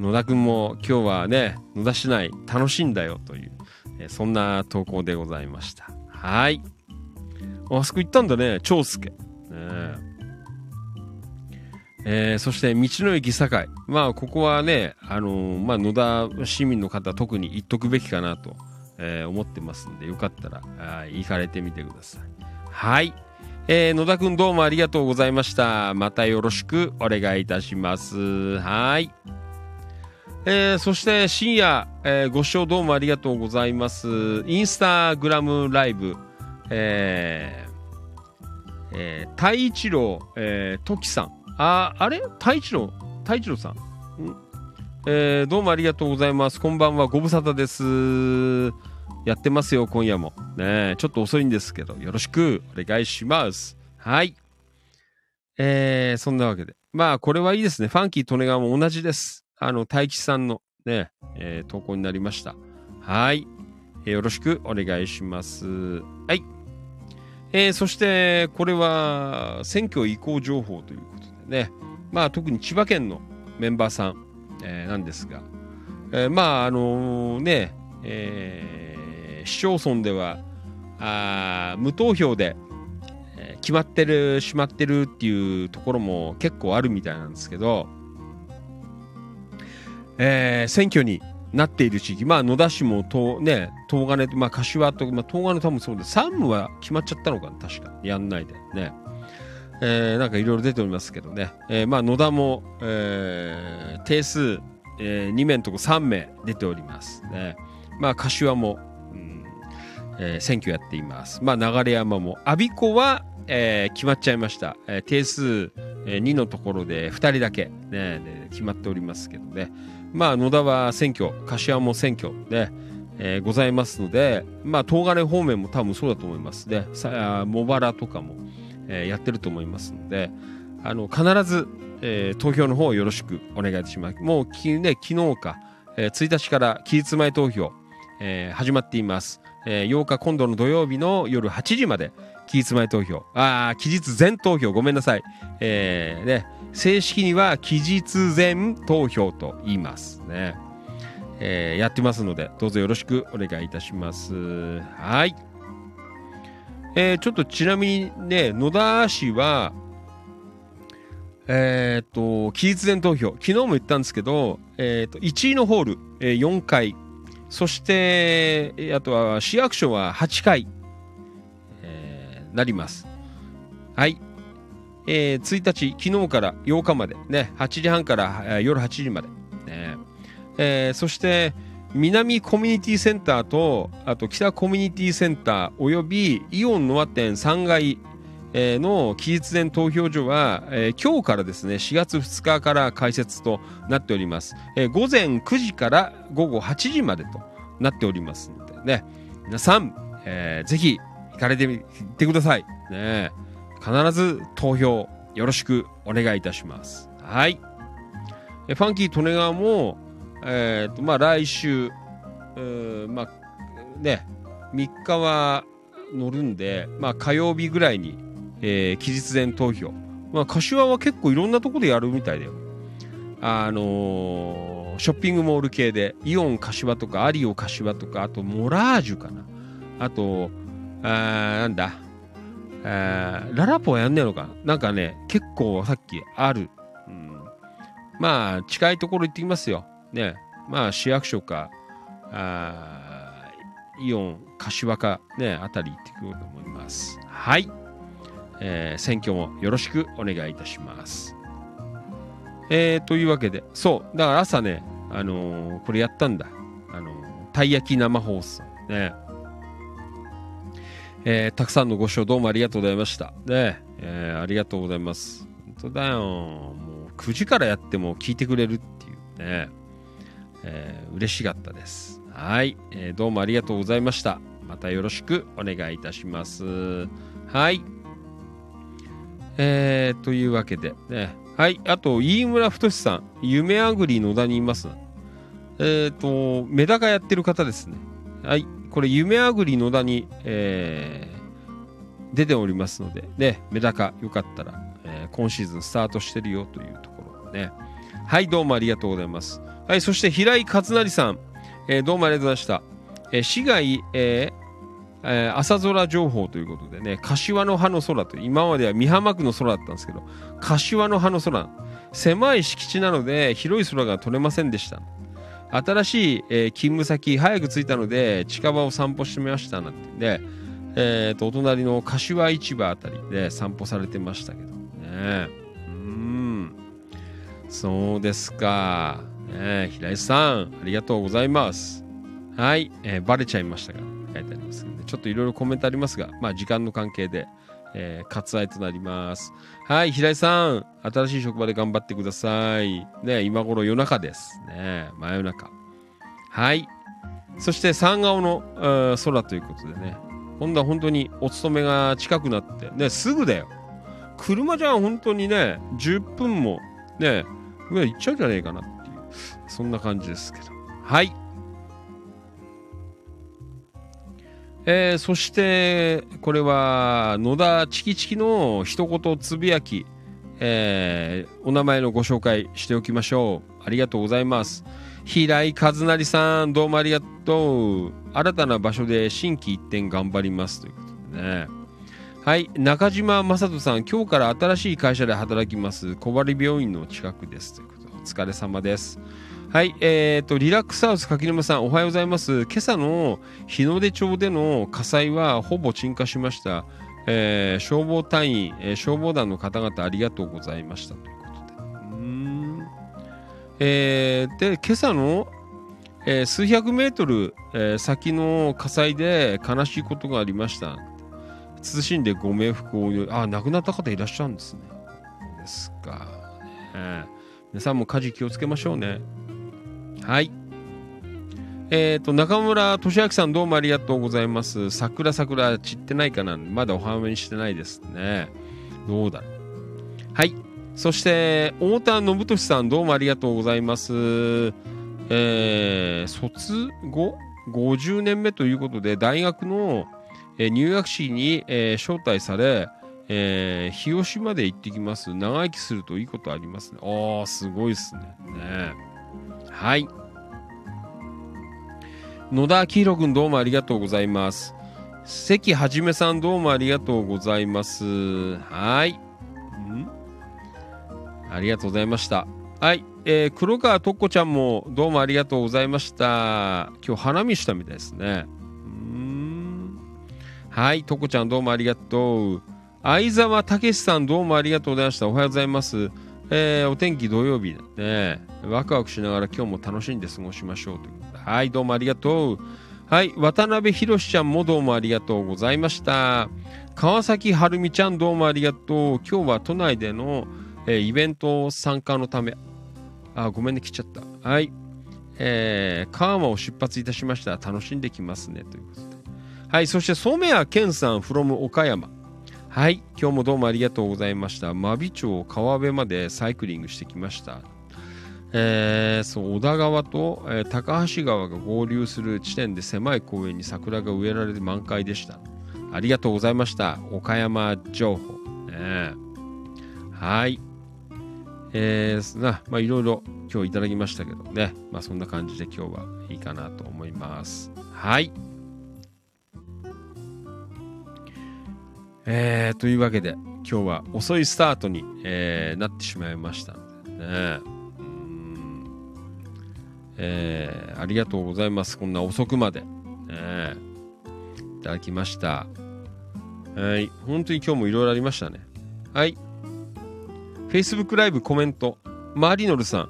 野田くんも今日はね野田市内楽しんだよ。という、えーそんな投稿でございました。はい。あそこ行ったんだね長介。ねえ。えーそして道の駅堺。まあここはね、あのーまあ、野田市民の方特に行っとくべきかなと、えー思ってますんでよかったらあ行かれてみてください。はい、えー野田くんどうもありがとうございました。またよろしくお願いいたします。はい。えーそして深夜、えーご視聴どうもありがとうございます。インスタグラムライブ。えーえー、太一郎、えー、トキさん。あ、あれ？太一郎？太一郎さん。んえーどうもありがとうございます。こんばんは、ご無沙汰です。やってますよ、今夜も。ねえちょっと遅いんですけど、よろしくお願いします。はい。えーそんなわけで。まあ、これはいいですね。ファンキー・利根川も同じです。あの、大吉さんのね、えー投稿になりました。はい。えーよろしくお願いします。はい。えーそして、これは選挙移行情報というこね、まあ、特に千葉県のメンバーさん、えーなんですが、えーまあ、あのね、えー市町村ではあ無投票で、えー決まってる、しまってるっていうところも結構あるみたいなんですけど、えー選挙になっている地域、まあ、野田市もと、ね、東金、まあ、柏と、まあ、東金多分そうです。山武は決まっちゃったのかな、確か。やんないで。ね。えーなんかいろいろ出ておりますけどね。えーまあ、野田も、えー定数、え2名のとこ3名出ております。ね。まあ、柏も、うんえー選挙やっています。まあ、流山も。我孫子は、えー決まっちゃいました。えー定数、え2のところで2人だけ、ね、で決まっておりますけどね。まあ、野田は選挙、柏も選挙で、えーございますので、まあ、東金方面も多分そうだと思いますね。茂原とかも、えーやってると思いますので、あの、必ず、えー投票の方をよろしくお願いいたします。もうき、ね、昨日か、えー1日から期日前投票、えー始まっています。えー8日今度の土曜日の夜8時まで期日前投票。ああ、期日前投票、ごめんなさい。えーね、正式には期日前投票と言いますね。えーやってますので、どうぞよろしくお願いいたします。はい。えーちょっとちなみにね、野田市は、えーっと、期日前投票、昨日も言ったんですけど、えーっと、1位のホール、えー4回、そして、あとは市役所は8回、えーなります。はい。えー1日、昨日から8日まで、ね、8時半から、えー夜8時まで、ね。えーそして、南コミュニティセンターと、あと北コミュニティセンター、およびイオンノア店3階、の期日前投票所は、えー今日からですね、4月2日から開設となっております。えー午前9時から午後8時までとなっておりますのでね、皆さん、えーぜひ行かれてみてください。ね、必ず投票よろしくお願いいたします。はい。ファンキー利根川も、えーとまあ、来週、まあね、3日は乗るんで、まあ、火曜日ぐらいに、えー期日前投票、まあ、柏は結構いろんなところでやるみたいだよ。あのーショッピングモール系でイオン柏とかアリオ柏とかあとモラージュかな。あとあなんだ。あララポはやんねえのか。なんかね結構さっきある、うん、まあ近いところ行ってきますよ。ねまあ市役所かあイオン柏かねあたり行ってくると思います。はい、えー選挙もよろしくお願いいたします。えー、というわけでそうだから朝ねあのーこれやったんだ。あのたい焼き生放送。ね。えーたくさんのご視聴どうもありがとうございました。ね。えーありがとうございます。本当だよ。もう9時からやっても聞いてくれるっていう。ね、えー嬉しかったです。はい、えーどうもありがとうございました。またよろしくお願いいたします。はい。えーというわけでね。はい。あと、飯村太さん、夢あぐり野田にいます。えっ、と、メダカやってる方ですね。はい。これ、夢あぐり野田に、えー出ておりますので、ね、メダカよかったら、えー今シーズンスタートしてるよというところね。はい、どうもありがとうございます。はい、そして平井勝成さん、えーどうもありがとうございました。えー市街、えーえー朝空情報ということでね、柏の葉の空と、今までは美浜区の空だったんですけど、柏の葉の空、狭い敷地なので広い空が取れませんでした。新しい、えー勤務先早く着いたので近場を散歩してみましたなんて。で、えーとお隣の柏市場あたりで散歩されてましたけどね。うん。そうですか、ね、平井さんありがとうございますはい、えーバレちゃいましたが書いてありますのでちょっといろいろコメントありますがまあ時間の関係でえー割愛となります。はい、平井さん、新しい職場で頑張ってください。ね、今頃夜中です。ね、真夜中。はい。そして三顔のえー空ということでね、今度は本当にお勤めが近くなって、ね、すぐだよ。車じゃ本当にね、10分もね、ぐらい行っちゃうじゃねえかな、そんな感じですけど。はい。えーそして、これは野田チキチキの一言つぶやき、えーお名前のご紹介しておきましょう。ありがとうございます。平井和成さん、どうもありがとう。新たな場所で心機一転頑張ります。ということでね。はい、中島正人さん、今日から新しい会社で働きます。小針病院の近くです。ということで、お疲れ様です。はい、えー、と、リラックスハウス柿沼さん、おはようございます。今朝の日の出町での火災はほぼ鎮火しました。えー消防隊員、えー消防団の方々ありがとうございました。ということで。うーん。えーで、今朝の、えー数百メートル、えー先の火災で悲しいことがありました。謹んでご冥福をお祈りあ、亡くなった方いらっしゃるんですね。ですか。ね皆さんも火事気をつけましょうね。はい。えっ、と、中村俊明さんどうもありがとうございます。桜桜散ってないかな？まだお花見してないですね。どうだ？ろう。はい。そして、太田信俊さんどうもありがとうございます。えー卒後50年目ということで、大学の、えー入学式に、えー招待され、えー広島で行ってきます。長生きするといいことありますね。ああ、すごいですね。ねはい。野田明宏君どうもありがとうございます。関はじめさんどうもありがとうございます。はい。ん？ありがとうございました。はい。えー黒川とっこちゃんもどうもありがとうございました。今日花見したみたいですね。うん。はい。とっこちゃんどうもありがとう。相沢武さんどうもありがとうございました。おはようございます。えーお天気土曜日だね。ワクワクしながら今日も楽しんで過ごしましょうということで。はい、どうもありがとう。はい、渡辺博ちゃんもどうもありがとうございました。川崎春美ちゃんどうもありがとう。今日は都内での、えーイベント参加のため。あ、ごめんね、来ちゃった。はい。えー、川間を出発いたしました。楽しんできますね。ということで。はい、そして染谷健さん from 岡山。はい、今日もどうもありがとうございました。真備町川辺までサイクリングしてきました。えーそう小田川と、えー高橋川が合流する地点で狭い公園に桜が植えられて満開でした。ありがとうございました。岡山情報。ねはい。えー、な、まあいろいろ今日いただきましたけどね。まあそんな感じで今日はいいかなと思います。はい。えー、というわけで今日は遅いスタートに、えーなってしまいましたのでね。えーありがとうございます。こんな遅くまで。ねいただきました。はい。本当に今日もいろいろありましたね。はい。Facebook ライブコメント。マリノルさん。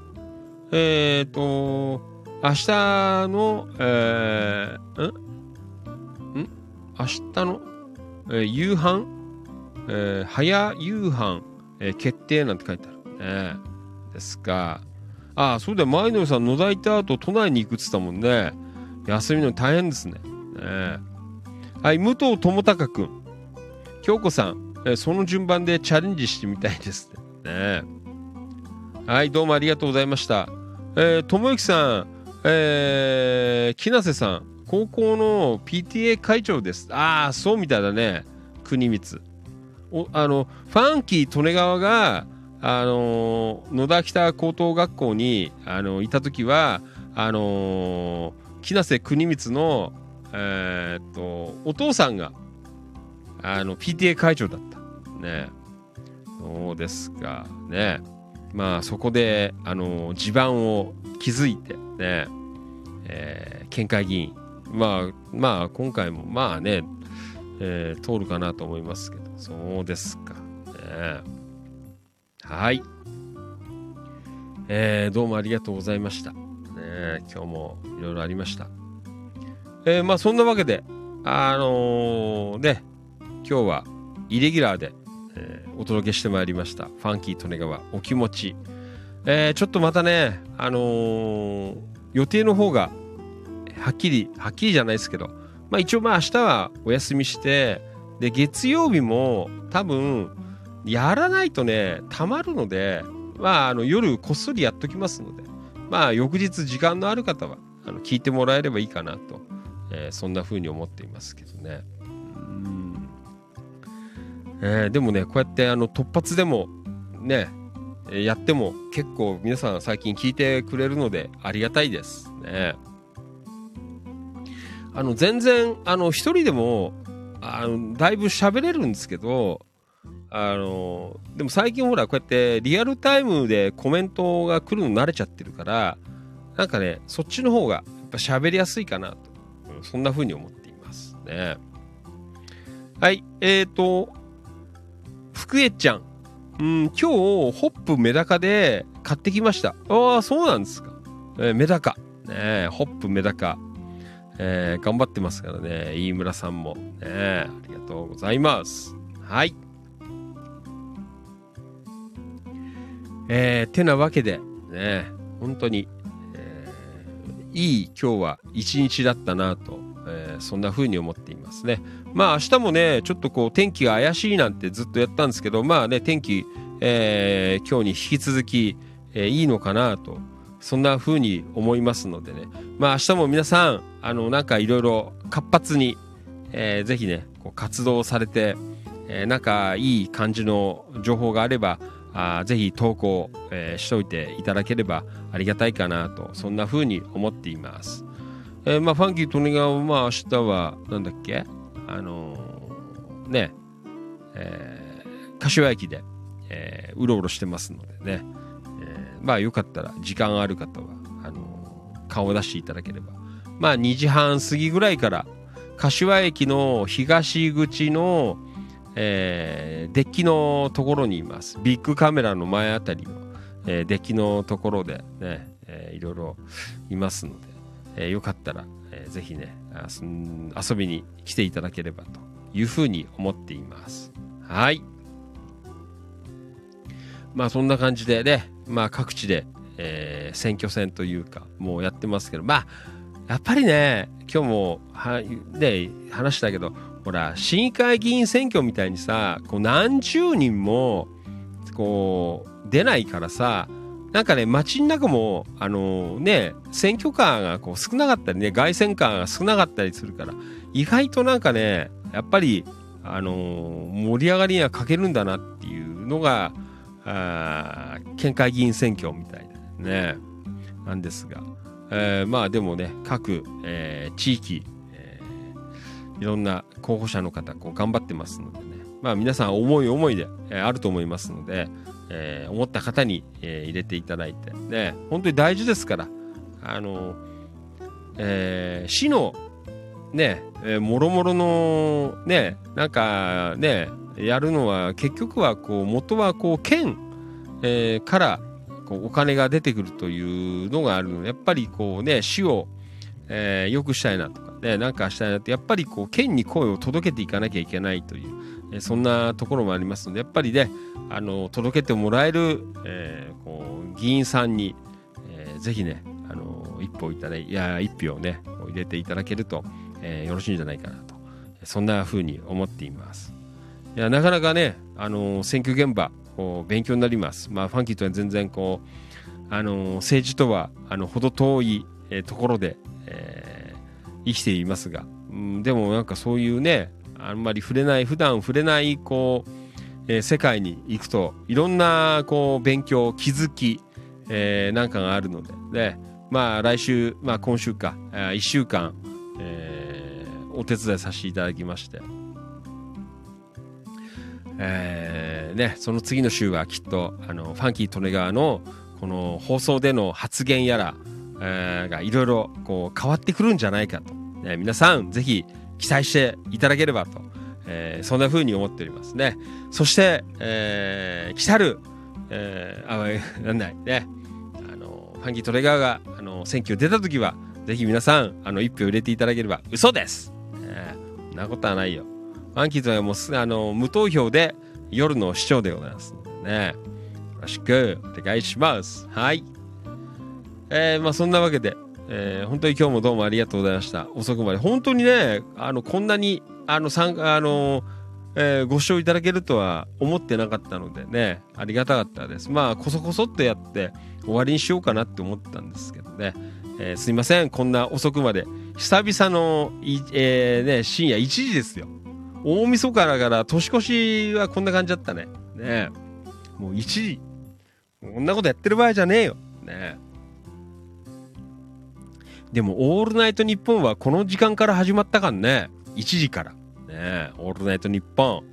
えっ、と、明日の、えー、ん？ん？明日の、えー夕飯、えー早夕飯、えー決定なんて書いてある。ね、ですが、ああ、そうだよ、マイノルさん、野田行った後、都内に行くって言ったもんね。休みの大変ですね。ねはい、武藤智隆君。京子さん、えーその順番でチャレンジしてみたいですね。ねはい、どうもありがとうございました。えー、智之さん、えー、木瀬さん、高校の PTA 会長です。ああ、そうみたいだね。国光。おあの、ファンキー利根川が、あの野田北高等学校に、あのいた時は、あの木瀬国光の、えーっと、お父さんが、あの、PTA 会長だった。ね。そうですか。ね。まあ、そこで、あの地盤を築いて、ね、えー県会議員。まあ、まあ、今回も、まあね、えー通るかなと思いますけど、そうですか。ね、はい。えーどうもありがとうございました。ね、今日もいろいろありました。えーまあ、そんなわけで、あのーね、今日はイレギュラーで、えーお届けしてまいりました。ファンキー利根川お気持ち。えーちょっとまたね、あのー予定の方がはっきり、はっきりじゃないですけど、まあ一応まあ明日はお休みして、で、月曜日も多分、やらないとね、たまるので、まああの夜こっそりやっときますので、まあ翌日時間のある方は、あの聞いてもらえればいいかなと、えーそんな風に思っていますけどね。うんえーでもね、こうやってあの突発でもね、えーやっても結構皆さん最近聞いてくれるのでありがたいですね。あの全然あの一人でもあのだいぶ喋れるんですけどあのでも最近ほらこうやってリアルタイムでコメントが来るの慣れちゃってるからなんかね、そっちの方がやっぱ喋りやすいかなと、うんそんな風に思っていますね。はい、えーと、福江ちゃん。うん、今日、ホップメダカで買ってきました。ああ、そうなんですか。えーメダカ。ねホップメダカ。えー頑張ってますからね。飯村さんも。ねありがとうございます。はい。えーてなわけで、ね、本当に、えーいい今日は一日だったなと、えーそんな風に思っていますね。まあ明日もね、ちょっとこう天気が怪しいなんてずっとやったんですけど、まあね、天気、えー今日に引き続き、えーいいのかなと、そんな風に思いますのでね、まあ明日も皆さん、あの、なんかいろいろ活発に、えーぜひね、こう活動されて、えーなんかいい感じの情報があれば、あぜひ投稿、えーしといていただければありがたいかなと、そんな風に思っています。えーまあ、ファンキー・トネガは、まあ、明日は、なんだっけ？あのーね、えー柏駅で、えーうろうろしてますのでね、えーまあ、よかったら、時間ある方は、あのー顔を出していただければ。まあ、2時半過ぎぐらいから、柏駅の東口の、えーデッキのところにいます。ビッグカメラの前あたりの、えーデッキのところでね、えーいろいろいますので、えーよかったら、えーぜひね遊びに来ていただければというふうに思っています。はい。まあそんな感じでね、まあ各地で、えー選挙戦というか、もうやってますけど、まあ、やっぱりね、今日もは、ね、話したけど、ほら、市議会議員選挙みたいにさ、こう何十人も、こう、出ないからさ、なんかね、街の中も、あのね、選挙カーがこう少なかったりね、凱旋カーが少なかったりするから、意外となんかね、やっぱり、あの盛り上がりには欠けるんだなっていうのが、あ県会議員選挙みたいなね、なんですが、えーまあでもね、各、えー地域、いろんな候補者の方、こう頑張ってますのでね、まあ皆さん思い思いで、えーあると思いますので、えー思った方に、えー入れていただいて、ね、本当に大事ですから、あの、えー市の、ね、えーもろもろの、ね、なんかね、やるのは、結局は、こう、元は、こう、県、えーから、こう、お金が出てくるというのがあるの。で、やっぱり、こうね、市を、えー良くしたいなとか、ね、なんかしたいなって、やっぱり、こう、県に声を届けていかなきゃいけないという、えーそんなところもありますので、やっぱりね、あの届けてもらえる、えーこう議員さんに、えーぜひね、あの一歩いただいいや一票をねこう入れていただけると、えーよろしいんじゃないかなとそんな風に思っています。いやなかなかね、あの選挙現場こう勉強になります。まあファンキーとは全然こう、あの政治とはあの程遠い、えーところで、えー生きていますが、うん、でもなんかそういうねあんまり触れない普段触れないこうえー世界に行くといろんなこう勉強気づき、えーなんかがあるので。でまあ来週、まあ、今週か1週間、えーお手伝いさせていただきまして、えーね、その次の週はきっとあのファンキー利根川のこの放送での発言やら、えーがいろいろこう変わってくるんじゃないかと、ね皆さんぜひ期待していただければと、えーそんな風に思っておりますね。そして、えー来たる、えーあ、なんだいね、あの、ファンキートレガーが、あの、選挙出た時は、ぜひ皆さん、あの、一票入れていただければ、嘘です、ねそんなことはないよ。ファンキートレガーもす、あの、無投票で、夜の市長でございますね。よろしくお願いします。はい。えーまあそんなわけで、えー本当に今日もどうもありがとうございました。遅くまで。本当にね、あの、こんなに、あの、参加、あの、えーご視聴いただけるとは思ってなかったのでね、ありがたかったです。まあ、こそこそっとやって終わりにしようかなって思ったんですけどね。えーすいません、こんな遅くまで。久々の、えーね、深夜1時ですよ。大晦日だから年越しはこんな感じだったね。ねもう1時。こんなことやってる場合じゃねえよ。ねえでも、オールナイトニッポンはこの時間から始まったからね。1時から。ねオールナイトニッポン。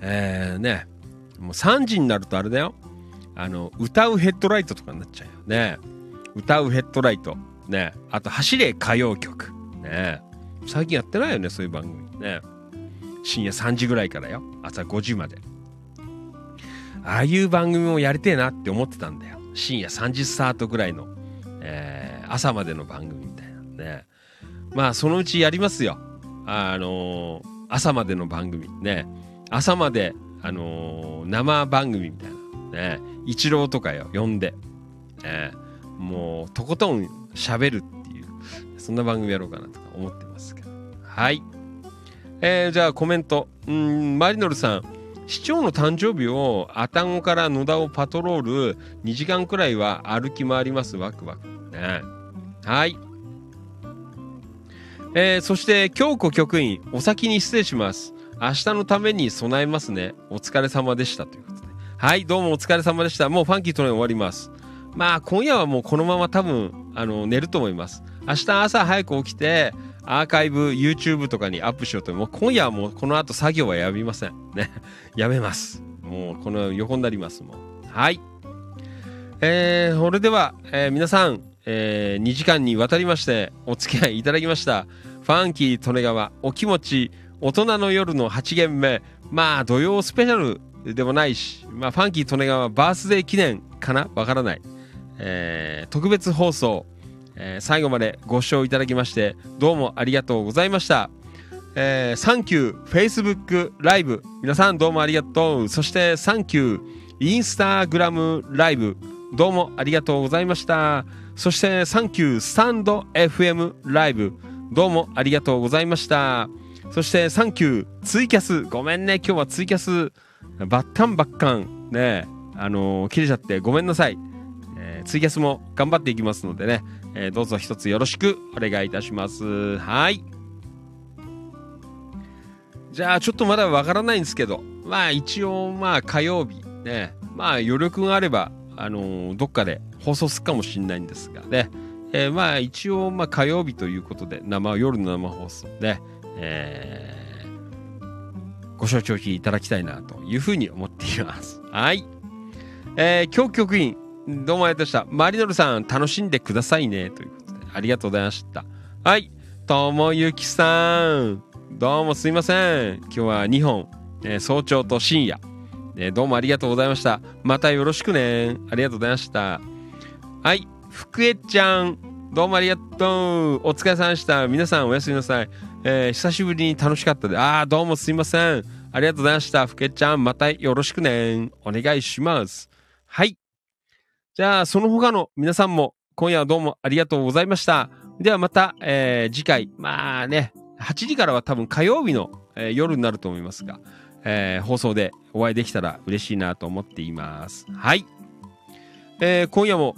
えー、ねもう3時になるとあれだよ。あの、歌うヘッドライトとかになっちゃうよね。歌うヘッドライト。ね。あと、走れ歌謡曲。ね。最近やってないよね、そういう番組。ね。深夜3時ぐらいからよ。朝5時まで。ああいう番組もやりてえなって思ってたんだよ。深夜3時スタートぐらいの、えー朝までの番組みたいなね。まあ、そのうちやりますよ。あのー朝までの番組ね。朝まで、あのー生番組みたいな。ね。一郎とかよ、呼んで。ね、もう、とことん喋るっていう、そんな番組やろうかなとか思ってますけど。はい。えー、じゃあコメント。うん、マリノルさん。市長の誕生日を愛宕から野田をパトロール2時間くらいは歩き回ります。ワクワク。ね。はい。えー、そして京子局員お先に失礼します。明日のために備えますね。お疲れ様でしたということで。はいどうもお疲れ様でした。もうファンキートレイン終わります。まあ今夜はもうこのまま多分あの寝ると思います。明日朝早く起きてアーカイブ YouTube とかにアップしようともう。今夜はもうこの後作業はやみません。ね。やめます。もうこの横になります。もんはい。えー、それでは、えー皆さん、え2時間にわたりましてお付き合いいただきましたファンキー利根川お気持ち大人の夜の8限目まあ土曜スペシャルでもないし、まあ、ファンキー利根川バースデー記念かな？わからない、えー特別放送えー最後までご視聴いただきましてどうもありがとうございました。えー、サンキュー Facebook ライブ皆さんどうもありがとう。そしてサンキューインスタグラムライブどうもありがとうございました。そしてサンキュースタンド FM ライブどうもありがとうございました。そしてサンキューツイキャスごめんね今日はツイキャスバッタンバッカンねあのー切れちゃってごめんなさい、えーツイキャスも頑張っていきますのでね、えーどうぞ一つよろしくお願いいたします。はい。じゃあちょっとまだわからないんですけどまあ一応まあ火曜日ねまあ余力があればあのーどっかで放送するかもしれないんですがね、えーまあ一応まあ火曜日ということで生夜の生放送で、えーご承知おきいただきたいなというふうに思っています。はい。えー、今日局員どうもありがとうございました。マリノルさん楽しんでくださいね。ということでありがとうございました。はい。ともゆきさん。どうもすいません。今日は2本、えー早朝と深夜、えーどうもありがとうございました。またよろしくね。ありがとうございました。はい。福江ちゃん。どうもありがとう。お疲れ様でした。皆さんおやすみなさい、えー久しぶりに楽しかったで。ああどうもすいません。ありがとうございました。福江ちゃんまたよろしくね。お願いします。はい。じゃあその他の皆さんも今夜はどうもありがとうございました。ではまた、えー次回。まあね8時からは多分火曜日の、えー夜になると思いますが、えー放送でお会いできたら嬉しいなと思っています。はい、えー今夜も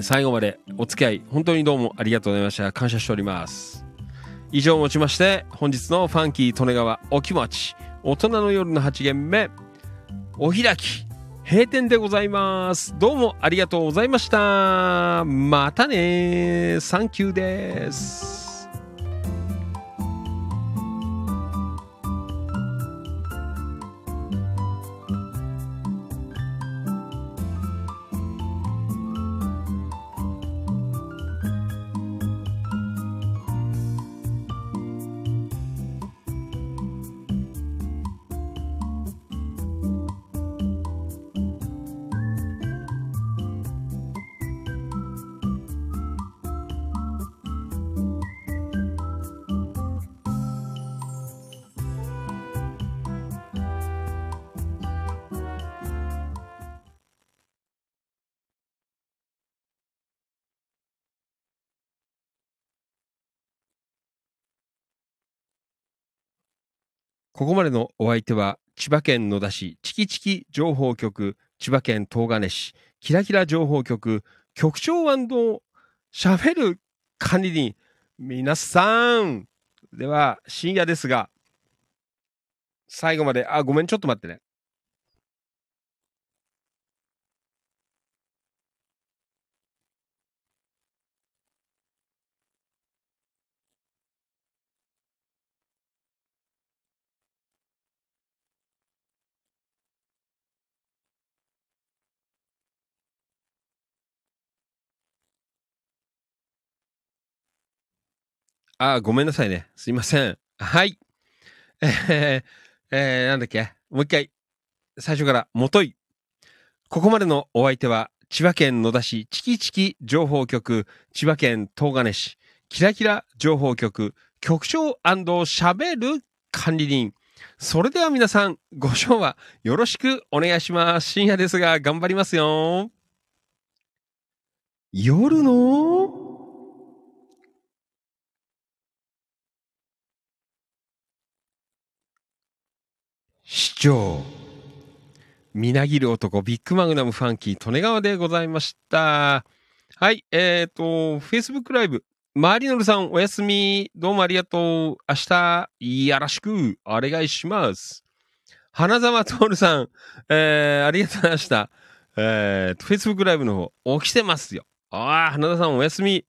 最後までお付き合い本当にどうもありがとうございました。感謝しております。以上をもちまして本日のファンキー利根川お気持ち大人の夜の8限目お開き。閉店でございます。どうもありがとうございました。またねサンキューです。ここまでのお相手は千葉県野田市チキチキ情報局千葉県東金市キラキラ情報局局長しゃべる管理人皆さん。では深夜ですが最後まであごめんちょっと待ってね。あー、ごめんなさいね。すいません。はい。えー、えー、なんだっけ？もう一回。最初から、もとい。ここまでのお相手は、千葉県野田市チキチキ情報局、千葉県東金市、キラキラ情報局、局長喋る管理人。それでは皆さん、ご賞はよろしくお願いします。深夜ですが、頑張りますよ。夜の市長。みなぎる男、ビッグマグナムファンキー、利根川でございました。はい、えっ、と、Facebook ライブ。マリノルさん、おやすみ。どうもありがとう。明日、よろしく、お願いします。花沢徹さん、えー、ありがとうございました。えーと、Facebook ライブの方、起きてますよ。ああ、花田さんおやすみ。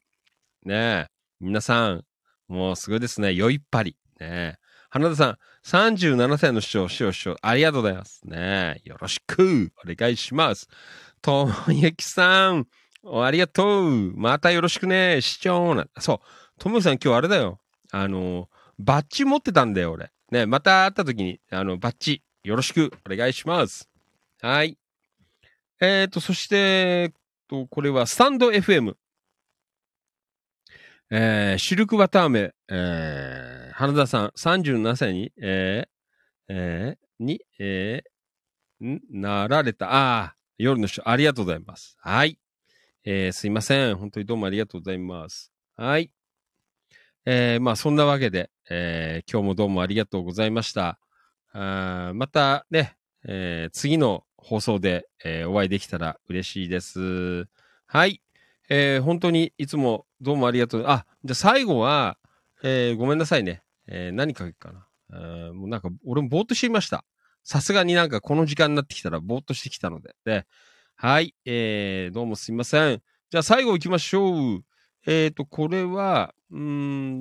ねえ、皆さん、もうすごいですね。酔いっぱり。ねえ。花田さん、37歳の視聴、視聴、視聴、ありがとうございます。ね、よろしく、お願いします。ともゆきさん、ありがとう。またよろしくね、視聴な。そう、ともゆきさん今日あれだよ。あの、バッジ持ってたんだよ、俺。ねまた会った時に、あの、バッジ、よろしく、お願いします。はい。えっ、と、そして、と、これはスタンド FM。えー、シルクバターメ、えー、花田さん、37歳に、えー、えー、に、えー、なられた。ああ、夜の人、ありがとうございます。はい。えー、すいません。本当にどうもありがとうございます。はい。えー、まあ、そんなわけで、えー、今日もどうもありがとうございました。あまたね、えー次の放送で、えーお会いできたら嬉しいです。はい。えー本当にいつもどうもありがとう。あ、じゃあ最後は、えーごめんなさいね。えー何かけっかな。えーもうなんか、俺もぼーっとしていました。さすがになんかこの時間になってきたらぼーっとしてきたので。で、はい。えーどうもすいません。じゃあ最後行きましょう。えっ、と、これは、うー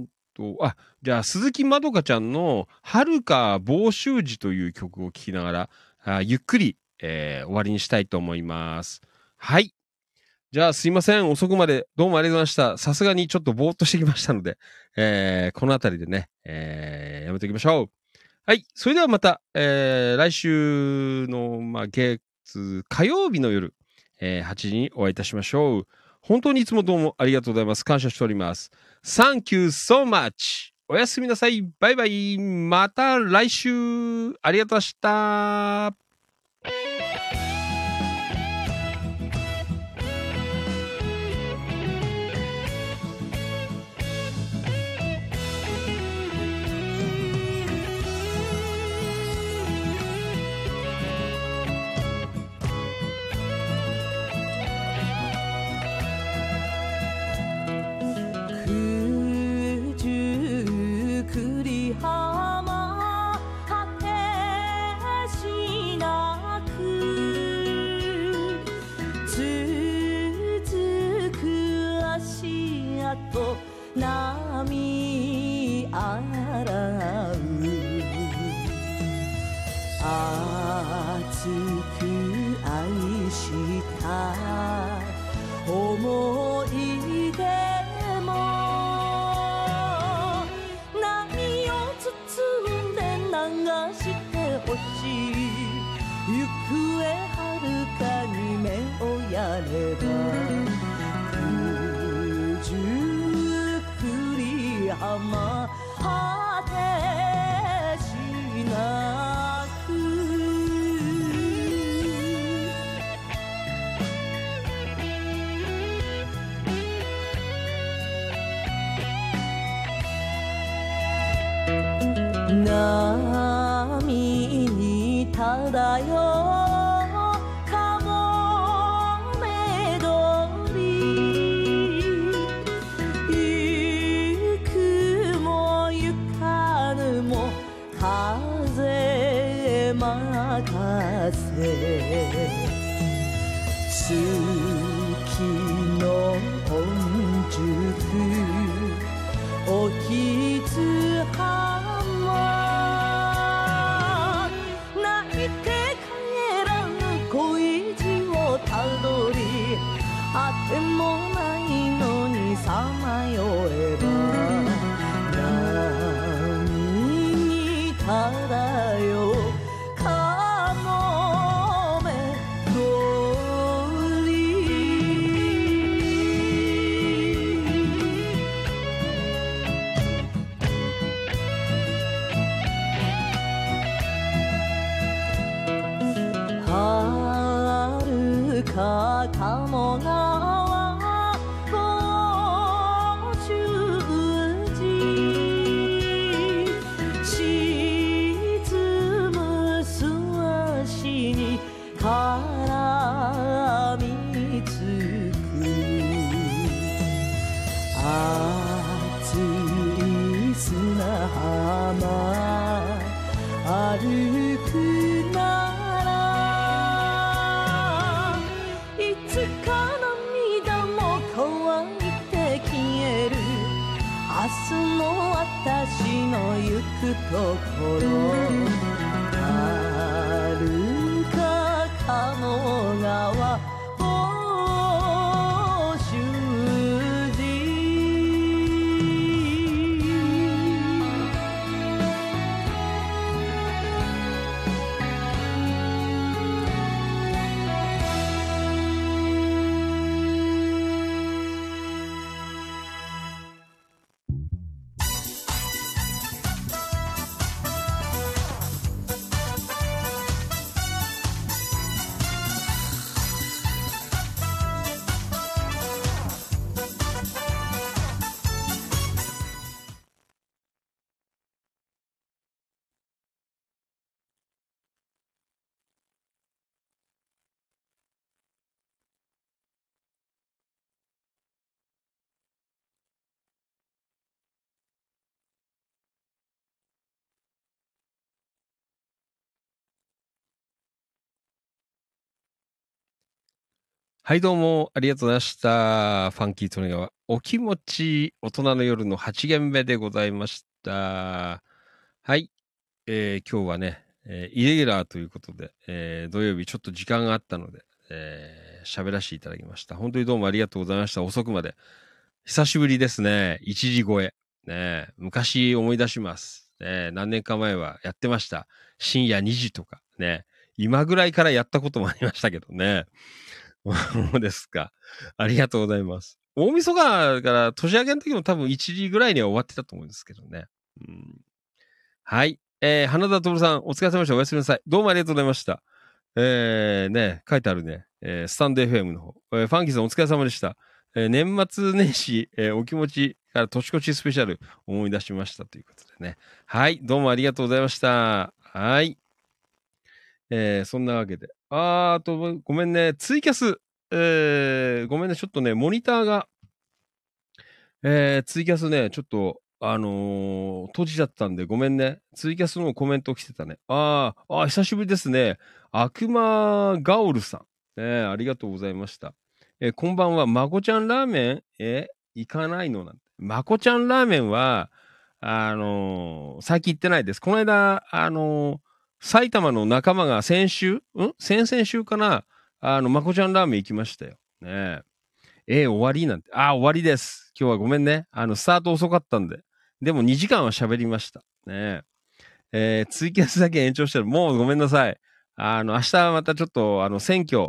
んと、あ、じゃあ鈴木まどかちゃんの、遥か房州寺という曲を聴きながら、あゆっくり、えー終わりにしたいと思います。はい。じゃあすいません。遅くまでどうもありがとうございました。さすがにちょっとぼーっとしてきましたので、えーこのあたりでね、えーやめておきましょう。はい。それではまた、えー来週の、まあ、月、火曜日の夜、えー8時にお会いいたしましょう。本当にいつもどうもありがとうございます。感謝しております。Thank you so much! おやすみなさい。バイバイ。また来週。ありがとうございました。はい、どうも、ありがとうございました。ファンキートネガは、お気持ち、大人の夜の8限目でございました。はい、えー今日はね、えーイレギュラーということで、えー土曜日ちょっと時間があったので、え喋らせていただきました。本当にどうもありがとうございました。遅くまで。久しぶりですね。1時超え。ね、昔思い出します。ね、何年か前はやってました。深夜2時とか。ね、今ぐらいからやったこともありましたけどね。そうですか。ありがとうございます。大晦日から年明けの時も多分1時ぐらいには終わってたと思うんですけどね。うん、はい。えー、花田徹さん、お疲れ様でした。おやすみなさい。どうもありがとうございました。えー、ね、書いてあるね。えー、スタンド FM の方。えーファンキーさんお疲れ様でした。えー年末年始、えーお気持ちから年越しスペシャル思い出しましたということでね。はい。どうもありがとうございました。はい。えーそんなわけで。あーあと、ごめんね。ツイキャス。えーごめんね。ちょっとね、モニターが、えーツイキャスね、ちょっと、あのー閉じちゃったんで、ごめんね。ツイキャスのコメント来てたね。あーあー、久しぶりですね。悪魔ガオルさん。ね、ありがとうございました。えーこんばんは。まこちゃんラーメン？え行かないのなんて。まこちゃんラーメンは、あのー最近行ってないです。この間、あのー埼玉の仲間が先週ん？先々週かな？あの、まこちゃんラーメン行きましたよ。ねえ。えー終わりなんて。あ終わりです。今日はごめんね。あの、スタート遅かったんで。でも2時間は喋りました。ねえ。えーツイキャスだけ延長したら、もうごめんなさい。あの、明日はまたちょっと、あの、選挙、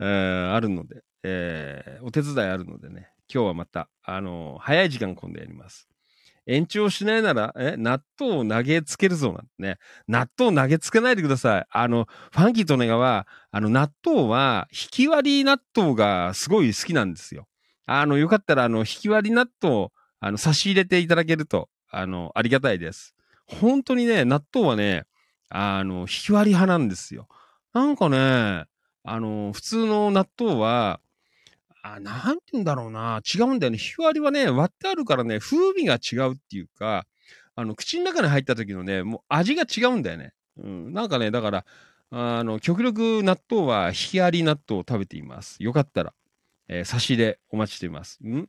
えーあるので、えーお手伝いあるのでね。今日はまた、あの、早い時間今度やります。延長しないなら、え、納豆を投げつけるぞなんてね。納豆を投げつけないでください。あの、ファンキーとネガは、あの、納豆は、引き割り納豆がすごい好きなんですよ。あの、よかったら、あの、引き割り納豆、あの、差し入れていただけると、あの、ありがたいです。本当にね、納豆はね、あの、引き割り派なんですよ。なんかね、あの、普通の納豆は、あ、なんて言うんだろうな。違うんだよね。ひき割りはね、割ってあるからね、風味が違うっていうか、あの、口の中に入った時のね、もう味が違うんだよね。うん。なんかね、だから、あの、極力納豆は、ひき割り納豆を食べています。よかったら、えー差し入れお待ちしています。ん？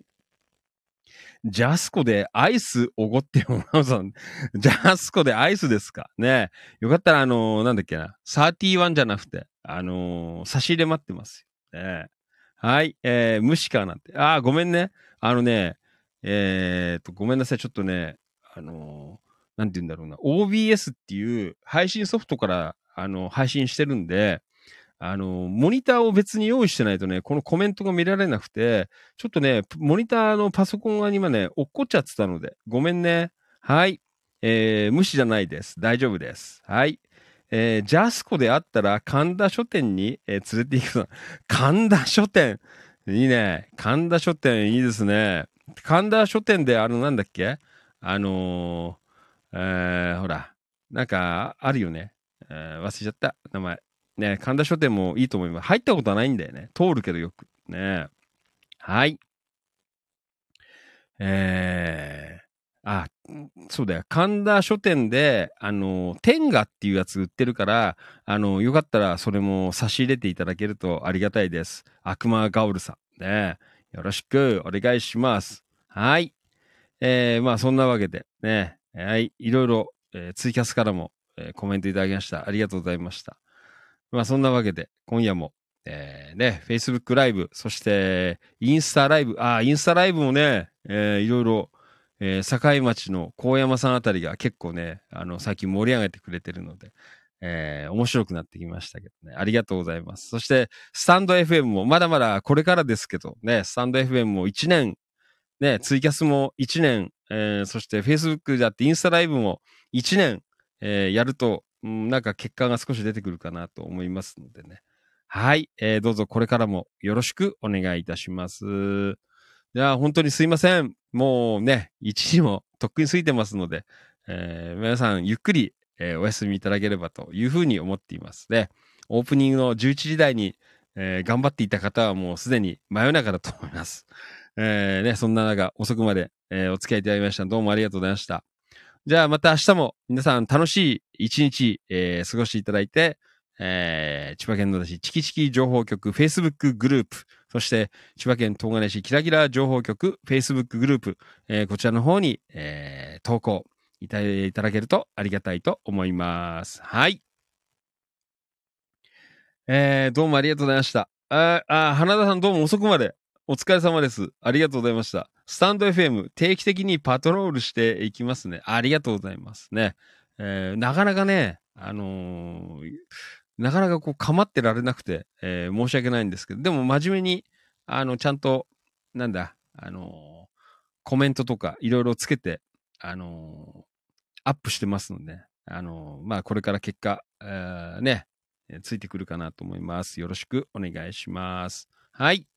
ジャスコでアイスおごってよ、マさん。ジャスコでアイスですか？ねよかったら、あのーなんだっけな、31じゃなくて、あのー差し入れ待ってますよ。ねはい、えー、無視かなんて。あー、ごめんね。あのね、えーっと、ごめんなさい。ちょっとね、あのーなんて言うんだろうな。OBS っていう配信ソフトから、あの、配信してるんで、あの、モニターを別に用意してないとね、このコメントが見られなくて、ちょっとね、モニターのパソコンが今ね、落っこっちゃってたので、ごめんね。はい。えー、無視じゃないです。大丈夫です。はい。えージャスコであったら神田書店に、えー連れて行くの。神田書店いいね。神田書店いいですね。神田書店であの、なんだっけ？あのーえーほら、なんか、あるよね。えー忘れちゃった。名前。ね、神田書店もいいと思います。入ったことはないんだよね。通るけどよく。ね。はい。えー、あ、そうだよ。神田書店で、あの、天下っていうやつ売ってるから、あの、よかったらそれも差し入れていただけるとありがたいです。悪魔ガオルさん。ね。よろしくお願いします。はい。えー、まあそんなわけで、ね。はい。いろいろ、えーツイキャスからも、えーコメントいただきました。ありがとうございました。まあそんなわけで、今夜も、えー、ね、Facebook ライブ、そして、インスタライブ、あ、インスタライブもね、えー、いろいろ、えー、境町の高山さんあたりが結構ね、あの、最近盛り上げてくれてるので、えー、面白くなってきましたけどね。ありがとうございます。そして、スタンド FM も、まだまだこれからですけど、ね、スタンド FM も1年、ね、ツイキャスも1年、えー、そして Facebook だってインスタライブも1年、えー、やると、うん、なんか結果が少し出てくるかなと思いますのでね。はい、えー、どうぞこれからもよろしくお願いいたします。じゃあ本当にすいません。もうね、1時もとっくに過ぎてますので、えー皆さんゆっくり、えーお休みいただければというふうに思っています。で、オープニングの11時台に、えー頑張っていた方はもうすでに真夜中だと思います。えーね、そんな中遅くまで、えお付き合いいただきました。どうもありがとうございました。じゃあまた明日も皆さん楽しい一日、え過ごしていただいて、えー千葉県野田市チキチキ情報局 Facebook グループ、そして千葉県東金市キラキラ情報局 Facebook グループ、えーこちらの方に、えー投稿いたいただけるとありがたいと思います。はい。えーどうもありがとうございました。ああ、花田さんどうも遅くまでお疲れ様です。ありがとうございました。スタンド FM 定期的にパトロールしていきますね。ありがとうございますね。えーなかなかね、あのーなかなかこう構ってられなくて、えー申し訳ないんですけど、でも真面目に、あの、ちゃんと、なんだ、あのコメントとかいろいろつけて、あのアップしてますので、あのまあ、これから結果、えーね、ついてくるかなと思います。よろしくお願いします。はい。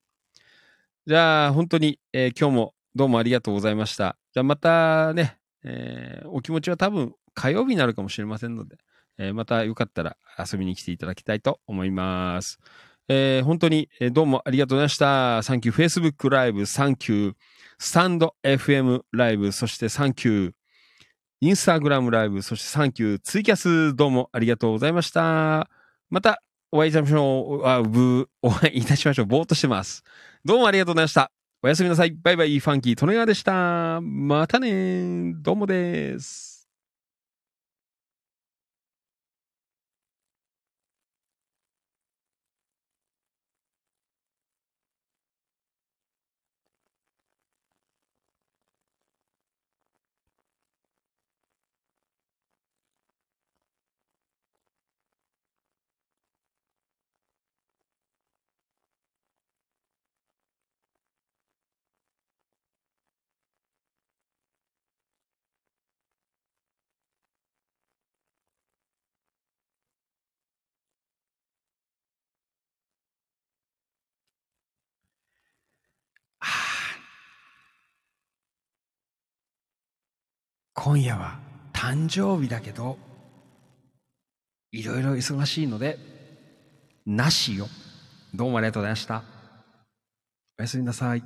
じゃあ、本当に、えー今日もどうもありがとうございました。じゃあ、またね、えーお気持ちは多分火曜日になるかもしれませんので、えまたよかったら遊びに来ていただきたいと思います。えー本当に、えどうもありがとうございました。サンキュー Facebook ライブ、サンキュースタンド FM ライブ、そしてサンキューインスタグラムライブ、そしてサンキューツイキャス、どうもありがとうございました。またお会いしましょう。あ、ぶ、お会いいたしましょう。ぼーっとしてます。どうもありがとうございました。おやすみなさい。バイバイ、ファンキー、トネガーでした。またねー。どうもです。今夜は誕生日だけど、いろいろ忙しいので、なしよ。どうもありがとうございました。おやすみなさい。